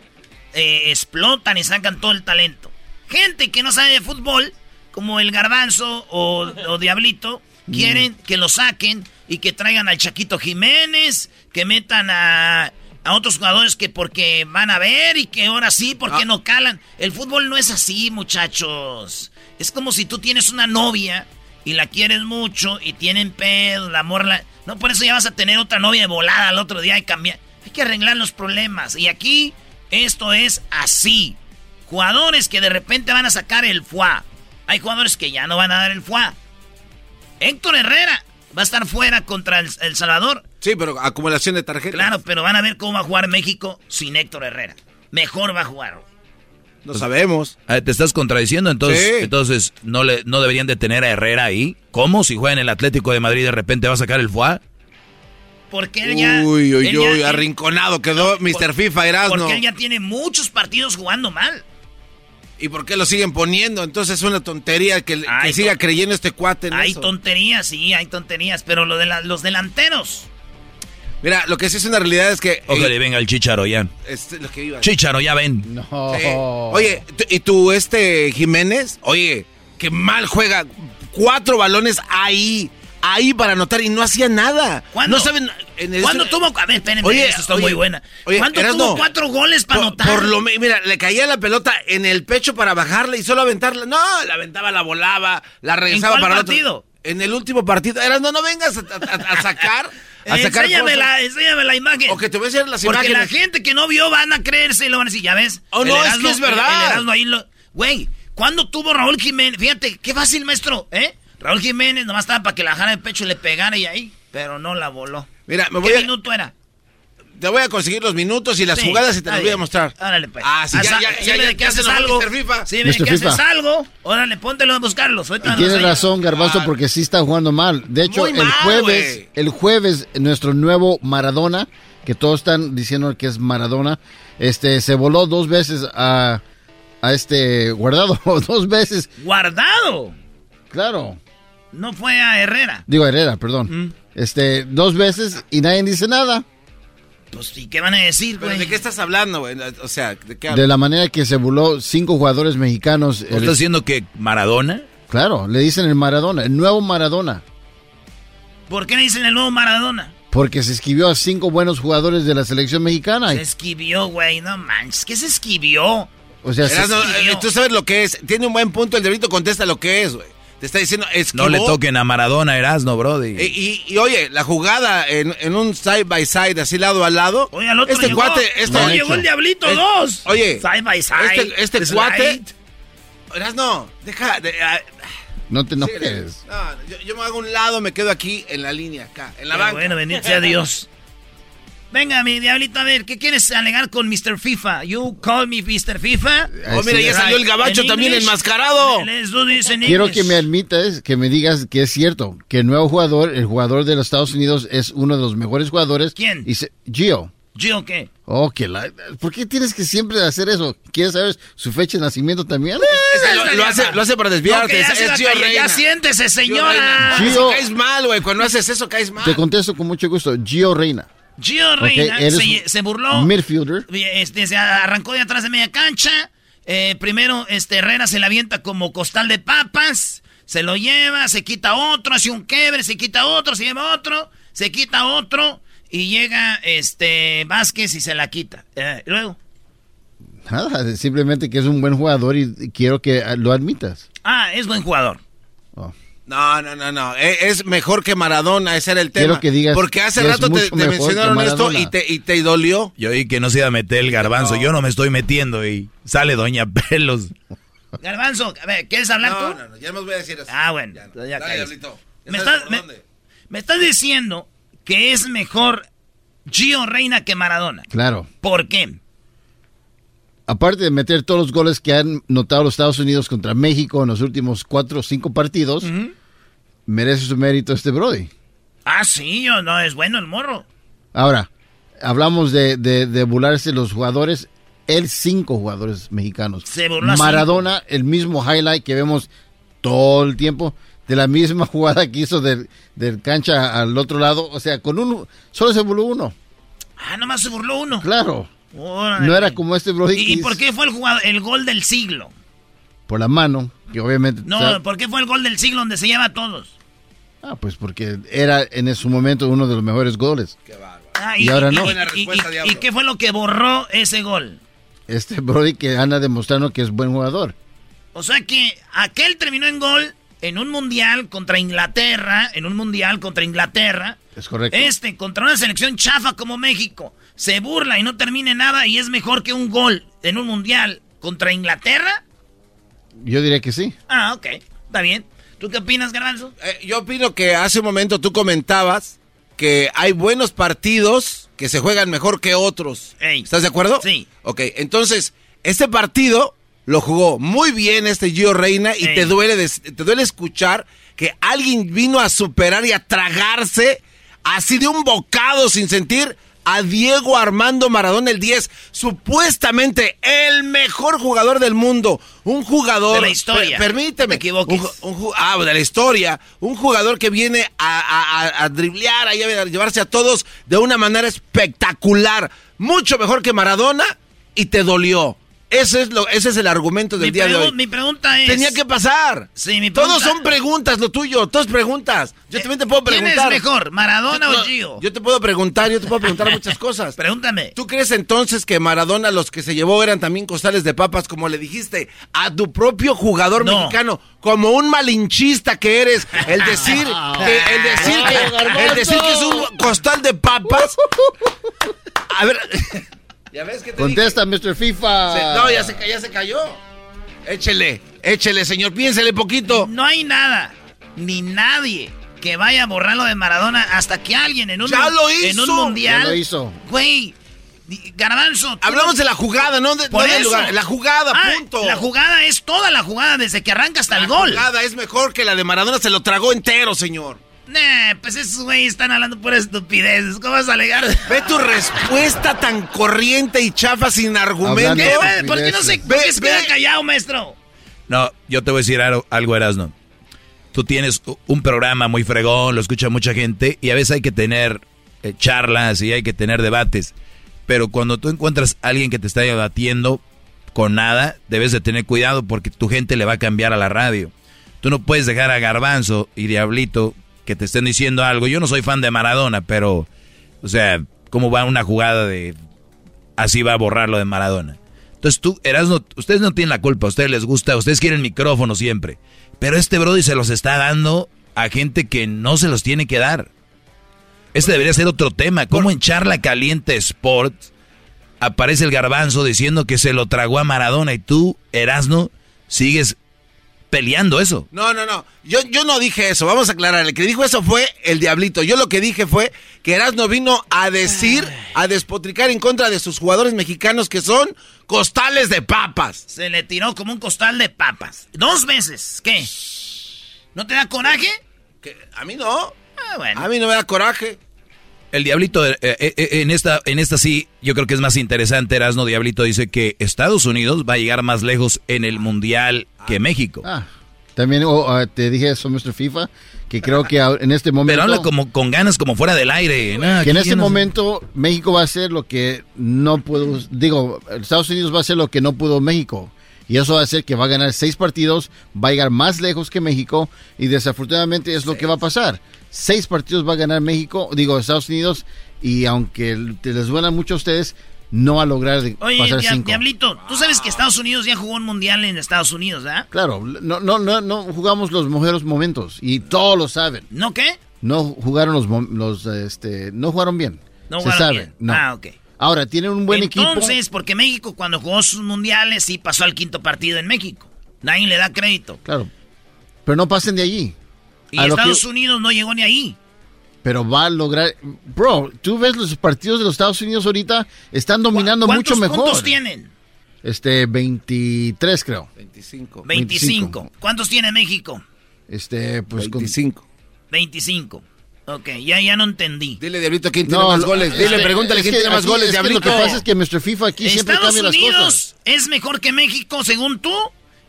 eh, explotan y sacan todo el talento. Gente que no sabe de fútbol, como el Garbanzo o, o Diablito, quieren que lo saquen y que traigan al Chaquito Jiménez, que metan a, a otros jugadores que porque van a ver y que ahora sí, porque no calan. El fútbol no es así, muchachos. Es como si tú tienes una novia y la quieres mucho y tienen pedo, la morla. No por eso ya vas a tener otra novia de volada al otro día y cambiar. Hay que arreglar los problemas. Y aquí esto es así. Jugadores que de repente van a sacar el fuá. Hay jugadores que ya no van a dar el fuá. Héctor Herrera va a estar fuera contra el, el Salvador. Sí, pero acumulación de tarjetas. Claro, pero van a ver cómo va a jugar México sin Héctor Herrera. Mejor va a jugar. No sabemos. Ah, Te estás contradiciendo, entonces, entonces no le no deberían de tener a Herrera ahí. ¿Cómo? Si juega en el Atlético de Madrid de repente va a sacar el FUA. Porque él ya. Uy, uy, uy, ya- arrinconado quedó Mr. FIFA Erasmo. Porque él ya tiene muchos partidos jugando mal. ¿Y por qué lo siguen poniendo? Entonces es una tontería que, siga creyendo este cuate en Hay eso. tonterías, sí, hay tonterías. Pero lo de la- los delanteros. Mira, lo que sí es una realidad es que... Ojalá venga el Chicharo ya. Este, lo que iba a- Chicharo, ya ven. Sí. Oye, ¿y tú, este Jiménez? Oye, que mal juega. Cuatro balones ahí, ahí para anotar y no hacía nada. ¿Cuándo? No saben. En el- ¿Cuándo tuvo.? A ver, espérenme, Oye, eso está oye, muy buena. oye, ¿Cuándo tuvo cuatro goles para anotar? por lo mira, le caía la pelota en el pecho para bajarla y solo aventarla. No, la aventaba, la volaba, la regresaba cuál para el otro. partido? En el último partido. Eras, no, no vengas a, a- a sacar. A sacar enséñame, cosas. la, enséñame la imagen. O que te voy a enseñar las Porque imágenes. la gente que no vio van a creerse y lo van a decir, ya ves. Oh, no, es que es verdad. El, Erasmo ahí lo... Güey, ¿cuándo tuvo Raúl Jiménez? Fíjate, qué fácil, maestro, ¿eh? Raúl Jiménez nomás estaba para que la bajara el pecho y le pegara y ahí, pero no la voló. Mira, me voy ¿Qué a- minuto era? Te voy a conseguir los minutos y las Sí, jugadas y te las voy a mostrar. Órale, pues. Ah, sí, ya, ya, sí, ya, ya, que haces algo. FIFA. Sí, ve Mr. que FIFA. haces algo. Órale, póntelo a buscarlos. Y tienes razón, Garbanzo, porque sí está jugando mal. De hecho, Muy el mal, jueves, el jueves, nuestro nuevo Maradona, que todos están diciendo que es Maradona, este, se voló dos veces a, a este guardado, dos veces. Guardado. Claro. No fue a Herrera. Digo Herrera, perdón. Mm. Este, dos veces y nadie dice nada. Pues, ¿y qué van a decir, ¿Pero güey? de qué estás hablando, güey? O sea, ¿de qué De hablas? la manera que se voló cinco jugadores mexicanos. ¿Estás diciendo que Maradona? Claro, le dicen el Maradona, el nuevo Maradona. ¿Por qué le dicen el nuevo Maradona? Porque se escribió a cinco buenos jugadores de la selección mexicana. Se esquivió, güey, no manches. ¿Qué se esquivió? O sea, se- eh, tú sabes lo que es. Tiene un buen punto. El Diablito contesta lo que es, güey. Te está diciendo, esquivó. No le toquen a Maradona, Erasno, Brody. Y, y- y, oye, la jugada en, en un side by side, así lado a lado. Oye, al otro este llegó. cuate. Este, No, llegó el Diablito Es- 2. Oye, Side by side. este, este Slide. cuate. Erasno, deja. De, ah, no te sí, enojes. no, yo, yo me hago un lado, me quedo aquí en la línea, acá, en la Qué banca. Bueno, bendito sea Dios. Venga, mi diablito, a ver, ¿qué quieres alegar con Mr. FIFA? You call me Mr. FIFA? Oh, mira, ya salió el gabacho también English? enmascarado. Let's do this in Quiero que me admitas, que me digas que es cierto, que el nuevo jugador, el jugador de los Estados Unidos, es uno de los mejores jugadores. ¿Quién? Y se- Gio. ¿Gio qué? Oh, que la- ¿Por qué tienes que siempre hacer eso? ¿Quieres saber su fecha de nacimiento también? Ese lo, lo hace, lo hace para desviarte. No, ya es, es Gio Reina. ya siéntese, Gio señora. Gio- eso caes mal, güey. Cuando haces eso, caes mal. Te contesto con mucho gusto. Gio Reina. Gio Reina se, se burló. Midfielder. Este, se arrancó de atrás de media cancha. Eh, primero, este Herrera se la avienta como costal de papas. Se lo lleva, se quita otro, hace un quebre, se quita otro, se lleva otro, se quita otro. Y llega este Vázquez y se la quita. Eh, luego. Nada, simplemente que es un buen jugador y quiero que ah, lo admitas. Ah, es buen jugador. No, no, no, no. E- Es mejor que Maradona, ese era el tema. Quiero que digas Porque hace rato te, mencionaron esto y te, y te dolió. Yo oí que no se iba a meter el garbanzo. Yo no me estoy metiendo y sale Doña Pelos. Garbanzo, a ver, ¿quieres hablar No, tú? no, no, ya me voy a decir eso. Ah, bueno. ya Dale, Me estás, me- dónde. me estás diciendo que es mejor Gio Reina que Maradona. Claro. ¿Por qué? Aparte de meter todos los goles que han notado los Estados Unidos contra México en los últimos cuatro o cinco partidos, merece su mérito este Brody. Ah, sí, yo, no, es bueno el morro. Ahora, hablamos de, de, de burlarse los jugadores. Él, cinco jugadores mexicanos. Se burló Maradona, el mismo highlight que vemos todo el tiempo, de la misma jugada que hizo del, del cancha al otro lado. O sea, con uno, solo se burló uno. Ah, nomás se burló uno. Claro. Órale. No era como este Brody ¿Y, y por qué fue el, jugador, el gol del siglo? por la mano, que obviamente... No, o sea, ¿por qué fue el gol del siglo donde se lleva a todos? Ah, pues porque era en su momento uno de los mejores goles. Ah, Y ahora no. y- y- y- ¿Y qué fue lo que borró ese gol? Este Brody que anda demostrando que es buen jugador. O sea que aquel terminó en gol en un mundial contra Inglaterra, en un mundial contra Inglaterra. Es correcto. Este contra una selección chafa como México. Se burla y no termine nada y es mejor que un gol en un mundial contra Inglaterra. Yo diría que sí. Ah, ok. Está bien. ¿Tú qué opinas, Garbanzo? Eh, yo opino que hace un momento tú comentabas que hay buenos partidos que se juegan mejor que otros. ¿Estás de acuerdo? Sí. Ok, entonces, este partido lo jugó muy bien este Gio Reina y te duele, te duele escuchar que alguien vino a superar y a tragarse así de un bocado sin sentir a Diego Armando Maradona el 10, supuestamente el mejor jugador del mundo, un jugador De la historia. Per- permíteme, un ju- un ah, de la historia, un jugador que viene a, a, a- a driblear, a llevarse a todos de una manera espectacular, mucho mejor que Maradona y te dolió. Ese es lo, ese es el argumento del Mi, día de hoy. mi pregunta es... Tenía que pasar. Sí, mi Todos pregunta- son preguntas, lo tuyo, todos preguntas. Yo también te puedo ¿Quién preguntar. es mejor, Maradona Yo- o Gio? Yo te puedo preguntar, yo te puedo preguntar muchas cosas. Pregúntame. ¿Tú crees entonces que Maradona los que se llevó eran también costales de papas, como le dijiste a tu propio jugador No. mexicano, como un malinchista que eres, el decir que el decir que el decir que es un costal de papas? A ver, ya ves que te Contesta, Mr. FIFA. Se- no, ya se, ya se cayó. Échele, échele, señor, piénsele poquito. No hay nada, ni nadie que vaya a borrarlo de Maradona hasta que alguien en un, ¡Ya lo en un hizo! mundial. Ya lo hizo. Güey, Garbanzo. Hablamos no- de la jugada, no, de, Por no del eso. lugar. La jugada, Ah, punto. La jugada es toda la jugada desde que arranca hasta La el gol. jugada es mejor que la de Maradona, se lo tragó entero, señor. Nah, pues esos güeyes están hablando por estupideces. ¿Cómo vas a alegar? Ve tu respuesta tan corriente y chafa sin argumento. ¿Qué, güey? ¿Por qué no se, queda callado, maestro? No, yo te voy a decir algo, Erasno. Tú tienes un programa muy fregón, lo escucha mucha gente y a veces hay que tener eh, charlas y hay que tener debates. Pero cuando tú encuentras a alguien que te está debatiendo con nada, debes de tener cuidado porque tu gente le va a cambiar a la radio. Tú no puedes dejar a Garbanzo y Diablito que te estén diciendo algo. Yo no soy fan de Maradona, pero, o sea, ¿cómo va una jugada de así va a borrar lo de Maradona? Entonces tú, Erasno, ustedes no tienen la culpa, a ustedes les gusta, ustedes quieren micrófono siempre. Pero este Brody se los está dando a gente que no se los tiene que dar. Este debería ser otro tema. ¿Cómo en Charla Caliente Sports aparece el garbanzo diciendo que se lo tragó a Maradona y tú, Erasno, sigues peleando eso? No, no, no. Yo, yo no dije eso. Vamos a aclarar. El que dijo eso fue el Diablito. Yo lo que dije fue que Erasmo vino a decir, a despotricar en contra de sus jugadores mexicanos que son costales de papas. Se le tiró como un costal de papas. Dos veces. ¿Qué? ¿No te da coraje? A mí no. Ah, bueno. A mí no me da coraje. El Diablito, eh, eh, eh, en, esta, en esta sí, yo creo que es más interesante. Erasno Diablito dice que Estados Unidos va a llegar más lejos en el Mundial que México. Ah, también oh, ah, te dije eso, Mr. FIFA, que creo que en este momento... Pero habla como con ganas, como fuera del aire. No, que en este no- momento México va a hacer lo que no pudo, digo, Estados Unidos va a hacer lo que no pudo México. Y eso va a hacer que va a ganar seis partidos, va a llegar más lejos que México y desafortunadamente es lo que va a pasar. Seis partidos va a ganar México, digo Estados Unidos y aunque te les duela mucho a ustedes, no va a lograr Oye, pasar cinco. Diablito, tú sabes que Estados Unidos ya jugó un mundial en Estados Unidos, ¿verdad? Claro, no, no, no, no jugamos los mejores momentos y todos lo saben. ¿No qué? No jugaron los, los este, no jugaron bien. No Se jugaron sabe. bien. no. Ah, ok. Ahora, tienen un buen equipo. Entonces, porque México cuando jugó sus mundiales sí pasó al quinto partido en México. Nadie le da crédito. Claro. Pero no pasen de allí. Y Estados que- Unidos no llegó ni ahí. pero va a lograr. Bro, tú ves los partidos de los Estados Unidos ahorita, están dominando mucho ¿Cuántos mejor. puntos tienen? Este, 23, creo. 25. 25. ¿Cuántos tiene México? Este, pues. 25. 25. Ok, ya, ya no entendí. Dile, Diablito, quién tiene más goles. Dile, pregúntale es quién tiene más goles, es que Diablito. Lo que pasa es que Mr. FIFA aquí siempre Estados cambia las cosas. Unidos es mejor que México, según tú,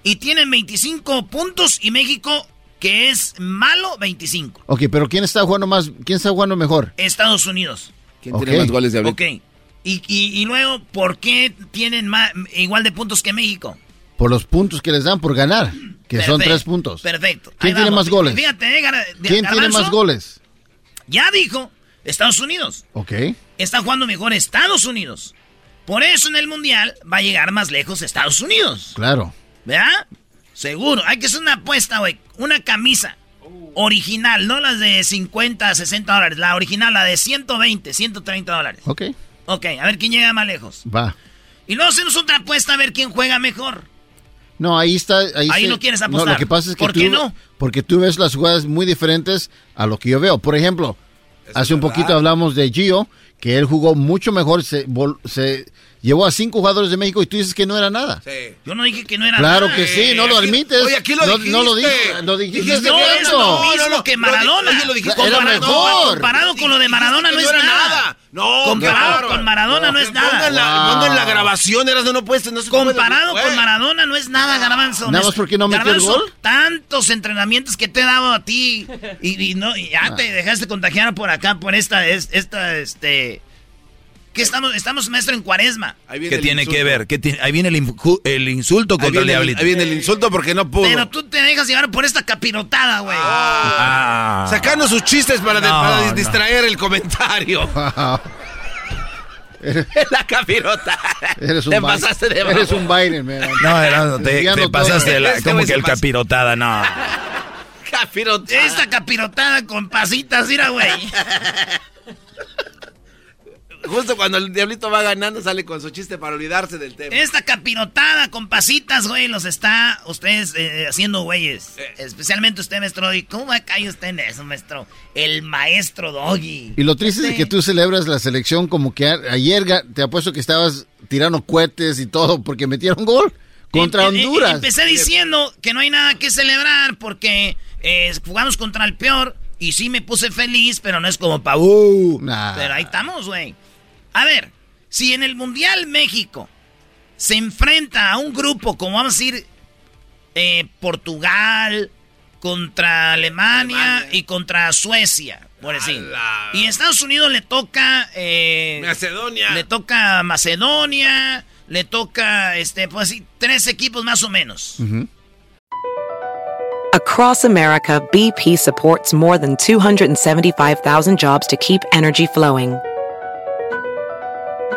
y tienen 25 puntos, y México, que es malo, 25. Ok, pero ¿quién está jugando más? ¿Quién está jugando mejor? Estados Unidos. ¿Quién tiene más goles, Diablito? Ok. Y, y- y luego, ¿por qué tienen ma- igual de puntos que México? Por los puntos que les dan por ganar, que son tres puntos. Perfecto. ¿Quién Ahí tiene vamos. más goles? Fíjate, eh, Gar- ¿Quién tiene más goles? Ya dijo, Estados Unidos. Ok. Está jugando mejor Estados Unidos. Por eso en el Mundial va a llegar más lejos Estados Unidos. Claro. ¿Verdad? Seguro. Hay que hacer una apuesta, güey. Una camisa original, no las de 50, 60 dólares. La original, la de 120, 130 dólares. Ok. Ok, a ver quién llega más lejos. Va. Y luego hacemos otra apuesta a ver quién juega mejor. No, ahí está. Ahí, Ahí se- no quieres apostar. lo que pasa es que ¿Por tú, qué no? Porque tú ves las jugadas muy diferentes a lo que yo veo. Por ejemplo, hace un poquito hablamos de Gio, que él jugó mucho mejor, se, vol- se llevó a cinco jugadores de México y tú dices que no era nada. Yo no dije que no era Claro nada. que sí, no lo admites. oye, aquí lo no, no lo dijiste. dijiste. Lo dijiste. Dijiste No que es no, lo mismo no, no, que Maradona. lo dijiste. Era Comparado- mejor. Comparado con lo de Maradona no es Dijiste nada. era No, Comparado claro. con Maradona no es nada. Pongan la, Wow. la grabación, eras no puedes, no se Comparado con Maradona no es nada, Garbanzo. Nada más porque no metió el Garbanzo, gol. Tantos entrenamientos que te he dado a ti y, y no, y ya Ah. te dejaste contagiar por acá, por esta, es- esta, este... ¿Qué estamos? Estamos, maestro, en cuaresma. ¿Qué tiene que ver? ¿Qué tiene- Ahí viene el, el insulto contra el viene, el, diablito. ahí viene el insulto porque no pudo. Pero tú te dejas llevar por esta capirotada, güey. Ah. Sacando sus chistes para, de- No, para no. distraer el comentario. la capirota. Eres un Te pasaste de Eres mamón. un Biden, man. No, Erasmo, te, te pasaste de la, como que el capirotada, no. Capirota. Esta capirotada con pasitas, mira, güey. Justo cuando el diablito va ganando sale con su chiste para olvidarse del tema. Esta capirotada con pasitas, güey, los está ustedes eh, haciendo güeyes. Especialmente usted, maestro Doggy. ¿Cómo va a caer usted en eso, maestro? El maestro Doggy. Y lo triste es que tú celebras la selección como que a- ayer te apuesto que estabas tirando cohetes y todo porque metieron gol contra Honduras. Empecé diciendo que no hay nada que celebrar porque eh, jugamos contra el peor y sí me puse feliz, pero no es como pa' uh. Nah. Pero ahí estamos, güey. A ver, si en el Mundial México se enfrenta a un grupo como vamos a decir eh, Portugal contra Alemania, y contra Suecia, por decir. Y Estados Unidos le toca eh, Macedonia. le toca Macedonia, le toca este pues sí, tres equipos más o menos. Across America, BP supports more than 275,000 jobs to keep energy flowing.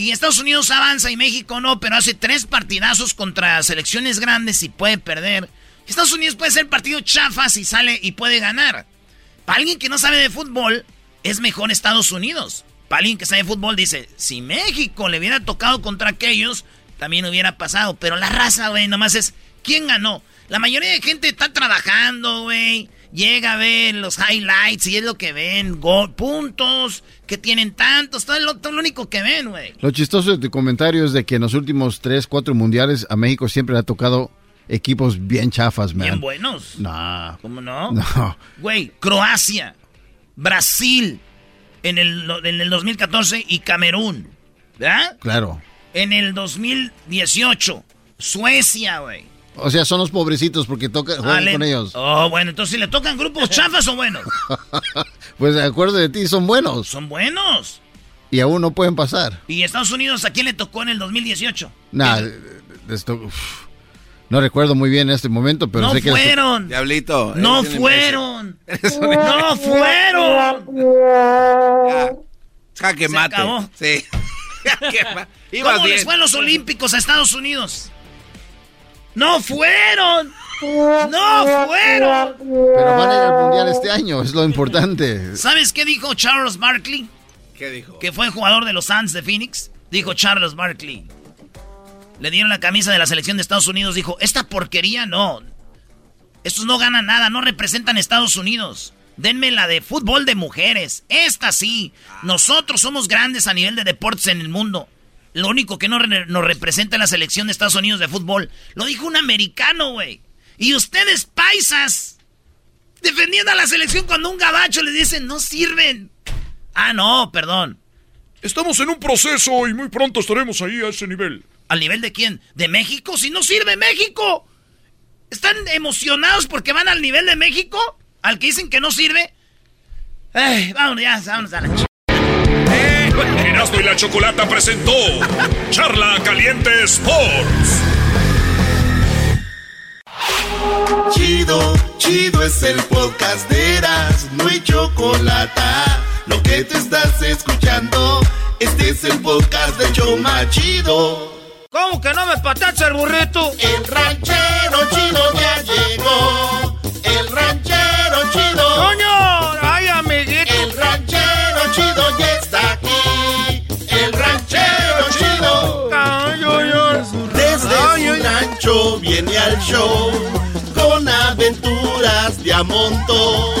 Y Estados Unidos avanza y México no, pero hace tres partidazos contra selecciones grandes y puede perder. Estados Unidos puede ser partido chafa si sale y puede ganar. Para alguien que no sabe de fútbol, es mejor Estados Unidos. Para alguien que sabe de fútbol, dice, si México le hubiera tocado contra aquellos, también hubiera pasado. Pero la raza, güey, nomás es, ¿quién ganó? La mayoría de gente está trabajando, güey. Llega a ver los highlights y es lo que ven. Gol, puntos, que tienen tantos. Todo lo, todo lo único que ven, güey. Lo chistoso de tu comentario es de que en los últimos 3, 4 mundiales a México siempre le ha tocado equipos bien chafas, man. Bien buenos. Nah. ¿Cómo no? No. Güey, Croacia, Brasil en el, en el 2014 y Camerún. ¿Verdad? Claro. En el 2018, Suecia, güey. O sea, son los pobrecitos porque toca juegan Ale- con ellos. Oh, bueno, entonces si le tocan grupos chafas o buenos. Pues de acuerdo de ti, son buenos. Son buenos. Y aún no pueden pasar. ¿Y Estados Unidos a quién le tocó en el 2018? Nah, esto, uf, no recuerdo muy bien en este momento, pero no sé que... fueron. Diablito. No un fueron. Un No fueron. Jaque Se mate. acabó. Sí. ¿Cómo les bien. fue en los Olímpicos a Estados Unidos? ¡No fueron! ¡No fueron! Pero van a ir al Mundial este año, es lo importante. ¿Sabes qué dijo Charles Barkley? ¿Qué dijo? Que fue jugador de los Suns de Phoenix. Dijo Charles Barkley. Le dieron la camisa de la selección de Estados Unidos. Dijo, esta porquería no. Estos no ganan nada, no representan Estados Unidos. Denme la de fútbol de mujeres. Esta sí. Nosotros somos grandes a nivel de deportes en el mundo. Lo único que no nos representa es la selección de Estados Unidos de fútbol. Lo dijo un americano, güey. Y ustedes, paisas, defendiendo a la selección cuando un gabacho les dice no sirven. Ah, no, perdón. Estamos en un proceso y muy pronto estaremos ahí a ese nivel. ¿Al nivel de quién? ¿De México? Si no sirve México. ¿Están emocionados porque van al nivel de México? ¿Al que dicen que no sirve? Ay, vámonos ya, vámonos a la ch... Y la Chocolata presentó Charla Caliente Sports. Chido, chido es el podcast de Eras, no hay chocolate. Lo que te estás escuchando, este es el podcast de Choma Chido. ¿Cómo que no me patacha el burrito? El ranchero chido ya llegó. Rancho viene al show con aventuras de a montón.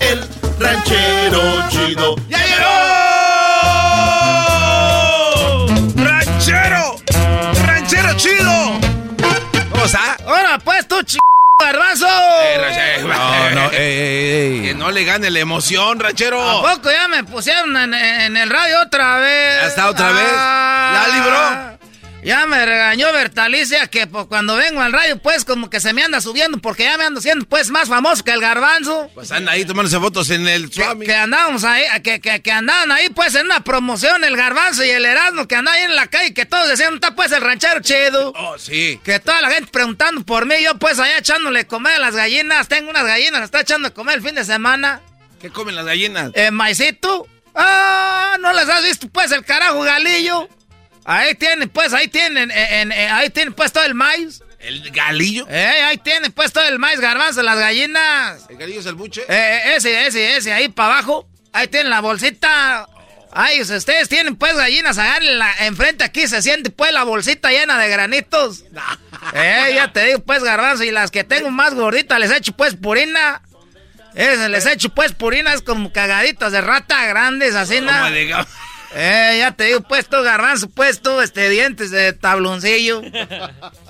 El ranchero chido. ¡Ya llegó! ¡Ranchero! ¡Ranchero chido! ¿Cómo está? ¡Ahora pues tú, ch... garbazo! Eh, no, no, Que no le gane la emoción, ranchero. ¿A poco ya me pusieron en, en el radio otra vez? ¿Ya está otra vez? ¿Ya libró? Ya me regañó Bertalicia que pues, cuando vengo al radio, pues como que se me anda subiendo porque ya me ando siendo pues más famoso que el garbanzo. Pues anda ahí tomándose fotos en el que, que, andábamos ahí, que, que, que, andaban ahí pues en una promoción el garbanzo y el Erasmo que andaban ahí en la calle que todos decían, está pues el ranchero chido. Oh, sí. Que toda la gente preguntando por mí, yo pues allá echándole comer a las gallinas, tengo unas gallinas, está echando a comer el fin de semana. ¿Qué comen las gallinas? Eh, maicito. Ah, ¿no les has visto pues el carajo galillo? Ahí tienen, pues, ahí tienen, en, ahí tienen pues todo el maíz. ¿El galillo? Eh, ahí tienen pues todo el maíz, garbanzo, las gallinas. ¿El galillo es el buche? Eh, ese, ese, ese, ahí para abajo. Ahí tienen la bolsita. Ay, ustedes tienen pues gallinas, la enfrente aquí se siente pues la bolsita llena de granitos. eh, ya te digo pues garbanzo, y las que tengo más gorditas les echo pues purina. Ese, les echo pues purina, es como cagaditas de rata grandes, así, ¿no? Eh, ya te digo, pues tú garbanzo, pues tú, este, dientes de tabloncillo.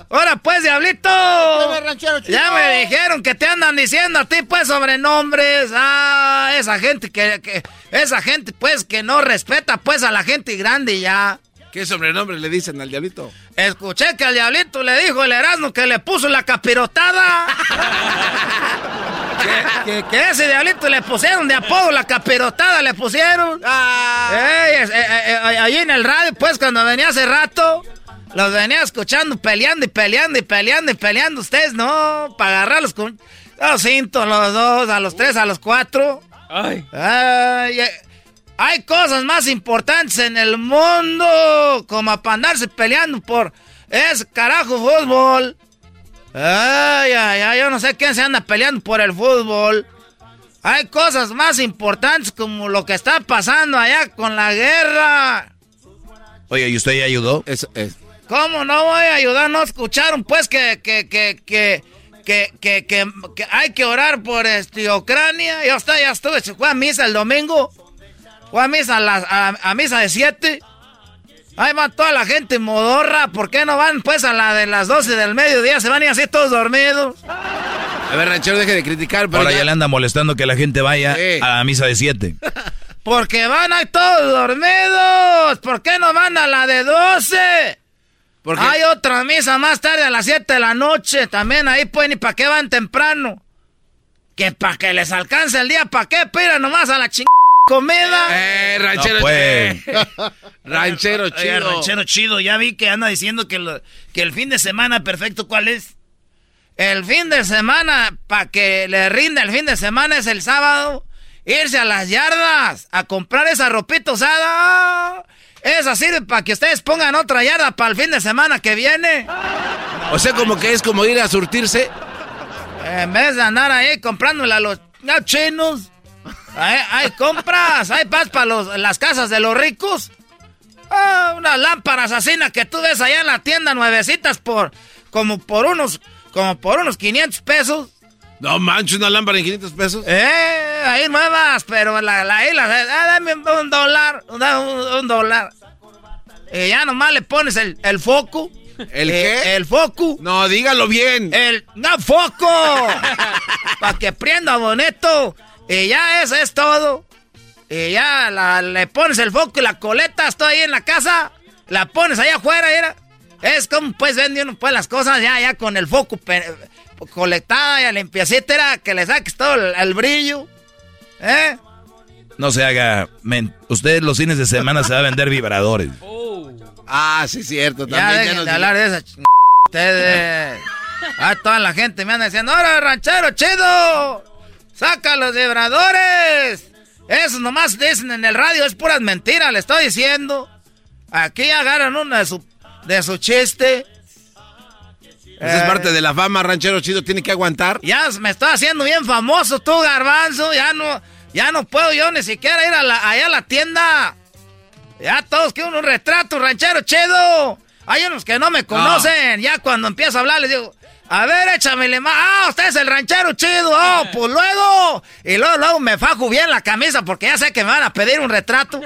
Ahora pues, diablito. Ya me dijeron que te andan diciendo a ti, pues, sobrenombres. Ah, esa gente que, que, esa gente, pues, que no respeta, pues, a la gente grande ya. ¿Qué sobrenombre le dicen al diablito? Escuché que al diablito le dijo el Erasmo que le puso la capirotada. que, que, ese diablito le pusieron de apodo la capirotada, le pusieron. Ah. Eh, eh, allí en el radio, pues, cuando venía hace rato, los venía escuchando peleando y peleando y peleando y peleando. Ustedes no, para agarrarlos con los cintos, los dos, a los tres, a los cuatro. Ay. Ay, hay cosas más importantes en el mundo como para andarse peleando por ese carajo fútbol. Ay, ay, ay, yo no sé quién se anda peleando por el fútbol. Hay cosas más importantes como lo que está pasando allá con la guerra. Oye, ¿y usted ya ayudó? Es, es. ¿Cómo no voy a ayudar? ¿No escucharon pues que, que, que, que, que, que, que hay que orar por este, Ucrania? Yo hasta ya estuve, fue a misa el domingo. Fue a misa, a, a misa de siete. Ahí va toda la gente modorra. ¿Por qué no van pues a la de las 12 del mediodía? Se van y así todos dormidos. A ver, ranchero, deje de criticar. Ahora ya... le anda molestando que la gente vaya sí. a la misa de 7. Porque van ahí todos dormidos. ¿Por qué no van a la de 12? Porque hay otra misa más tarde a las 7 de la noche. También ahí pueden y para qué van temprano. Que para que les alcance el día, ¿para qué? Pira nomás a la chingada comida. Eh, ranchero, no, pues. ranchero chido. Oye, ranchero chido, ya vi que anda diciendo que, lo, que el fin de semana perfecto, ¿cuál es? El fin de semana, para que le rinda el fin de semana es el sábado. Irse a las yardas a comprar esa ropita usada. Esa sirve para que ustedes pongan otra yarda para el fin de semana que viene. O sea, como que es como ir a surtirse. En vez de andar ahí comprándole a los chinos. Hay, hay compras, hay paz para los, las casas de los ricos. Ah, unas lámparas asesinas que tú ves allá en la tienda nuevecitas por como por unos como por unos 500 pesos. No manches, una lámpara en 500 pesos. Eh, ahí nuevas, pero la, la, ahí ah, dame un dólar, un, un, dólar. Y ya nomás le pones el, el foco. ¿El eh, qué? El foco. No, dígalo bien. El, no, foco. Para que prenda bonito. Y ya eso es todo. Y ya la, le pones el foco y la coleta, estoy ahí en la casa. La pones ahí afuera, era. Es como pues vende uno pues las cosas ya, ya con el foco colectada, ya limpiacita, era que le saques todo el, brillo. ¿Eh? No se haga. Usted los fines de semana se va a vender vibradores. Ah, sí, cierto. También, ya, ya de hablar de esa ch... Ustedes. Ah, toda la gente me anda diciendo, ¡ahora, ranchero chido! ¡Saca los vibradores! Eso nomás dicen en el radio, es puras mentiras, le estoy diciendo. Aquí agarran una de su, de su chiste. Esa es parte de la fama, ranchero chido, tiene que aguantar. Ya me estoy haciendo bien famoso tú, garbanzo. Ya no, ya no puedo yo ni siquiera ir a la, allá a la tienda. Ya todos quieren un retrato, ranchero chido. Hay unos que no me conocen. Ya cuando empiezo a hablar les digo, a ver, échamele más. Ah, usted es el ranchero chido. Oh, pues luego. Y luego, luego me fajo bien la camisa porque ya sé que me van a pedir un retrato.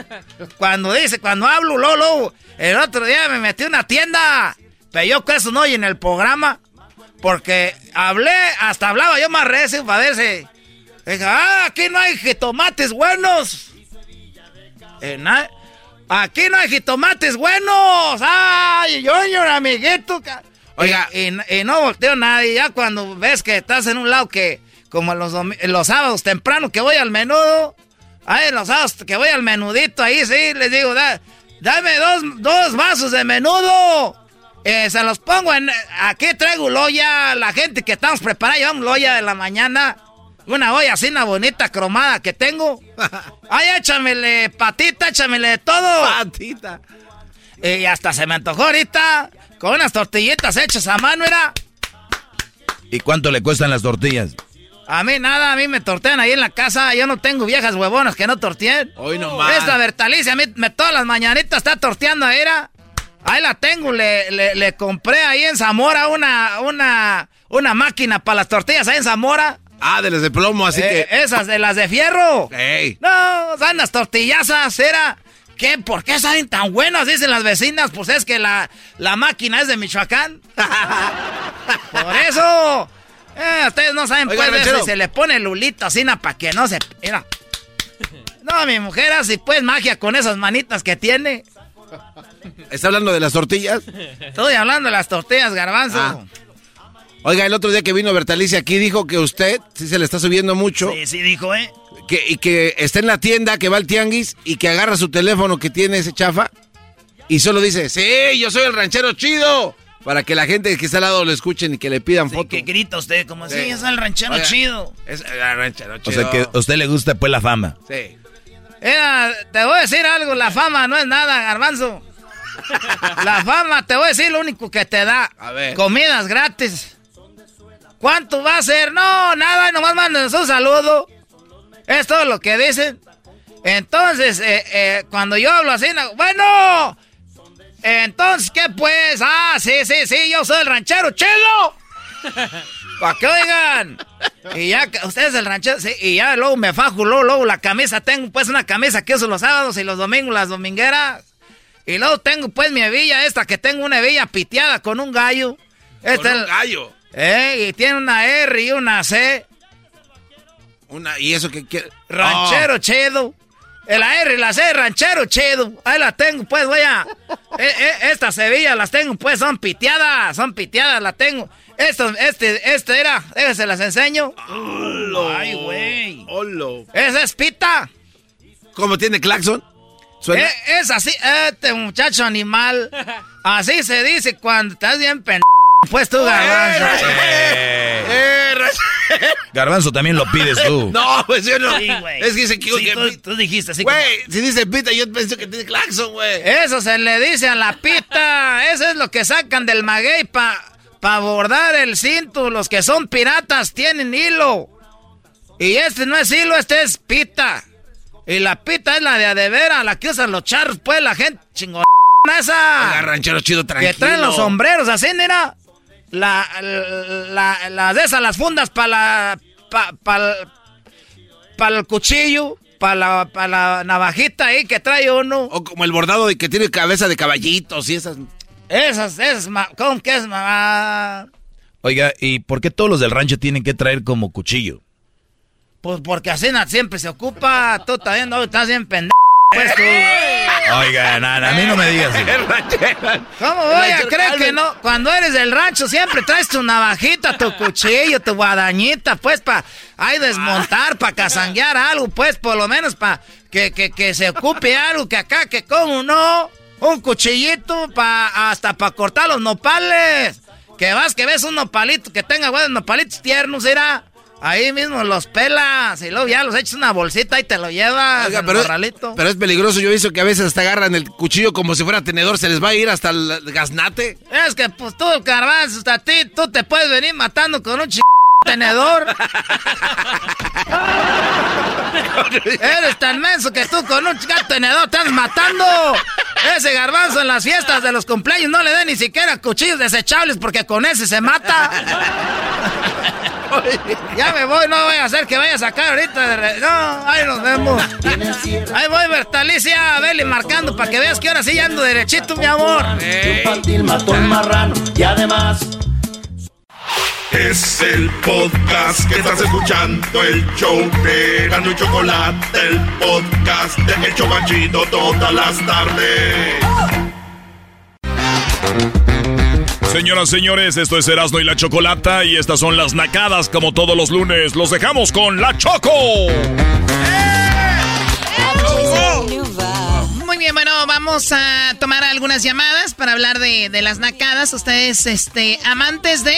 Cuando dice, cuando hablo, luego, luego. El otro día me metí en una tienda. Pero yo que eso no oye en el programa. Porque hablé, hasta hablaba yo más recio para verse. Dije, ah, aquí no hay jitomates buenos. Eh, aquí no hay jitomates buenos. Ay, yo, yo, amiguito. Oiga. Y, no volteo nadie. Ya cuando ves que estás en un lado que, como los, los sábados temprano que voy al menudo. Ay, los sábados que voy al menudito ahí, sí, les digo, dame dos, dos vasos de menudo. Eh, se los pongo en. Aquí traigo loya. La gente que estamos preparando, llevamos loya de la mañana. Una olla así, una bonita cromada que tengo. Ay, échamele patita, échamele todo. Patita. Y hasta se me antojó ahorita. Con unas tortillitas hechas a mano, era. ¿Y cuánto le cuestan las tortillas? A mí nada, a mí me tortean ahí en la casa. Yo no tengo viejas huevonas que no torteen. Hoy no más. Esta Bertalicia, a mí me, todas las mañanitas está torteando ahí, era. Ahí la tengo, le, le, compré ahí en Zamora una, una, una máquina para las tortillas ahí en Zamora. Ah, de las de plomo, así eh, que. Esas de las de fierro. Ey. No, son las tortillazas, era. ¿Qué? ¿Por qué salen tan buenas? Dicen las vecinas. Pues es que la, la máquina es de Michoacán. Por eso. Eh, ustedes no saben, pues, si se le pone lulito así para que no se... Mira. No, mi mujer hace pues magia con esas manitas que tiene. ¿Está hablando de las tortillas? Estoy hablando de las tortillas, garbanzo. Ah. Oiga, el otro día que vino Bertalicia aquí dijo que usted sí se le está subiendo mucho. Sí, sí dijo, ¿eh? Que, y que está en la tienda, que va al tianguis y que agarra su teléfono que tiene ese chafa y solo dice, sí, yo soy el ranchero chido. Para que la gente que está al lado lo escuchen y que le pidan fotos. Que grita usted como, sí, es el ranchero chido. Es el ranchero chido. O sea que a usted le gusta pues la fama. Sí. te voy a decir algo, la fama no es nada, garbanzo. La fama, te voy a decir lo único que te da. A ver. Comidas gratis. ¿Cuánto va a ser? No, nada, nomás manden un saludo. Es todo lo que dicen. Entonces, eh, eh, cuando yo hablo así, bueno, entonces, ¿qué pues? Ah, sí, sí, sí, yo soy el ranchero chido. Para que oigan. Y ya, ustedes el ranchero, sí, y ya luego me fajo, luego, luego la camisa, tengo pues una camisa que uso los sábados y los domingos, las domingueras. Y luego tengo pues mi hebilla esta, que tengo una hebilla piteada con un gallo. Este ¿Con un gallo? Eh, y tiene una R y una C. Una, ¿Y eso que quiere? Ranchero oh. chedo. El R la C, ranchero chedo. Ahí la tengo, pues, voy a. Eh, eh, estas Sevilla las tengo, pues, son piteadas. Son piteadas, las tengo. Esto, este, este era. Déjense las enseño. Ay, güey. Esa es pita. ¿Cómo tiene claxon? ¿Suena? Eh, es así, este muchacho animal. Así se dice cuando estás bien pen... Pues tú, garbanzo. Eh, garbanzo también lo pides tú. No, pues yo no. Sí. Es que dice que... tú, tú, dijiste así Güey, si dice pita, yo pienso que tiene claxon, güey. Eso se le dice a la pita. Eso es lo que sacan del maguey para pa bordar el cinto. Los que son piratas tienen hilo. Y este no es hilo, este es pita. Y la pita es la de adevera, la que usan los charros, pues la gente chingona esa. ranchero chido tranquilo. Que traen los sombreros, así, mira. La, la, las de esas, las fundas para la. Pa, el cuchillo, para la, pa la navajita ahí que trae uno. O como el bordado de que tiene cabeza de caballitos y esas. Esas, esas, ¿cómo que es, mamá? Oiga, ¿y por qué todos los del rancho tienen que traer como cuchillo? Pues porque así siempre se ocupa. Tú también no estás bien pendejo. Pues tú. Oiga, nada, a mí no me digas. ¿Cómo voy a creer que no? Cuando eres del rancho siempre traes tu navajita, tu cuchillo, tu guadañita, pues para ahí desmontar, para cazanguear algo, pues por lo menos para que, que, que, se ocupe algo, que acá, que como no, un cuchillito pa, hasta para cortar los nopales. Que vas, que ves un nopalito, que tenga buenos nopalitos tiernos, era... Ahí mismo los pelas y luego ya los echas una bolsita y te lo llevas. pero, pero, es peligroso. Yo he visto que a veces hasta agarran el cuchillo como si fuera tenedor. Se les va a ir hasta el gaznate. Es que pues tú, carbanzo, hasta ti, tú te puedes venir matando con un ch... tenedor. Eres tan menso que tú con un tenedor estás matando. Ese garbanzo en las fiestas de los cumpleaños no le den ni siquiera cuchillos desechables porque con ese se mata. ya me voy, no voy a hacer que vaya a sacar ahorita. No, ahí nos vemos. Ahí voy, Bertalicia, Beli marcando para que veas que ahora sí ya ando derechito, mi amor. Marrano y además. Es el podcast que estás escuchando, el show de Gano y Chocolate, el podcast de Hecho Machito todas las tardes. Señoras, señores, esto es Erasmo y la Chocolata y estas son las nacadas como todos los lunes. Los dejamos con la Choco. Muy bien, bueno, vamos a tomar algunas llamadas para hablar de, de las nacadas. Ustedes, este, amantes de...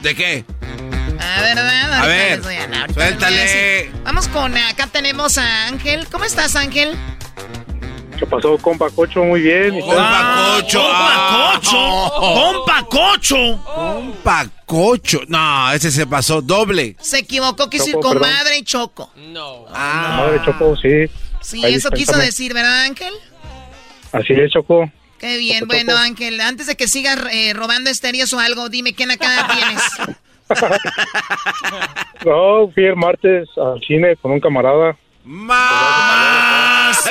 ¿De qué? A ver, ¿verdad? A ver, suéltale. Vamos con, acá tenemos a Ángel. ¿Cómo estás, Ángel? ¿Qué pasó, compa Cocho? Muy bien. Compa Cocho. Compa Cocho. Compa Cocho. Compa Cocho. No, ese se pasó doble. Se equivocó, quiso ir con madre y Choco. No. Ah. Madre Choco, sí. Sí, eso quiso decir, ¿verdad, Ángel? Así es, Choco. Qué bien. Bueno, Ángel, antes de que sigas eh, robando estéreos o algo, dime qué nacada tienes. no, fui el martes al cine con un camarada. ¡Más!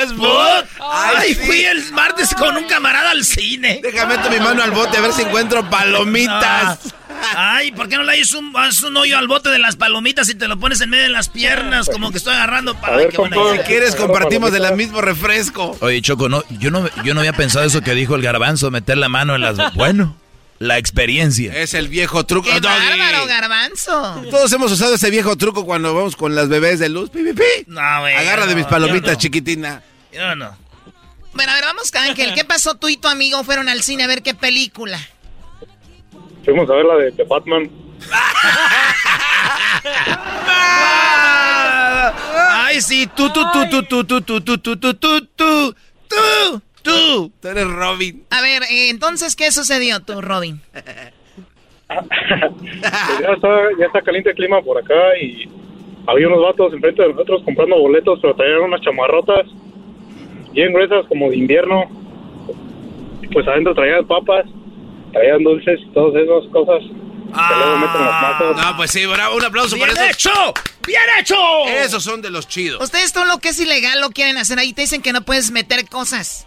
¡Ay, fui el martes con un camarada al cine! Déjame meter mi mano al bote a ver si encuentro palomitas. Ay, ¿por qué no le haces un, un, hoyo al bote de las palomitas y te lo pones en medio de las piernas? Como que estoy agarrando para ver, Si quieres, compartimos del mismo refresco. Oye, Choco, no, yo, no, yo no había pensado eso que dijo el garbanzo, meter la mano en las... Bueno... La experiencia. Es el viejo truco. ¡Qué bárbaro, garbanzo! Todos hemos usado ese viejo truco cuando vamos con las bebés de luz. ¡Pi, pi, pi! No, güey. Agarra de mis palomitas, chiquitina. Yo no. Bueno, a ver, vamos con Ángel. ¿Qué pasó tú y tu amigo fueron al cine a ver qué película? Fuimos a ver la de, de Batman. Ay, sí, tú, tú, tú, tú, tú, tú, tú, tú, tú, tú, tú, tú, tú. Tú. Tú eres Robin. A ver, eh, entonces, ¿qué sucedió tú, Robin? Pues ya, está, ya está caliente el clima por acá y había unos vatos enfrente de nosotros comprando boletos, pero traían unas chamarrotas bien gruesas como de invierno. Pues adentro traían papas, traían dulces y todas esas cosas. Ah, no, pues sí, bravo, un aplauso ¡Bien para hecho! ¡Bien hecho! Esos son de los chidos. Ustedes todo lo que es ilegal lo quieren hacer ahí. Te dicen que no puedes meter cosas.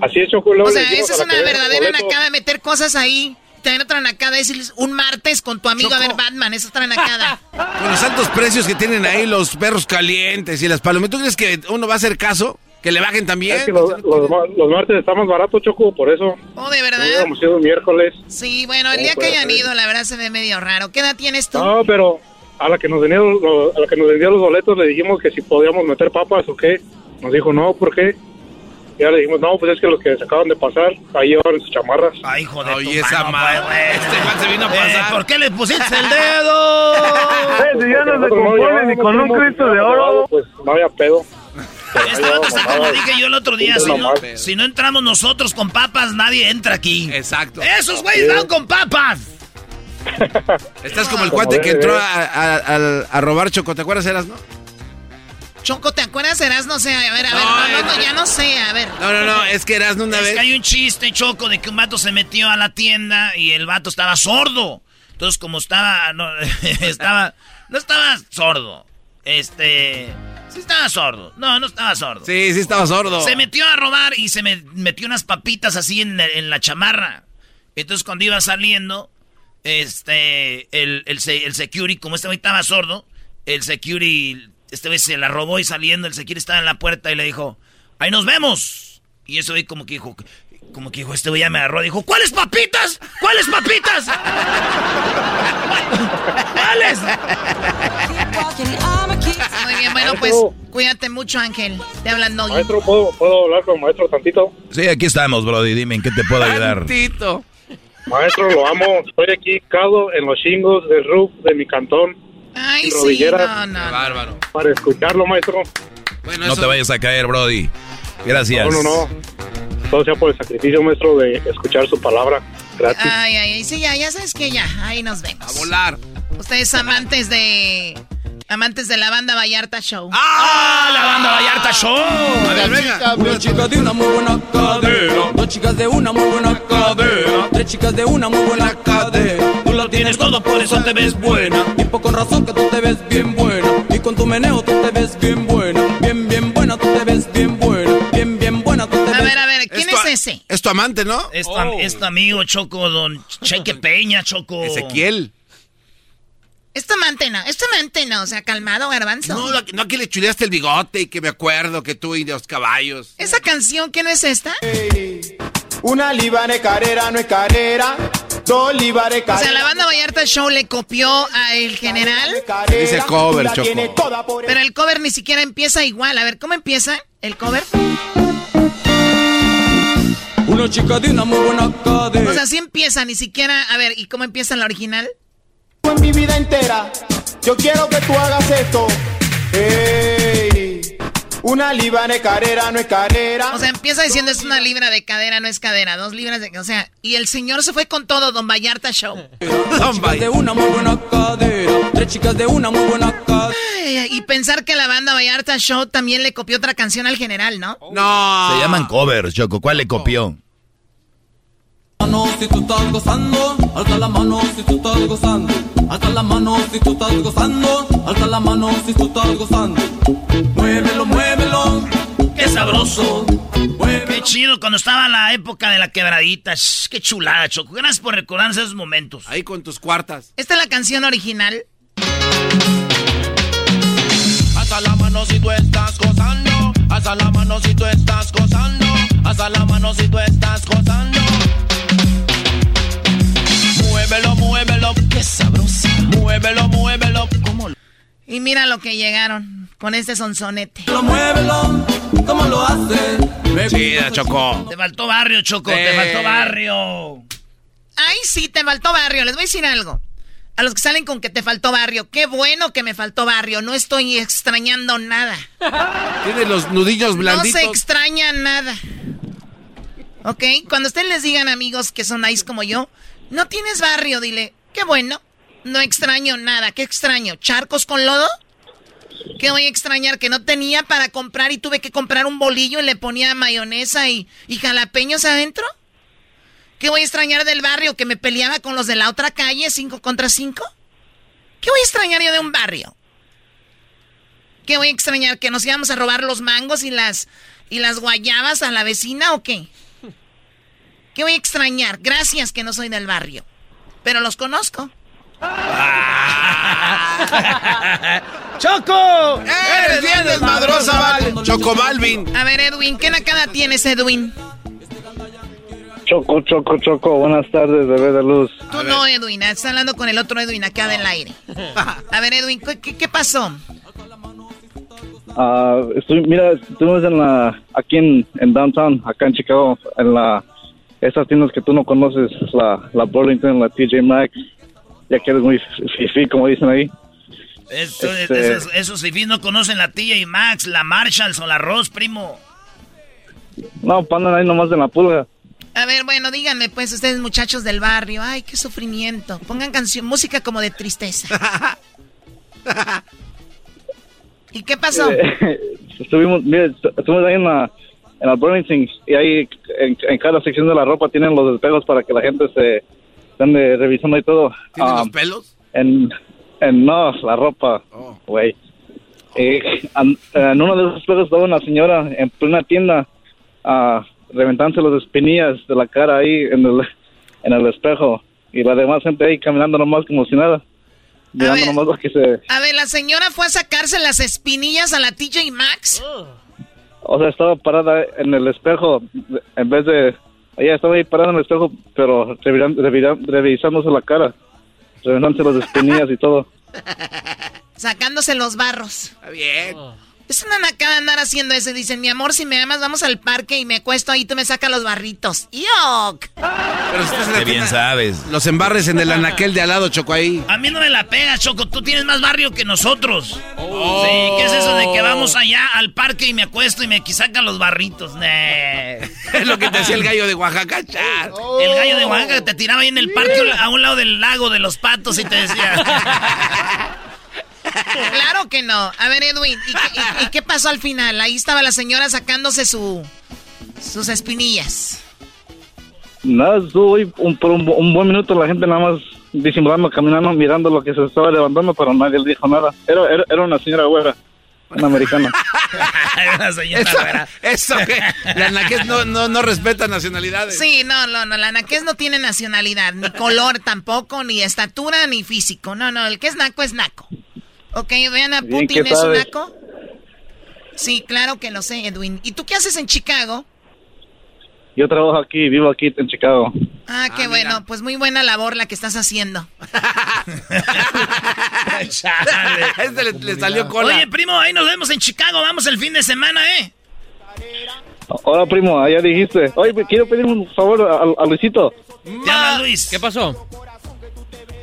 Así es, Choco. O sea, esa es una verdadera nacada meter cosas ahí. También otra nacada decirles un martes con tu amigo a ver Batman. Esa es otra nacada. Con los altos precios que tienen ahí los perros calientes y las palomitas. ¿Tú crees que uno va a hacer caso? ¿Que le bajen también? Es que los, los, los martes está más barato, Choco, por eso. Oh, ¿de verdad? Hubiéramos ido miércoles. Sí, bueno, el día que hayan ido, la verdad se ve medio raro. ¿Qué edad tienes tú? No, pero a la que nos vendía, a la que nos vendía los boletos le dijimos que si podíamos meter papas o qué. Nos dijo, no, ¿por qué? Ya le dijimos, no, pues es que los que se acaban de pasar, ahí llevan sus chamarras. Ay, hijo de Oye, tu esa mano, madre. pues, Este man se vino a Eh, pasar. ¿Por qué le pusiste el dedo? si ya no se compone ni con un Cristo de oro. Pues no había pedo. Este vato está como dije yo el otro día, si no, si no entramos nosotros con papas, nadie entra aquí. Exacto. ¡Esos güeyes van con papas! Estás como el Como cuate que entró a, a- a- a robar choco. ¿Te acuerdas, eras, no? Choco, ¿te acuerdas? Eras, no sé, a ver, a ver, No, no, no, eh, no, ya no sé, a ver. No, no, no. Es que eras una Es vez. que hay un chiste, Choco, de que un vato se metió a la tienda y el vato estaba sordo. Entonces, como estaba, no, estaba, no estaba sordo. Este. Sí estaba sordo. No, no estaba sordo. Sí, sí estaba sordo. Se metió a robar y se me metió unas papitas así en, en la chamarra. Entonces cuando iba saliendo, este, el, el, el security, como este güey estaba sordo, el security, este güey se la robó y saliendo, el security estaba en la puerta y le dijo, ahí nos vemos. Y ese güey como que dijo, como que dijo, este güey ya me agarró, dijo, ¿cuáles papitas? ¿Cuáles papitas? ¿Cuáles? Muy bien, bueno, pues cuídate mucho, Ángel. Te hablan Nogui. Maestro, ¿puedo, ¿puedo hablar con maestro tantito? Sí, aquí estamos, Brody. Dime, ¿en qué te puedo ayudar? Tantito. Maestro, lo amo. Estoy aquí, cado en los chingos del roof de mi cantón. Ay, sí, rodilleras, no, no. Bárbaro. Para escucharlo, maestro. Bueno, No eso- te vayas a caer, Brody. Gracias. No, no, no. Todo sea por el sacrificio, maestro, de escuchar su palabra. Gracias. Ay, ay, ay, sí, ya, ya sabes que ya, ahí nos vemos. A volar. Ustedes amantes de... Amantes de la banda Vallarta Show. ¡Ah! ¡La banda Vallarta Show! A ver, venga. Una chica de una muy buena cadera. Dos chicas de una muy buena cadera. Tres chicas de una muy buena cadera. Tú la tienes todo, por eso te ves buena. Y por con razón que tú te ves bien buena. Y con tu meneo tú te ves bien buena. Bien, bien buena, tú te ves es tu amante, ¿no? Es tu, oh. amigo, Choco, don Cheque Peña, Choco. Ezequiel. Esto mantena, esto mantena, o sea, calmado, garbanzo. No, no, no que le chuleaste el bigote y que me acuerdo que tú y los caballos. ¿Esa canción qué no es esta? Hey, una libare carrera no es carrera. Dos libare carrera. O sea, la banda Vallarta Show le copió a el general. Dice cover, Choco. Pero el cover ni siquiera empieza igual. A ver, ¿cómo empieza el cover? Una chica de una muy buena cadera. O sea, sí empieza, ni siquiera... A ver, ¿y cómo empieza la original? en mi vida entera. Yo quiero que tú hagas esto. Ey, una libra de carrera no es carrera. O sea, empieza diciendo es una libra de cadera, no es cadera, dos libras de... O sea, y el señor se fue con todo, Don Vallarta Show. Dos chicas de una muy buena cadera. Tres chicas de una muy buena cadera. Ay, y pensar que la banda Vallarta Show también le copió otra canción al general, ¿no? No. Se llaman covers, Choco. ¿Cuál le copió? Mano si tú estás gozando, alza la mano si tú estás gozando, alza la mano si tú estás gozando, alza la mano si tú estás gozando. Muévelo, muévelo, ¡Qué sabroso! ¡Qué chido cuando estaba la época de la quebradita! Shh, ¡Qué chulada, Choco! Gracias por recordarnos esos momentos. Ahí con tus cuartas. Esta es la canción original. alza la mano si tú estás gozando, alza la mano si tú estás gozando, alza la mano si tú estás gozando. Muévelo, muévelo, qué sabrosa. Muévelo, muévelo, como lo Y mira lo que llegaron con este sonsonete. muévelo, cómo lo hace. Chida, Choco. Te faltó barrio, Choco, te faltó barrio. Ay, sí, te faltó barrio. Les voy a decir algo. A los que salen con que te faltó barrio. Qué bueno que me faltó barrio. No estoy extrañando nada. Tiene los nudillos No blanditos. se extraña nada. ¿Ok? Cuando ustedes les digan amigos que son nice como yo, no tienes barrio, dile, qué bueno. No extraño nada. ¿Qué extraño? ¿Charcos con lodo? ¿Qué voy a extrañar? Que no tenía para comprar y tuve que comprar un bolillo y le ponía mayonesa y, y jalapeños adentro. ¿Qué voy a extrañar del barrio? ¿Que me peleaba con los de la otra calle, cinco contra cinco? ¿Qué voy a extrañar yo de un barrio? ¿Qué voy a extrañar? ¿Que nos íbamos a robar los mangos y las, y las guayabas a la vecina o qué? ¿Qué voy a extrañar? Gracias que no soy del barrio. Pero los conozco. ¡Choco! ¡Eres bien desmadrosa, Val! Choco Balvin. A ver, Edwin, ¿qué nakada tienes, Edwin? Choco, choco, choco. Buenas tardes, bebé de luz. Tú no, Edwin. Estás hablando con el otro Edwin acá del aire. A ver, Edwin, ¿qué- ¿qué, qué pasó? Ah, estoy, mira, estuvimos en la, aquí en, en downtown, acá en Chicago, en la, esas tiendas que tú no conoces, la, la Burlington, la TJ Maxx, ya que eres muy fifi, como dicen ahí. Eso- Este- Esos, esos fifís no conocen la tía y Max, la Marshalls o la Ross, primo. No, pandan ahí nomás en la pulga. A ver, bueno, díganme, pues, ustedes muchachos del barrio. Ay, qué sufrimiento. Pongan canción, música como de tristeza. ¿Y qué pasó? Eh, estuvimos, estuvimos ahí en la, en la Burlington y ahí en, en cada sección de la ropa tienen los espejos para que la gente se ande revisando y todo. ¿Tiene Ah, los pelos? En, en no, la ropa, güey. eh, an- en uno de esos espejos estaba una señora en plena tienda ah, reventándose las espinillas de la cara ahí en el, en el espejo y la demás gente ahí caminando nomás como si nada. Mirando nomás lo que se... A ver, la señora fue a sacarse las espinillas a la TJ Maxx. O sea, estaba parada en el espejo en vez de... Ella estaba ahí parada en el espejo, pero reviran- reviran- revisándose la cara, reventándose las espinillas y todo. Sacándose los barros. Está bien. Es una nacada andar haciendo eso. Dicen, mi amor, si me amas, vamos al parque y me acuesto ahí, tú me sacas los barritos. ¡Yok! Pero si estás bien sabes. Los embarres en el anaquel de al lado, Choco, ahí. A mí no me la pegas, Choco. Tú tienes más barrio que nosotros. Oh. Sí, ¿qué es eso de que vamos allá al parque y me acuesto y me sacan los barritos? Nee. Es lo que te decía el gallo de Oaxaca. chas. El gallo de Oaxaca te tiraba ahí en el parque a un lado del lago de los patos y te decía... Claro que no. A ver, Edwin, ¿y qué, y- y qué pasó al final? Ahí estaba la señora sacándose su sus espinillas. Nada, estuvo ahí un, por un, un buen minuto la gente nada más disimulando, caminando, mirando lo que se estaba levantando, pero nadie le dijo nada. Era, era, era una señora güera, una americana. La señora Eso, güera. eso que la anaqués no, no, no respeta nacionalidades. Sí, no, no, no. La naqués no tiene nacionalidad, ni color tampoco, ni estatura, ni físico. No, no, el que es naco es naco. Ok, vean a Putin, ¿qué ¿es un naco? Sí, claro que lo sé, Edwin. ¿Y tú qué haces en Chicago? Yo trabajo aquí, vivo aquí en Chicago. Ah, qué bueno, pues muy buena labor la que estás haciendo. este le, le salió cola. Oye, primo, ahí nos vemos en Chicago. Vamos el fin de semana, ¿eh? Hola, primo, allá dijiste. Oye, quiero pedir un favor a, a Luisito. Habla Luis. ¿Qué pasó?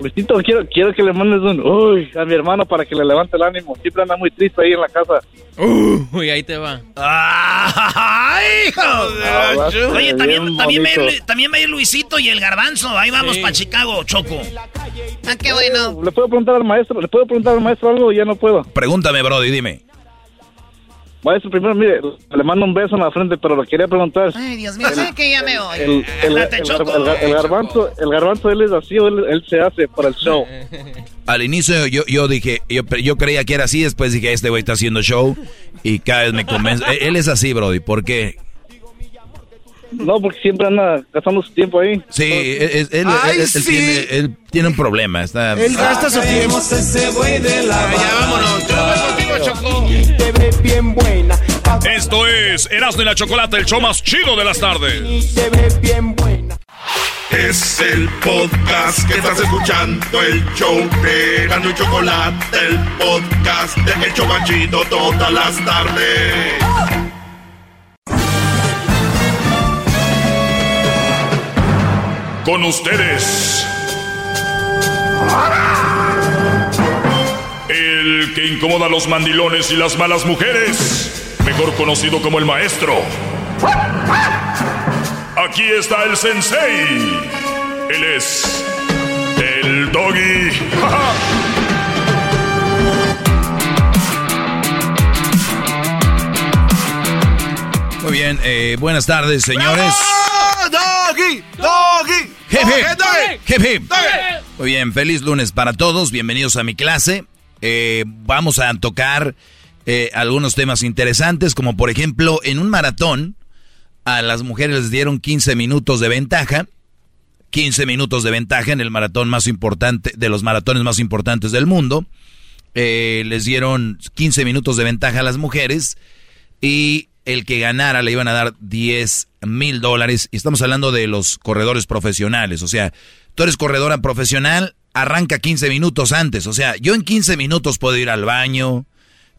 Luisito, quiero, quiero que le mandes un uy a mi hermano para que le levante el ánimo. Siempre anda muy triste ahí en la casa. Uy, ahí te va. ¡Ay, hijo! Ah, ser Oye, también, también, va a ir, bonito. Lu- también va a ir Luisito y el Garbanzo. Ahí vamos Sí. para Chicago, Choco. Ah, qué bueno. ¿Le puedo preguntar al maestro? ¿Le puedo preguntar al maestro algo? Ya no puedo. Pregúntame, Brody, dime. Maestro, primero, mire, le mando un beso en la frente, pero le quería preguntar. Ay, Dios mío, sé que ya me voy. El, el, el, Choco. el gar- el garbanzo, el garbanzo, él es así, o él, él se hace para el show. Al inicio yo, yo dije, yo, yo creía que era así, después dije, este güey está haciendo show y cada vez me convence. Él, él es así, Brody, ¿por qué? No, porque siempre anda gastando su tiempo ahí. Sí, él, él- él- Ay, él- él sí. tiene, él tiene un problema. Está, Él gasta su tiempo. ese buey de la Ya vámonos. Te ve bien buena. Esto es Erasmo y la Chocolate, el show más chido de las tardes. Te ve bien buena. Es el podcast que estás escuchando, el show de Erasmo y Chocolate, el podcast de El Chobachito todas las tardes. Con ustedes. El que incomoda a los mandilones y las malas mujeres. Mejor conocido como el maestro. Aquí está el sensei. Él es el doggy. Muy bien, eh, buenas tardes, señores. ¡Doggy! ¡Doggy! Hip, hip. ¡Doggy! Hip, hip. Muy bien, feliz lunes para todos. Bienvenidos a mi clase. Eh, vamos a tocar eh, algunos temas interesantes, como por ejemplo, en un maratón, a las mujeres les dieron 15 minutos de ventaja. 15 minutos de ventaja en el maratón más importante, de los maratones más importantes del mundo. Eh, les dieron 15 minutos de ventaja a las mujeres y el que ganara le iban a dar 10 mil dólares. Y estamos hablando de los corredores profesionales. O sea, tú eres corredora profesional, arranca 15 minutos antes. O sea, yo en 15 minutos puedo ir al baño,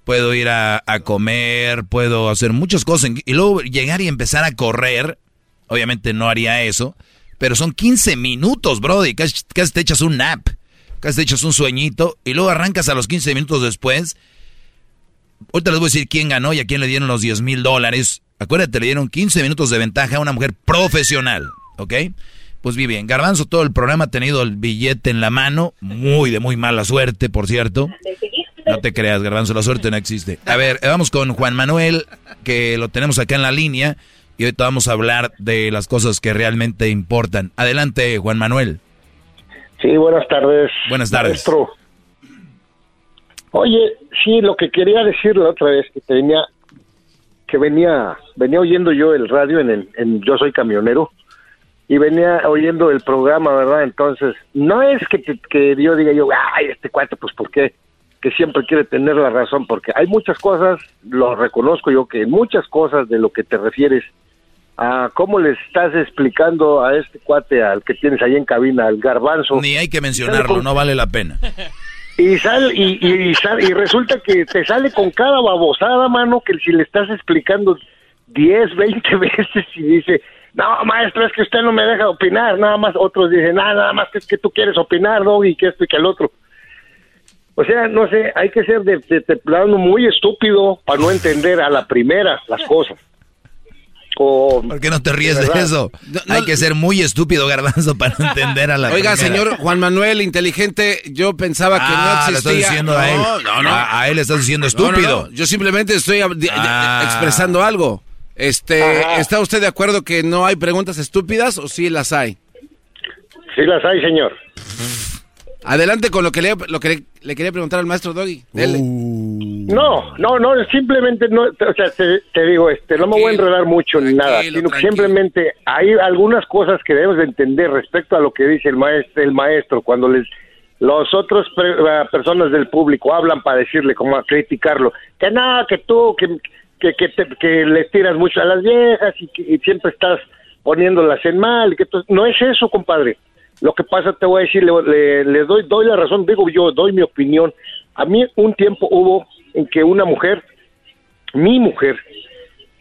puedo ir a, comer, puedo hacer muchas cosas. Y luego llegar y empezar a correr, obviamente no haría eso. Pero son 15 minutos, brody. Casi, casi te echas un nap. Casi te echas un sueñito. Y luego arrancas a los 15 minutos después. Ahorita les voy a decir quién ganó y a quién le dieron los 10 mil dólares. Acuérdate, le dieron 15 minutos de ventaja a una mujer profesional. ¿Ok? Pues bien. Garbanzo todo el programa ha tenido el billete en la mano. Muy de muy mala suerte, por cierto. No te creas, Garbanzo, la suerte no existe. A ver, vamos con Juan Manuel, que lo tenemos acá en la línea. Y ahorita vamos a hablar de las cosas que realmente importan. Adelante, Juan Manuel. Sí, buenas tardes. Buenas tardes. Maestro. Oye, sí, lo que quería decir la otra vez que te venía, que venía, venía oyendo yo el radio en, el, en Yo Soy Camionero y venía oyendo el programa, ¿verdad? Entonces, no es que, te- que yo diga yo, ay, este cuate, pues, ¿por qué? Que siempre quiere tener la razón, porque hay muchas cosas, lo reconozco yo, que muchas cosas de lo que te refieres a cómo le estás explicando a este cuate, al que tienes ahí en cabina, al garbanzo. Ni hay que mencionarlo, no vale la pena. Y sal, y, y, sal- y resulta que te sale con cada babosada, mano, que si le estás explicando 10, 20 veces y dice, no, maestro, es que usted no me deja opinar, nada más otros dicen, "Ah, nada más que es que tú quieres opinar, ¿no? Y que esto y que el otro. O sea, no sé, hay que ser de, de- de plano muy estúpido para no entender a la primera las cosas. O, ¿Por qué no te ríes de, eso? Hay que ser muy estúpido, garbanzo, para no entender a la Oiga, primera. señor Juan Manuel, inteligente, yo pensaba que Ah, no le existía. estás diciendo a él. No, no, A, a él le estás diciendo No, no, estúpido. no. Yo simplemente estoy Ah. expresando algo. Este, Ajá. ¿está usted de acuerdo que no hay preguntas estúpidas o sí las hay? Sí las hay, señor. Adelante con lo que le, lo que le, le quería preguntar al maestro Doggy. Dele. No, no, no, simplemente no, o sea, te, te digo, este, no me voy a enredar mucho ni nada, sino que simplemente hay algunas cosas que debemos de entender respecto a lo que dice el maestro, el maestro cuando les los otros pre- eh, personas del público hablan para decirle como a criticarlo, que no, que tú, que que que, te- que les tiras mucho a las viejas y que siempre estás poniéndolas en mal, que no es eso, compadre. Lo que pasa, te voy a decir, le, le- le doy, doy la razón, digo yo, doy mi opinión. A mí un tiempo hubo en que una mujer, mi mujer,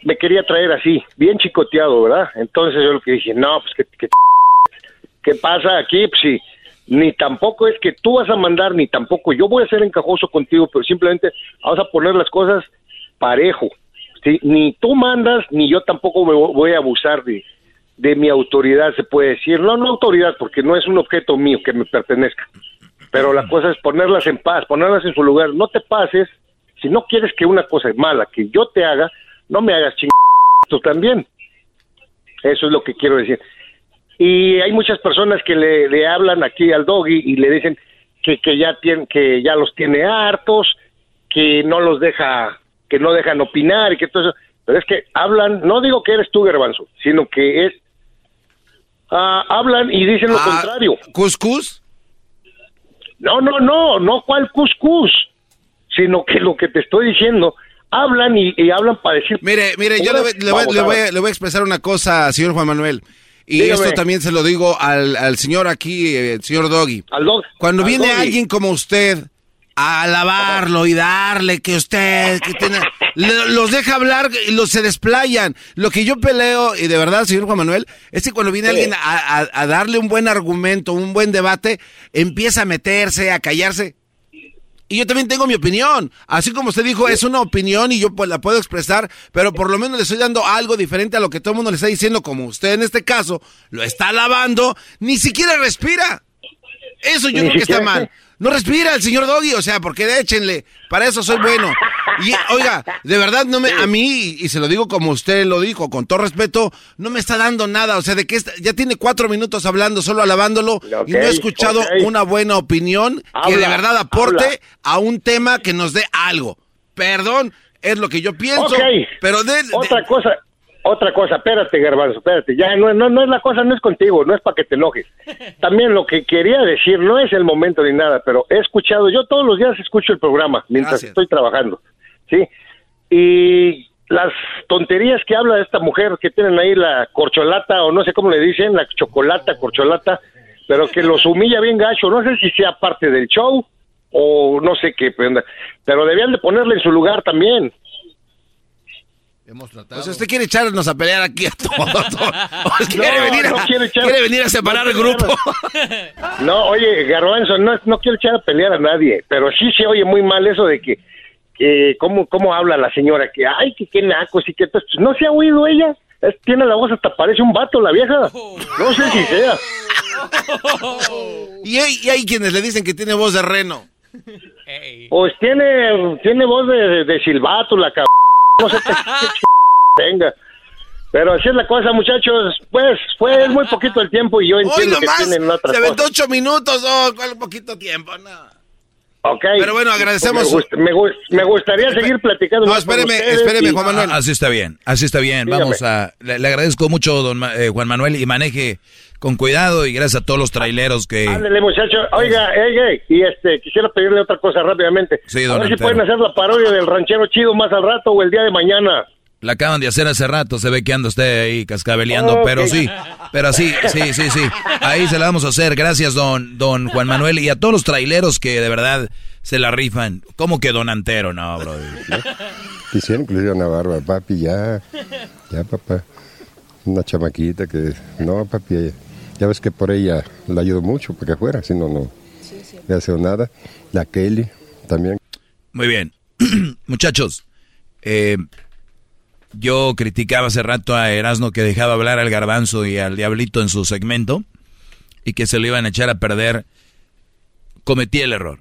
me quería traer así, bien chicoteado, ¿verdad? Entonces yo lo que dije, no, pues que, que ¿qué pasa aquí? Pues sí, ni tampoco es que tú vas a mandar, ni tampoco yo voy a ser encajoso contigo, pero simplemente vamos a poner las cosas parejo. Ni tú mandas, ni yo tampoco me vo- voy a abusar de, mi autoridad, se puede decir. No, no autoridad, porque no es un objeto mío que me pertenezca. Pero la cosa es ponerlas en paz, ponerlas en su lugar. No te pases. Si no quieres que una cosa mala que yo te haga, no me hagas ching también. Eso es lo que quiero decir. Y hay muchas personas que le, hablan aquí al doggy y le dicen que, que ya tienen, que ya los tiene hartos, que no los deja, que no dejan opinar y que todo eso. Pero es que hablan, no digo que eres tú, Garbanzo, sino que es, ah, hablan y dicen lo Ah, contrario. ¿Cuscús? No, no, no, no cuál cuscús, sino que lo que te estoy diciendo, hablan y, y hablan para decir... Mire, mire, yo le, voy- le voy, le voy a- le voy a expresar una cosa, señor Juan Manuel. Y Dígame. esto también se lo digo al, al señor aquí, eh, el señor Doggy. Al dog- Cuando al viene Doggy. alguien como usted a alabarlo y darle que usted que tiene, le- los deja hablar y los se desplayan. Lo que yo peleo, y de verdad, señor Juan Manuel, es que cuando viene Sí. alguien a, a- a darle un buen argumento, un buen debate, empieza a meterse, a callarse. Y yo también tengo mi opinión. Así como usted dijo, es una opinión y yo pues, la puedo expresar, pero por lo menos le estoy dando algo diferente a lo que todo el mundo le está diciendo, como usted en este caso lo está alabando, ni siquiera respira. Eso yo Ni creo que está mal. No respira el señor Doggy, o sea, porque échenle, para eso soy bueno. Y oiga, de verdad no me, a mí, y se lo digo como usted lo dijo, con todo respeto, no me está dando nada, o sea, de que esta- ya tiene cuatro minutos hablando, solo alabándolo, y no he escuchado una buena opinión que de verdad aporte habla. a un tema que nos dé algo. Perdón, es lo que yo pienso, Ok. pero de, de- Otra cosa, otra cosa, espérate, Garbanzo, espérate, ya no, no, no es la cosa, no es contigo, no es para que te enojes. También lo que quería decir, no es el momento ni nada, pero he escuchado, yo todos los días escucho el programa mientras Gracias. estoy trabajando, ¿sí? Y las tonterías que habla esta mujer que tienen ahí la corcholata, o no sé cómo le dicen, la chocolata, corcholata, pero que los humilla bien gacho, no sé si sea parte del show o no sé qué, pero pero debían de ponerle en su lugar también. O sea, usted quiere echarnos a pelear aquí a todos. ¿O quiere, No, venir a, no quiero echar- quiere venir a separar no el grupo. No, oye, Garbanzo, no, no quiero echar a pelear a nadie, pero sí se oye muy mal eso de que, que cómo, cómo habla la señora, que ay, que qué nacos y que pues, no se ha oído ella, Es- tiene la voz hasta parece un vato la vieja, no sé si sea. y, hay, y hay quienes le dicen que tiene voz de reno. Pues tiene, tiene voz de, de silbato la cabrón, tenga. Pero así es la cosa, muchachos, pues fue muy poquito el tiempo y yo Hoy entiendo que tienen otras se aventó ocho minutos, oh, cuál poquito tiempo, no. Ok. Pero bueno, agradecemos. Me, gust- me gust- me gustaría seguir platicando. No, espéreme, espéreme, y- Juan Manuel. Ah, Así está bien, así está bien. Dígame. Vamos a. Le, le agradezco mucho, don eh, Juan Manuel, y maneje con cuidado y gracias a todos los traileros que. Ándale, muchacho. Oiga, oye, y este, quisiera pedirle otra cosa rápidamente. Sí, a don ver si pueden hacer la parodia del ranchero chido más al rato o el día de mañana. La acaban de hacer hace rato, se ve que anda usted ahí cascabeleando, pero sí, pero sí, sí, sí, sí. Ahí se la vamos a hacer. Gracias, don, don Juan Manuel, y a todos los traileros que de verdad se la rifan. ¿Cómo que don Antero? No, bro. Le dieran una barba, papi, ya, ya, papá. Una chamaquita que, no, papi, ya ves que por ella la ayudo mucho para que fuera, si no, no le hace nada. La Kelly también. Muy bien. Muchachos, eh, yo criticaba hace rato a Erasmo que dejaba hablar al garbanzo y al diablito en su segmento y que se lo iban a echar a perder. Cometí el error.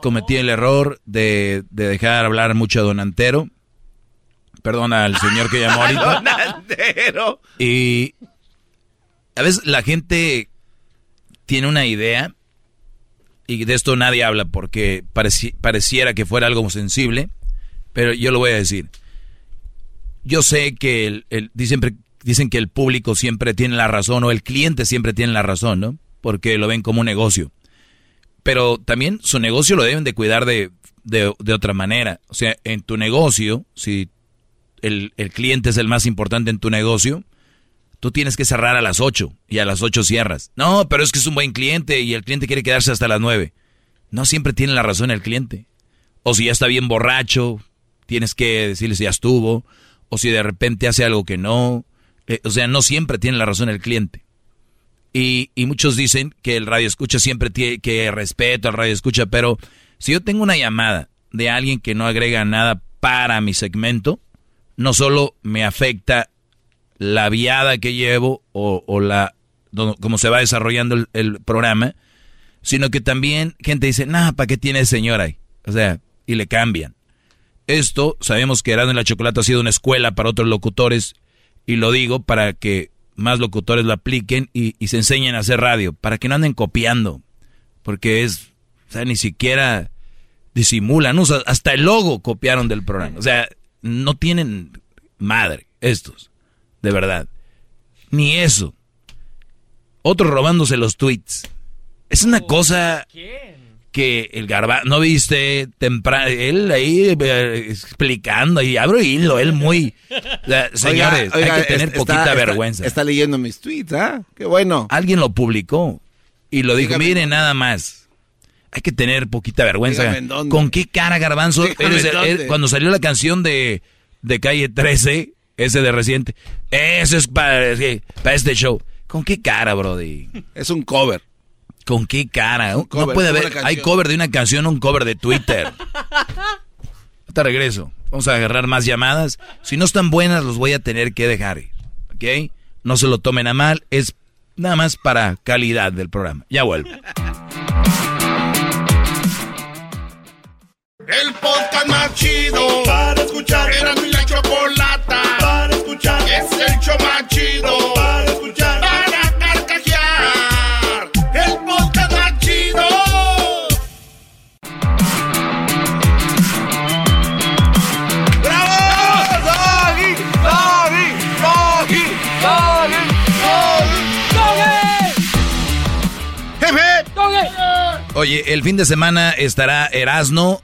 Cometí el error de, de dejar hablar mucho a Don Antero. Perdona al señor que llamó ahorita. Don Antero. Y a veces la gente tiene una idea y de esto nadie habla porque pareci- pareciera que fuera algo sensible, pero yo lo voy a decir. Yo sé que dicen, que el público siempre tiene la razón o el cliente siempre tiene la razón, ¿no? Porque lo ven como un negocio. Pero también su negocio lo deben de cuidar de, de, otra manera. O sea, en tu negocio, si el cliente es el más importante en tu negocio, tú tienes que cerrar a las 8 y a las 8 cierras. No, pero es que es un buen cliente y el cliente quiere quedarse hasta las 9. No siempre tiene la razón el cliente. O si ya está bien borracho, tienes que decirle si ya estuvo. O si de repente hace algo que no. Eh, o sea, no siempre tiene la razón el cliente. Y, y muchos dicen que el radio escucha siempre tiene que respeto al radio escucha, pero si yo tengo una llamada de alguien que no agrega nada para mi segmento, no solo me afecta la viada que llevo o, la cómo se va desarrollando el, programa, sino que también gente dice, nah, ¿para qué tiene señor ahí? O sea, y le cambian. Esto, sabemos que Erasmo y la Chocolate ha sido una escuela para otros locutores, y lo digo para que más locutores lo apliquen y, se enseñen a hacer radio, para que no anden copiando, porque es, o sea, ni siquiera disimulan, hasta el logo copiaron del programa, o sea, no tienen madre estos, de verdad, ni eso. Otros robándose los tweets. Es una cosa que el garba no viste temprano él ahí eh, explicando y abro hilo él muy señores Oiga, oiga, hay que tener está- poquita está- vergüenza Está leyendo mis tweets, ¿ah? Qué bueno. alguien lo publicó y lo dijo Dígame miren nada más hay que tener poquita vergüenza Dígame en dónde. con qué cara garbanzo Eres- eh, cuando salió la canción de de calle 13 ese de reciente eso es para, para este show con qué cara brody Es un cover. ¿Con qué cara? No cover, puede haber. Hay cover de una canción, un cover de Twitter. Te regreso. Vamos a agarrar más llamadas. Si no están buenas, los voy a tener que dejar ir. ¿Ok? No se lo tomen a mal. Es nada más para calidad del programa. Ya vuelvo. El podcast más chido para escuchar. Era mi la show más chido para escuchar. Para carcajear. El podcast más chido. ¡Bravo! ¡Doggy! ¡Doggy! ¡Doggy! ¡Doggy! ¡Doggy! Oye, el fin de semana estará Erasno,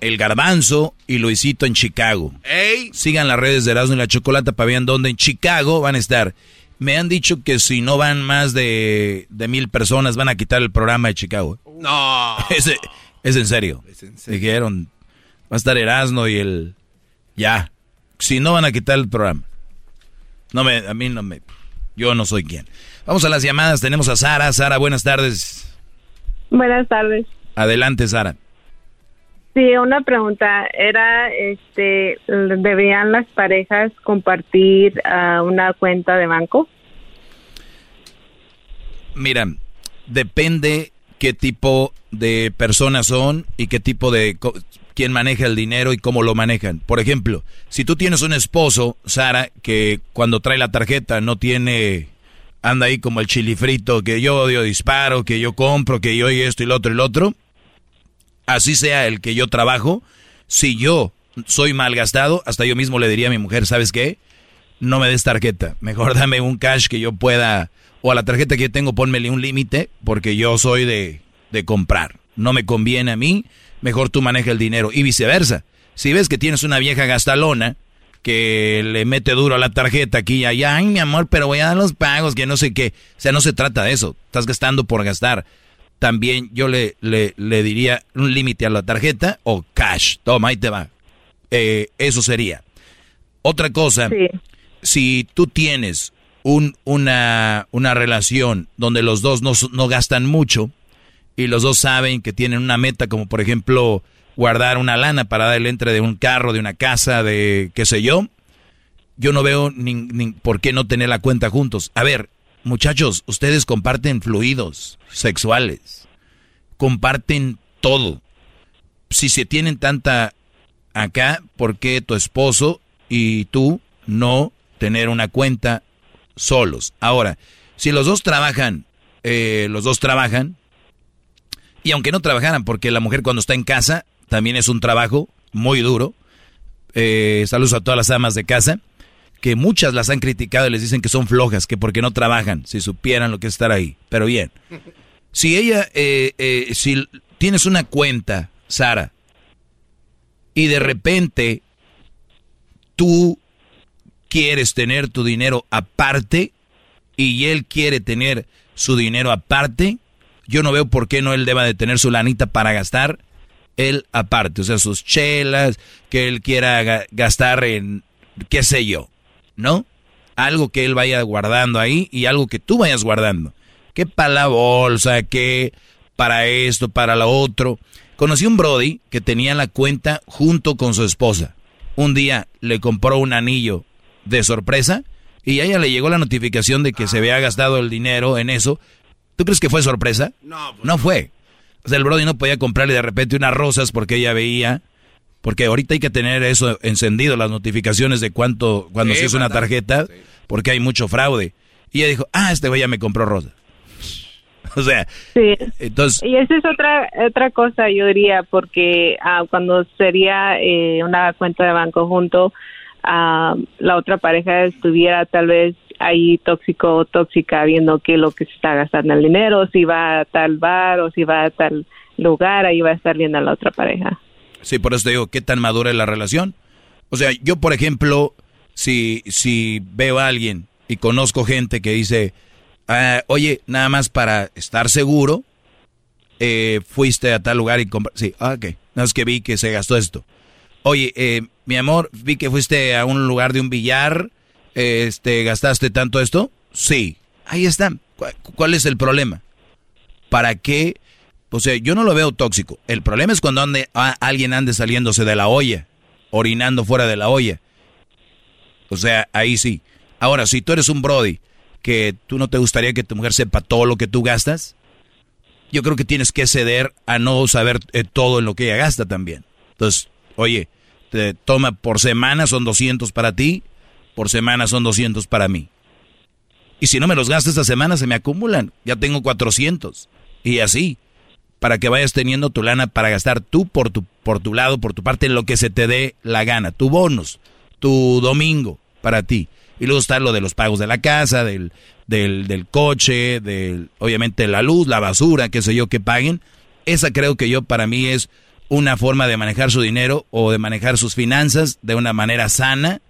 el Garbanzo y Luisito en Chicago. ¡Ey! Sigan las redes de Erasmo y la Chocolata para vean dónde en Chicago van a estar. Me han dicho que si no van más de, de mil personas van a quitar el programa de Chicago. No. Es, es en serio. Dijeron, va a estar Erasmo y el... Ya. Si no van a quitar el programa. No me, a mí no me... Yo no soy quien. Vamos a las llamadas. Tenemos a Sara. Sara, buenas tardes. Buenas tardes. Adelante, Sara. Sí, una pregunta. Era, este, ¿deberían las parejas compartir ah, una cuenta de banco? Mira, depende qué tipo de personas son y qué tipo de... quién maneja el dinero y cómo lo manejan. Por ejemplo, si tú tienes un esposo, Sara, que cuando trae la tarjeta no tiene... Anda ahí como el chili frito, que yo odio disparo, que yo compro, que yo y esto y lo otro y lo otro. Así sea el que yo trabajo, si yo soy malgastado, hasta yo mismo le diría a mi mujer, ¿sabes qué? No me des tarjeta, mejor dame un cash que yo pueda, o a la tarjeta que yo tengo pónmele un límite, porque yo soy de, de comprar. No me conviene a mí, mejor tú maneja el dinero, y viceversa. Si ves que tienes una vieja gastalona, que le mete duro a la tarjeta aquí y allá, ay mi amor, pero voy a dar los pagos, que no sé qué. O sea, no se trata de eso, estás gastando por gastar. También yo le, le, le diría un límite a la tarjeta o cash, toma, ahí te va. Eh, eso sería. Otra cosa, si tú tienes un, una, una relación donde los dos no, no gastan mucho y los dos saben que tienen una meta como por ejemplo guardar una lana para dar el entre de un carro, de una casa, de qué sé yo, yo no veo ni, por qué no tener la cuenta juntos. A ver, muchachos, ustedes comparten fluidos sexuales, comparten todo. Si se tienen tanta acá, ¿por qué tu esposo y tú no tener una cuenta solos? Ahora, si los dos trabajan, eh, los dos trabajan, y aunque no trabajaran, porque la mujer cuando está en casa también es un trabajo muy duro. Eh, saludos a todas las amas de casa, que muchas las han criticado y les dicen que son flojas, que porque no trabajan, si supieran lo que es estar ahí. Pero bien, si ella, eh, eh, si tienes una cuenta, Sara, y de repente tú quieres tener tu dinero aparte y él quiere tener su dinero aparte, yo no veo por qué no él deba de tener su lanita para gastar él aparte, o sea, sus chelas, que él quiera gastar en, qué sé yo, ¿no? Algo que él vaya guardando ahí y algo que tú vayas guardando. Que para la bolsa, que para esto, para lo otro. Conocí un Brody que tenía la cuenta junto con su esposa. Un día le compró un anillo de sorpresa y a ella le llegó la notificación de que se había gastado el dinero en eso. ¿Tú crees que fue sorpresa? No, pues no fue. O sea, el Brody no podía comprarle de repente unas rosas porque ella veía. Porque ahorita hay que tener eso encendido, las notificaciones de cuánto, cuando se usa una tarjeta, porque hay mucho fraude. Y ella dijo, ah, este güey ya me compró rosas. O sea, sí. entonces... Y esa es otra, otra cosa, yo diría, porque ah, cuando sería eh, una cuenta de banco junto, ah, la otra pareja estuviera tal vez ahí tóxico o tóxica viendo qué es lo que se está gastando el dinero, si va a tal bar o si va a tal lugar, ahí va a estar viendo a la otra pareja. Sí, por eso te digo, ¿qué tan madura es la relación? O sea, yo, por ejemplo, si, si veo a alguien y conozco gente que dice, ah, oye, nada más para estar seguro, eh, fuiste a tal lugar y compraste. Sí, ah, ok. No que vi que se gastó esto. Oye, eh, mi amor, vi que fuiste a un lugar de un billar este, ¿gastaste tanto esto? Sí. Ahí está. ¿Cuál es el problema? ¿Para qué? O sea, yo no lo veo tóxico. El problema es cuando ande, alguien ande saliéndose de la olla, orinando fuera de la olla. O sea, ahí sí. Ahora, si tú eres un Brody, que tú no te gustaría que tu mujer sepa todo lo que tú gastas, yo creo que tienes que ceder a no saber eh, todo en lo que ella gasta también. Entonces, oye, te toma por semana, son 200 para ti, por semana son 200 para mí. Y si no me los gasto esta semana, se me acumulan. Ya tengo 400. Y así, para que vayas teniendo tu lana para gastar tú por tu, por tu lado, por tu parte, lo que se te dé la gana. Tu bonus, tu domingo para ti. Y luego está lo de los pagos de la casa, del, del, del coche, del, obviamente la luz, la basura, qué sé yo, que paguen. Esa creo que yo para mí es una forma de manejar su dinero o de manejar sus finanzas de una manera sana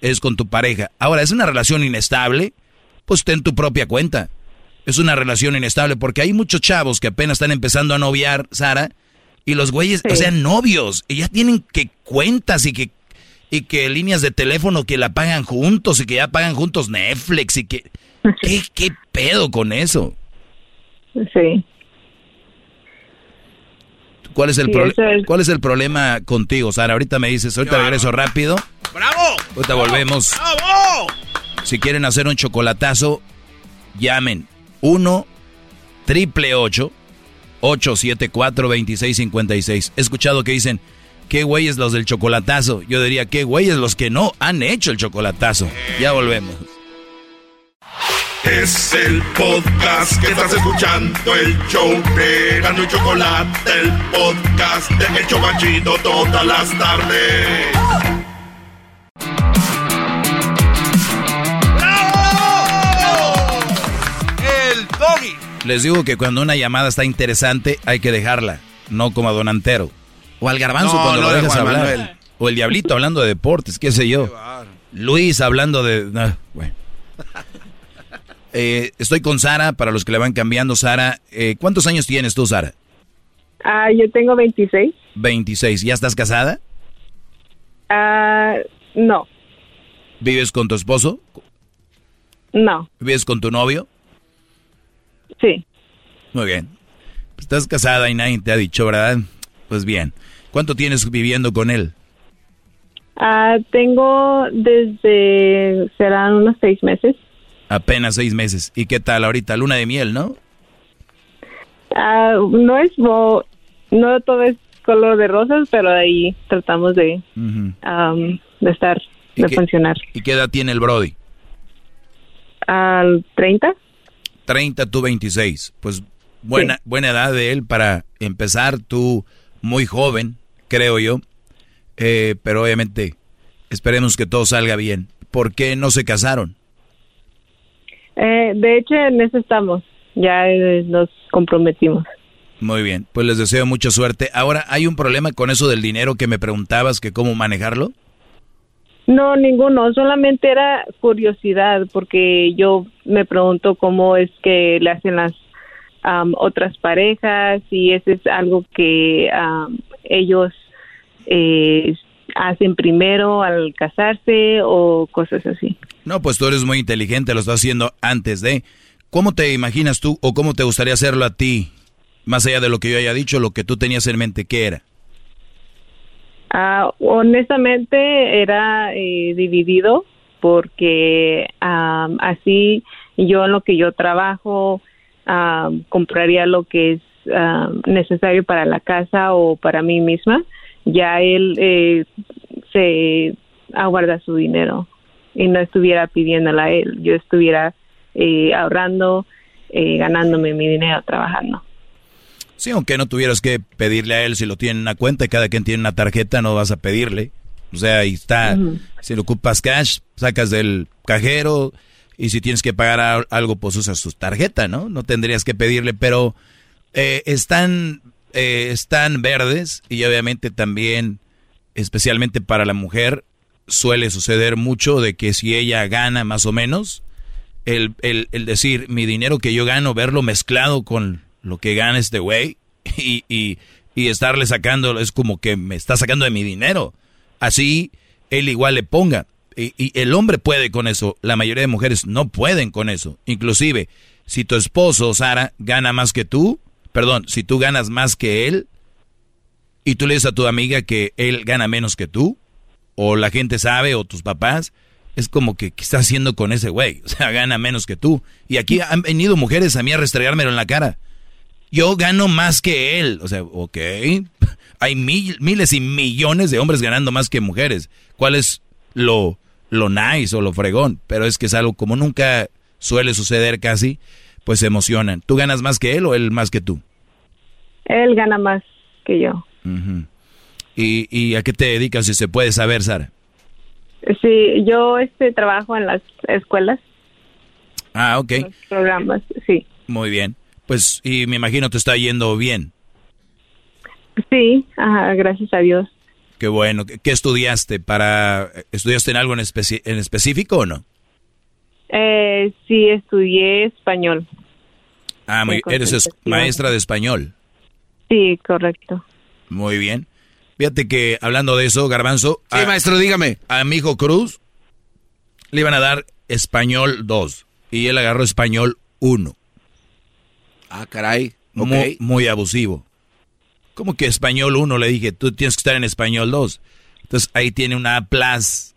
es con tu pareja. Ahora, ¿es una relación inestable? Pues ten tu propia cuenta. Es una relación inestable porque hay muchos chavos que apenas están empezando a noviar, Sara, y los güeyes, o sea, novios, y ya tienen que cuentas y que, y que líneas de teléfono que la pagan juntos y que ya pagan juntos Netflix y que... ¿Qué, qué pedo con eso? Sí. ¿Cuál es el, ¿Cuál es el problema contigo, Sara? Ahorita me dices, ahorita regreso rápido. ¡Bravo! Ahorita volvemos. ¡Bravo! Si quieren hacer un chocolatazo, llamen 1 triple 874 2656. He escuchado que dicen, qué güeyes los del chocolatazo. Yo diría, qué güeyes los que no han hecho el chocolatazo. Ya volvemos. Es el podcast que estás escuchando, el show de Gano y Chocolate, el podcast de El Chocachito todas las tardes. Les digo que cuando una llamada está interesante, hay que dejarla. No como a Don Antero. O al garbanzo No, cuando no lo de dejas hablar. Manuel. O el diablito hablando de deportes, qué sé yo. Luis hablando de... ah, bueno. Eh, estoy con Sara, para los que le van cambiando. Sara, eh, ¿cuántos años tienes tú, Sara? Ah, yo tengo 26. 26. ¿Ya estás casada? Ah, no, ¿Vives con tu esposo? no, ¿Vives con tu novio? Sí. Muy bien. Estás casada y nadie te ha dicho, ¿verdad? Pues bien. ¿Cuánto tienes viviendo con él? Ah, tengo desde, serán unos seis meses. Apenas seis meses. ¿Y qué tal ahorita? Luna de miel, ¿no? Ah, no es, no todo es color de rosas, pero ahí tratamos de, de estar, ¿Y de qué- funcionar. ¿Y qué edad tiene el Brody? ¿Al 30? 30, tú 26. Pues buena, buena edad de él para empezar. Tú muy joven, creo yo. Eh, pero obviamente esperemos que todo salga bien. ¿Por qué no se casaron? Eh, de hecho, en eso estamos. Ya eh, nos comprometimos. Muy bien, pues les deseo mucha suerte. Ahora, ¿hay un problema con eso del dinero que me preguntabas que cómo manejarlo? No, ninguno. Solamente era curiosidad porque yo me pregunto cómo es que le hacen las am, otras parejas y eso es algo que ellos eh, hacen primero al casarse o cosas así. No, pues tú eres muy inteligente, lo estás haciendo antes de. ¿Cómo te imaginas tú o cómo te gustaría hacerlo a ti? Más allá de lo que yo haya dicho, lo que tú tenías en mente, ¿qué era? Ah, honestamente era eh, dividido porque am, así yo en lo que yo trabajo am, compraría lo que es necesario para la casa o para mí misma. Ya él eh, se aguarda su dinero y no estuviera pidiéndola a él, yo estuviera eh, ahorrando, eh, ganándome mi dinero trabajando. Sí, aunque no tuvieras que pedirle a él si lo tiene en una cuenta y cada quien tiene una tarjeta, no vas a pedirle. O sea, ahí está. Si lo ocupas cash, sacas del cajero y si tienes que pagar algo, pues usas su tarjeta, ¿no? No tendrías que pedirle, pero eh, están, eh, están verdes y obviamente también, especialmente para la mujer, suele suceder mucho de que si ella gana más o menos, el, el, el decir mi dinero que yo gano, verlo mezclado con lo que gana este güey y, y, y estarle sacando, es como que me está sacando de mi dinero. Así él igual le ponga. Y, el hombre puede con eso, la mayoría de mujeres no pueden con eso. Inclusive, si tu esposo, Sara, gana más que tú, perdón, si tú ganas más que él, y tú le dices a tu amiga que él gana menos que tú, o la gente sabe, o tus papás, es como que, ¿qué está haciendo con ese güey? O sea, gana menos que tú. Y aquí han venido mujeres a mí a restregármelo en la cara. Yo gano más que él. O sea, ok. Hay mil- miles y millones de hombres ganando más que mujeres. ¿Cuál es lo, lo nice o lo fregón? Pero es que es algo como nunca suele suceder casi, pues se emocionan. ¿Tú ganas más que él o él más que tú? Él gana más que yo. ¿Y, ¿Y a qué te dedicas si se puede saber, Sara? Sí, yo este trabajo en las escuelas, Ah, ok. programas, sí. Muy bien. Pues, y me imagino te está yendo bien. Sí, ajá, gracias a Dios. Qué bueno. ¿Qué, qué estudiaste? para ¿Estudiaste en algo en, especi- en específico o no? Eh, sí, estudié español. Ah, muy, eres es- maestra de español. Sí, correcto. Muy bien. Fíjate que hablando de eso, Garbanzo. Sí, maestro, dígame. A mi hijo Cruz le iban a dar español 2 y él agarró español 1. Ah, caray. Muy, muy abusivo. ¿Cómo que español 1? Le dije, tú tienes que estar en español 2. Entonces ahí tiene una A plus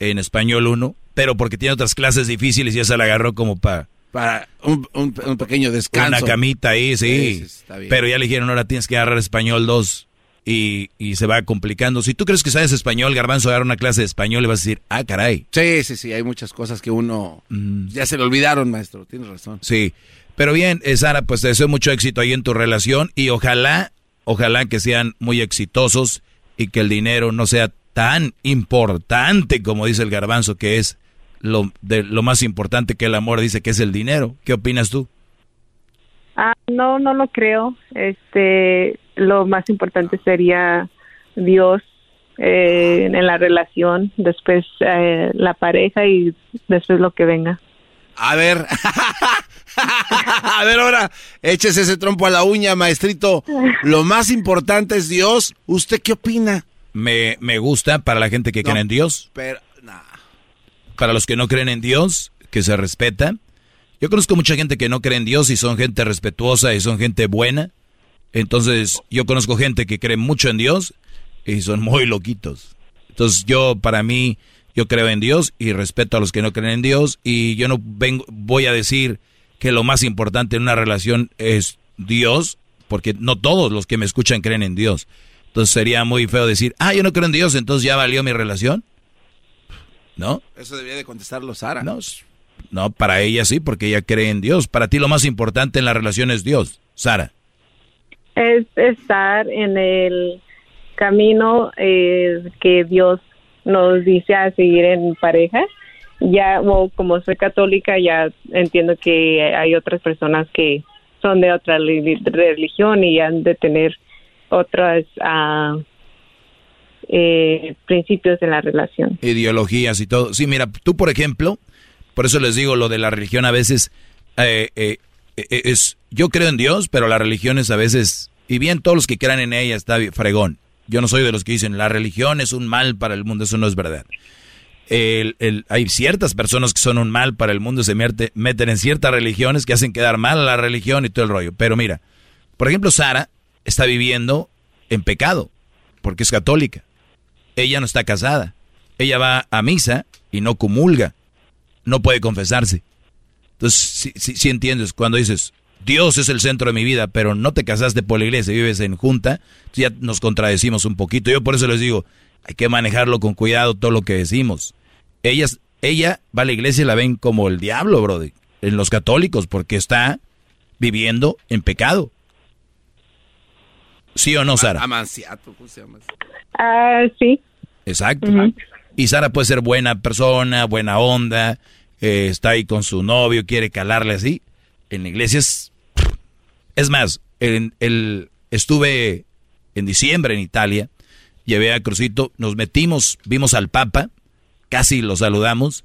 en español 1, pero porque tiene otras clases difíciles y esa la agarró como para... Para un, un- un pequeño descanso. Una camita ahí, sí. Sí, sí, está bien. Pero ya le dijeron, ahora tienes que agarrar español 2. y, y, se va complicando. Si tú crees que sabes español, Garbanzo, dar una clase de español, le vas a decir, ah, caray. Sí, sí, sí, hay muchas cosas que uno mm. ya se le olvidaron, maestro, tienes razón. Sí, pero bien, eh, Sara, pues te deseo mucho éxito ahí en tu relación y ojalá, ojalá que sean muy exitosos y que el dinero no sea tan importante como dice el Garbanzo, que es lo, de, lo más importante que el amor dice que es el dinero. ¿Qué opinas tú? Ah, no, no lo creo. Este, lo más importante sería Dios eh, en la relación, después eh, la pareja y después lo que venga. A ver, a ver ahora, échese ese trompo a la uña, maestrito. Lo más importante es Dios. ¿Usted qué opina? Me, me gusta para la gente que cree en Dios. Pero, Para los que no creen en Dios, que se respeta. Yo conozco mucha gente que no cree en Dios y son gente respetuosa y son gente buena. Entonces, yo conozco gente que cree mucho en Dios y son muy loquitos. Entonces, yo, para mí, yo creo en Dios y respeto a los que no creen en Dios y yo no vengo, voy a decir que lo más importante en una relación es Dios, porque no todos los que me escuchan creen en Dios. Entonces sería muy feo decir, ah, yo no creo en Dios, entonces ya valió mi relación. ¿No? Eso debería de contestarlo Sara. No, no, para ella sí, porque ella cree en Dios. Para ti lo más importante en la relación es Dios, Sara. Es estar en el camino eh, que Dios nos dice a seguir en pareja. Ya, como soy católica, ya entiendo que hay otras personas que son de otra religión y han de tener otros uh, eh, principios en la relación. Ideologías y todo. Sí, mira, tú, por ejemplo, por eso les digo lo de la religión a veces eh, eh, eh, es yo creo en Dios, pero la religión es a veces y bien todos los que crean en ella está fregón. Yo no soy de los que dicen la religión es un mal para el mundo, eso no es verdad. Hay ciertas personas que son un mal para el mundo, se meten en ciertas religiones que hacen quedar mal a la religión y todo el rollo. Pero mira, por ejemplo, Sara está viviendo en pecado porque es católica. Ella no está casada. Ella va a misa y no comulga no puede confesarse. Entonces, si, entiendes, cuando dices, Dios es el centro de mi vida, pero no te casaste por la iglesia, vives en junta, ya nos contradecimos un poquito. Yo por eso les digo, hay que manejarlo con cuidado todo lo que decimos. Ellas, ella va a la iglesia y la ven como el diablo, brother, en los católicos, porque está viviendo en pecado. ¿Sí o no, Sara? Amanciato, ¿cómo se llama? Ah, sí. Exacto. Y Sara puede ser buena persona, buena onda, eh, está ahí con su novio, quiere calarle así. En la iglesia es... Es más, en, el, estuve en diciembre en Italia, llevé a Crucito, nos metimos, vimos al Papa, casi lo saludamos,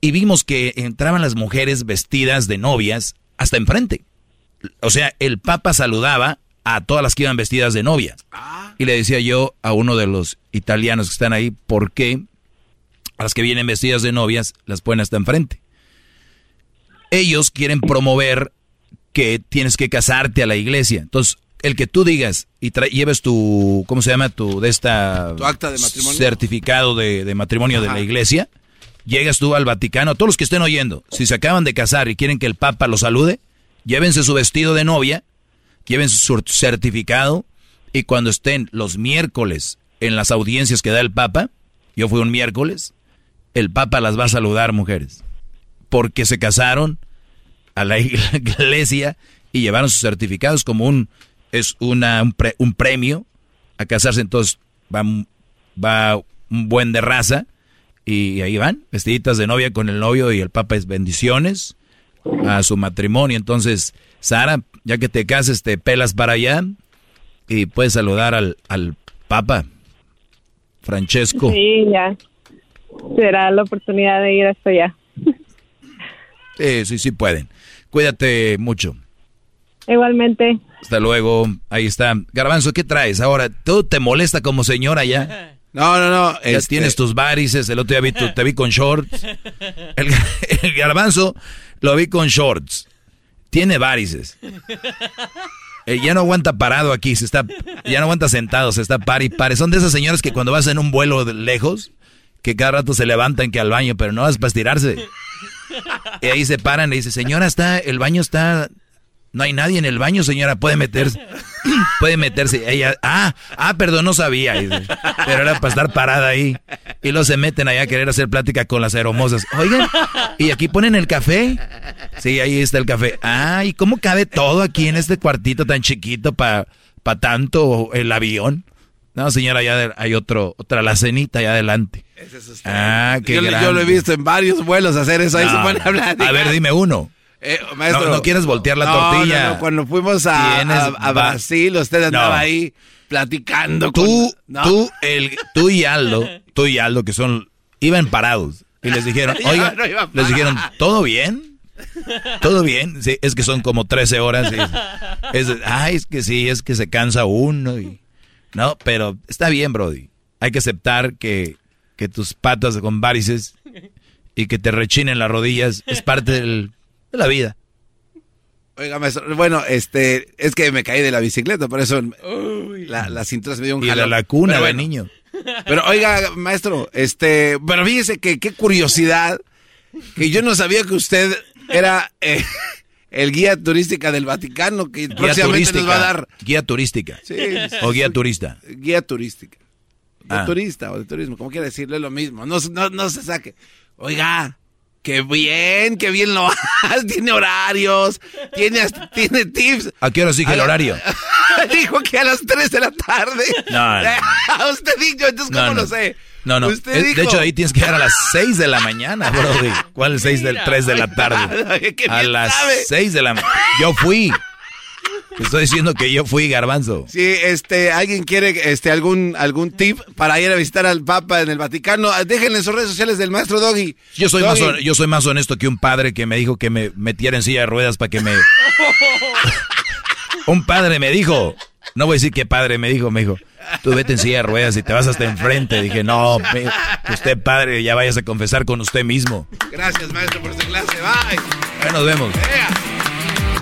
y vimos que entraban las mujeres vestidas de novias hasta enfrente. O sea, el Papa saludaba a todas las que iban vestidas de novia. Y le decía yo a uno de los italianos que están ahí, ¿por qué a las que vienen vestidas de novias las ponen hasta enfrente? Ellos quieren promover que tienes que casarte a la iglesia. Entonces, el que tú digas y lleves tu, ¿cómo se llama? Tu, de esta... Tu acta de matrimonio. Certificado de, matrimonio de la iglesia. Llegas tú al Vaticano, todos los que estén oyendo, si se acaban de casar y quieren que el Papa los salude, llévense su vestido de novia lleven su certificado y cuando estén los miércoles en las audiencias que da el Papa, yo fui un miércoles, el Papa las va a saludar, mujeres, porque se casaron a la iglesia y llevaron sus certificados como un es una un, premio a casarse, entonces va, va un buen de raza y ahí van, vestiditas de novia con el novio y el Papa es bendiciones a su matrimonio, entonces Sara, ya que te cases, te pelas para allá y puedes saludar al, al Papa Francesco. Sí, ya. Será la oportunidad de ir hasta allá. Sí, sí, sí pueden. Cuídate mucho. Igualmente. Hasta luego. Ahí está. Garbanzo, ¿qué traes ahora? ¿Todo te molesta como señora ya? No, no, no. Ya este tienes tus varices. El otro día vi te vi con shorts. El, el garbanzo lo vi con shorts tiene varices. Eh, ya no aguanta parado aquí, se está, ya no aguanta sentado, se está par y pare. Son de esas señoras que cuando vas en un vuelo lejos, que cada rato se levantan que al baño, pero no vas para estirarse. Y ahí se paran y dice, señora, está, el baño está No hay nadie en el baño, señora, puede meterse. puede meterse. Ella, ah, ah, perdón, no sabía. Pero era para estar parada ahí. Y luego se meten allá a querer hacer plática con las hermosas. Oigan, ¿y aquí ponen el café? Sí, ahí está el café. Ah, ¿y cómo cabe todo aquí en este cuartito tan chiquito para pa tanto el avión? No, señora, ya hay otro, otra la cenita allá adelante. ah, qué yo, yo, lo he visto en varios vuelos hacer eso. Ahí se pone a hablar. A ver, dime uno. Eh, maestro, no, quieres voltear la tortilla. cuando fuimos a, a, Brasil, usted andaba ahí platicando tú, con... Tú, el, tú y Aldo, tú y Aldo, que son, iban parados. Y les dijeron, oiga, les dijeron, ¿todo bien? ¿Todo bien? Sí, es que son como 13 horas. es, ay, es que sí, es que se cansa uno. Y, no, pero está bien, Brody. Hay que aceptar que, que tus patas con varices y que te rechinen las rodillas es parte del de la vida. Oiga, maestro, bueno, este, es que me caí de la bicicleta, por eso la, la, cintura se me dio un Y la lacuna del niño. Pero oiga, maestro, este, pero fíjese que qué curiosidad, que yo no sabía que usted era eh, el guía turística del Vaticano, que próximamente nos va a dar. Guía turística. Sí. O guía turista. Guía turística. De ah. turista o de turismo, como quiera decirle lo mismo. No, no, no se saque. Oiga, Qué bien, qué bien lo hace. Tiene horarios, tiene, tiene tips. ¿A qué hora sigue el horario? Dijo que a las 3 de la tarde. No, no. Usted dijo, entonces, ¿cómo lo sé? No, no. de hecho, ahí tienes que ir a las 6 de la mañana, bro. ¿Cuál es 6 del 3 de la tarde? a las 6 de la mañana. Yo fui. Estoy diciendo que yo fui garbanzo. Sí, este, alguien quiere este algún algún tip para ir a visitar al Papa en el Vaticano, déjenle en sus redes sociales del maestro Doggy. Yo soy más yo soy más honesto que un padre que me dijo que me metiera en silla de ruedas para que me Un padre me dijo, no voy a decir qué padre me dijo, me dijo, tú vete en silla de ruedas y te vas hasta enfrente. Dije, no, usted padre, ya vayas a confesar con usted mismo. Gracias, maestro, por su clase. Bye. Ahí nos vemos.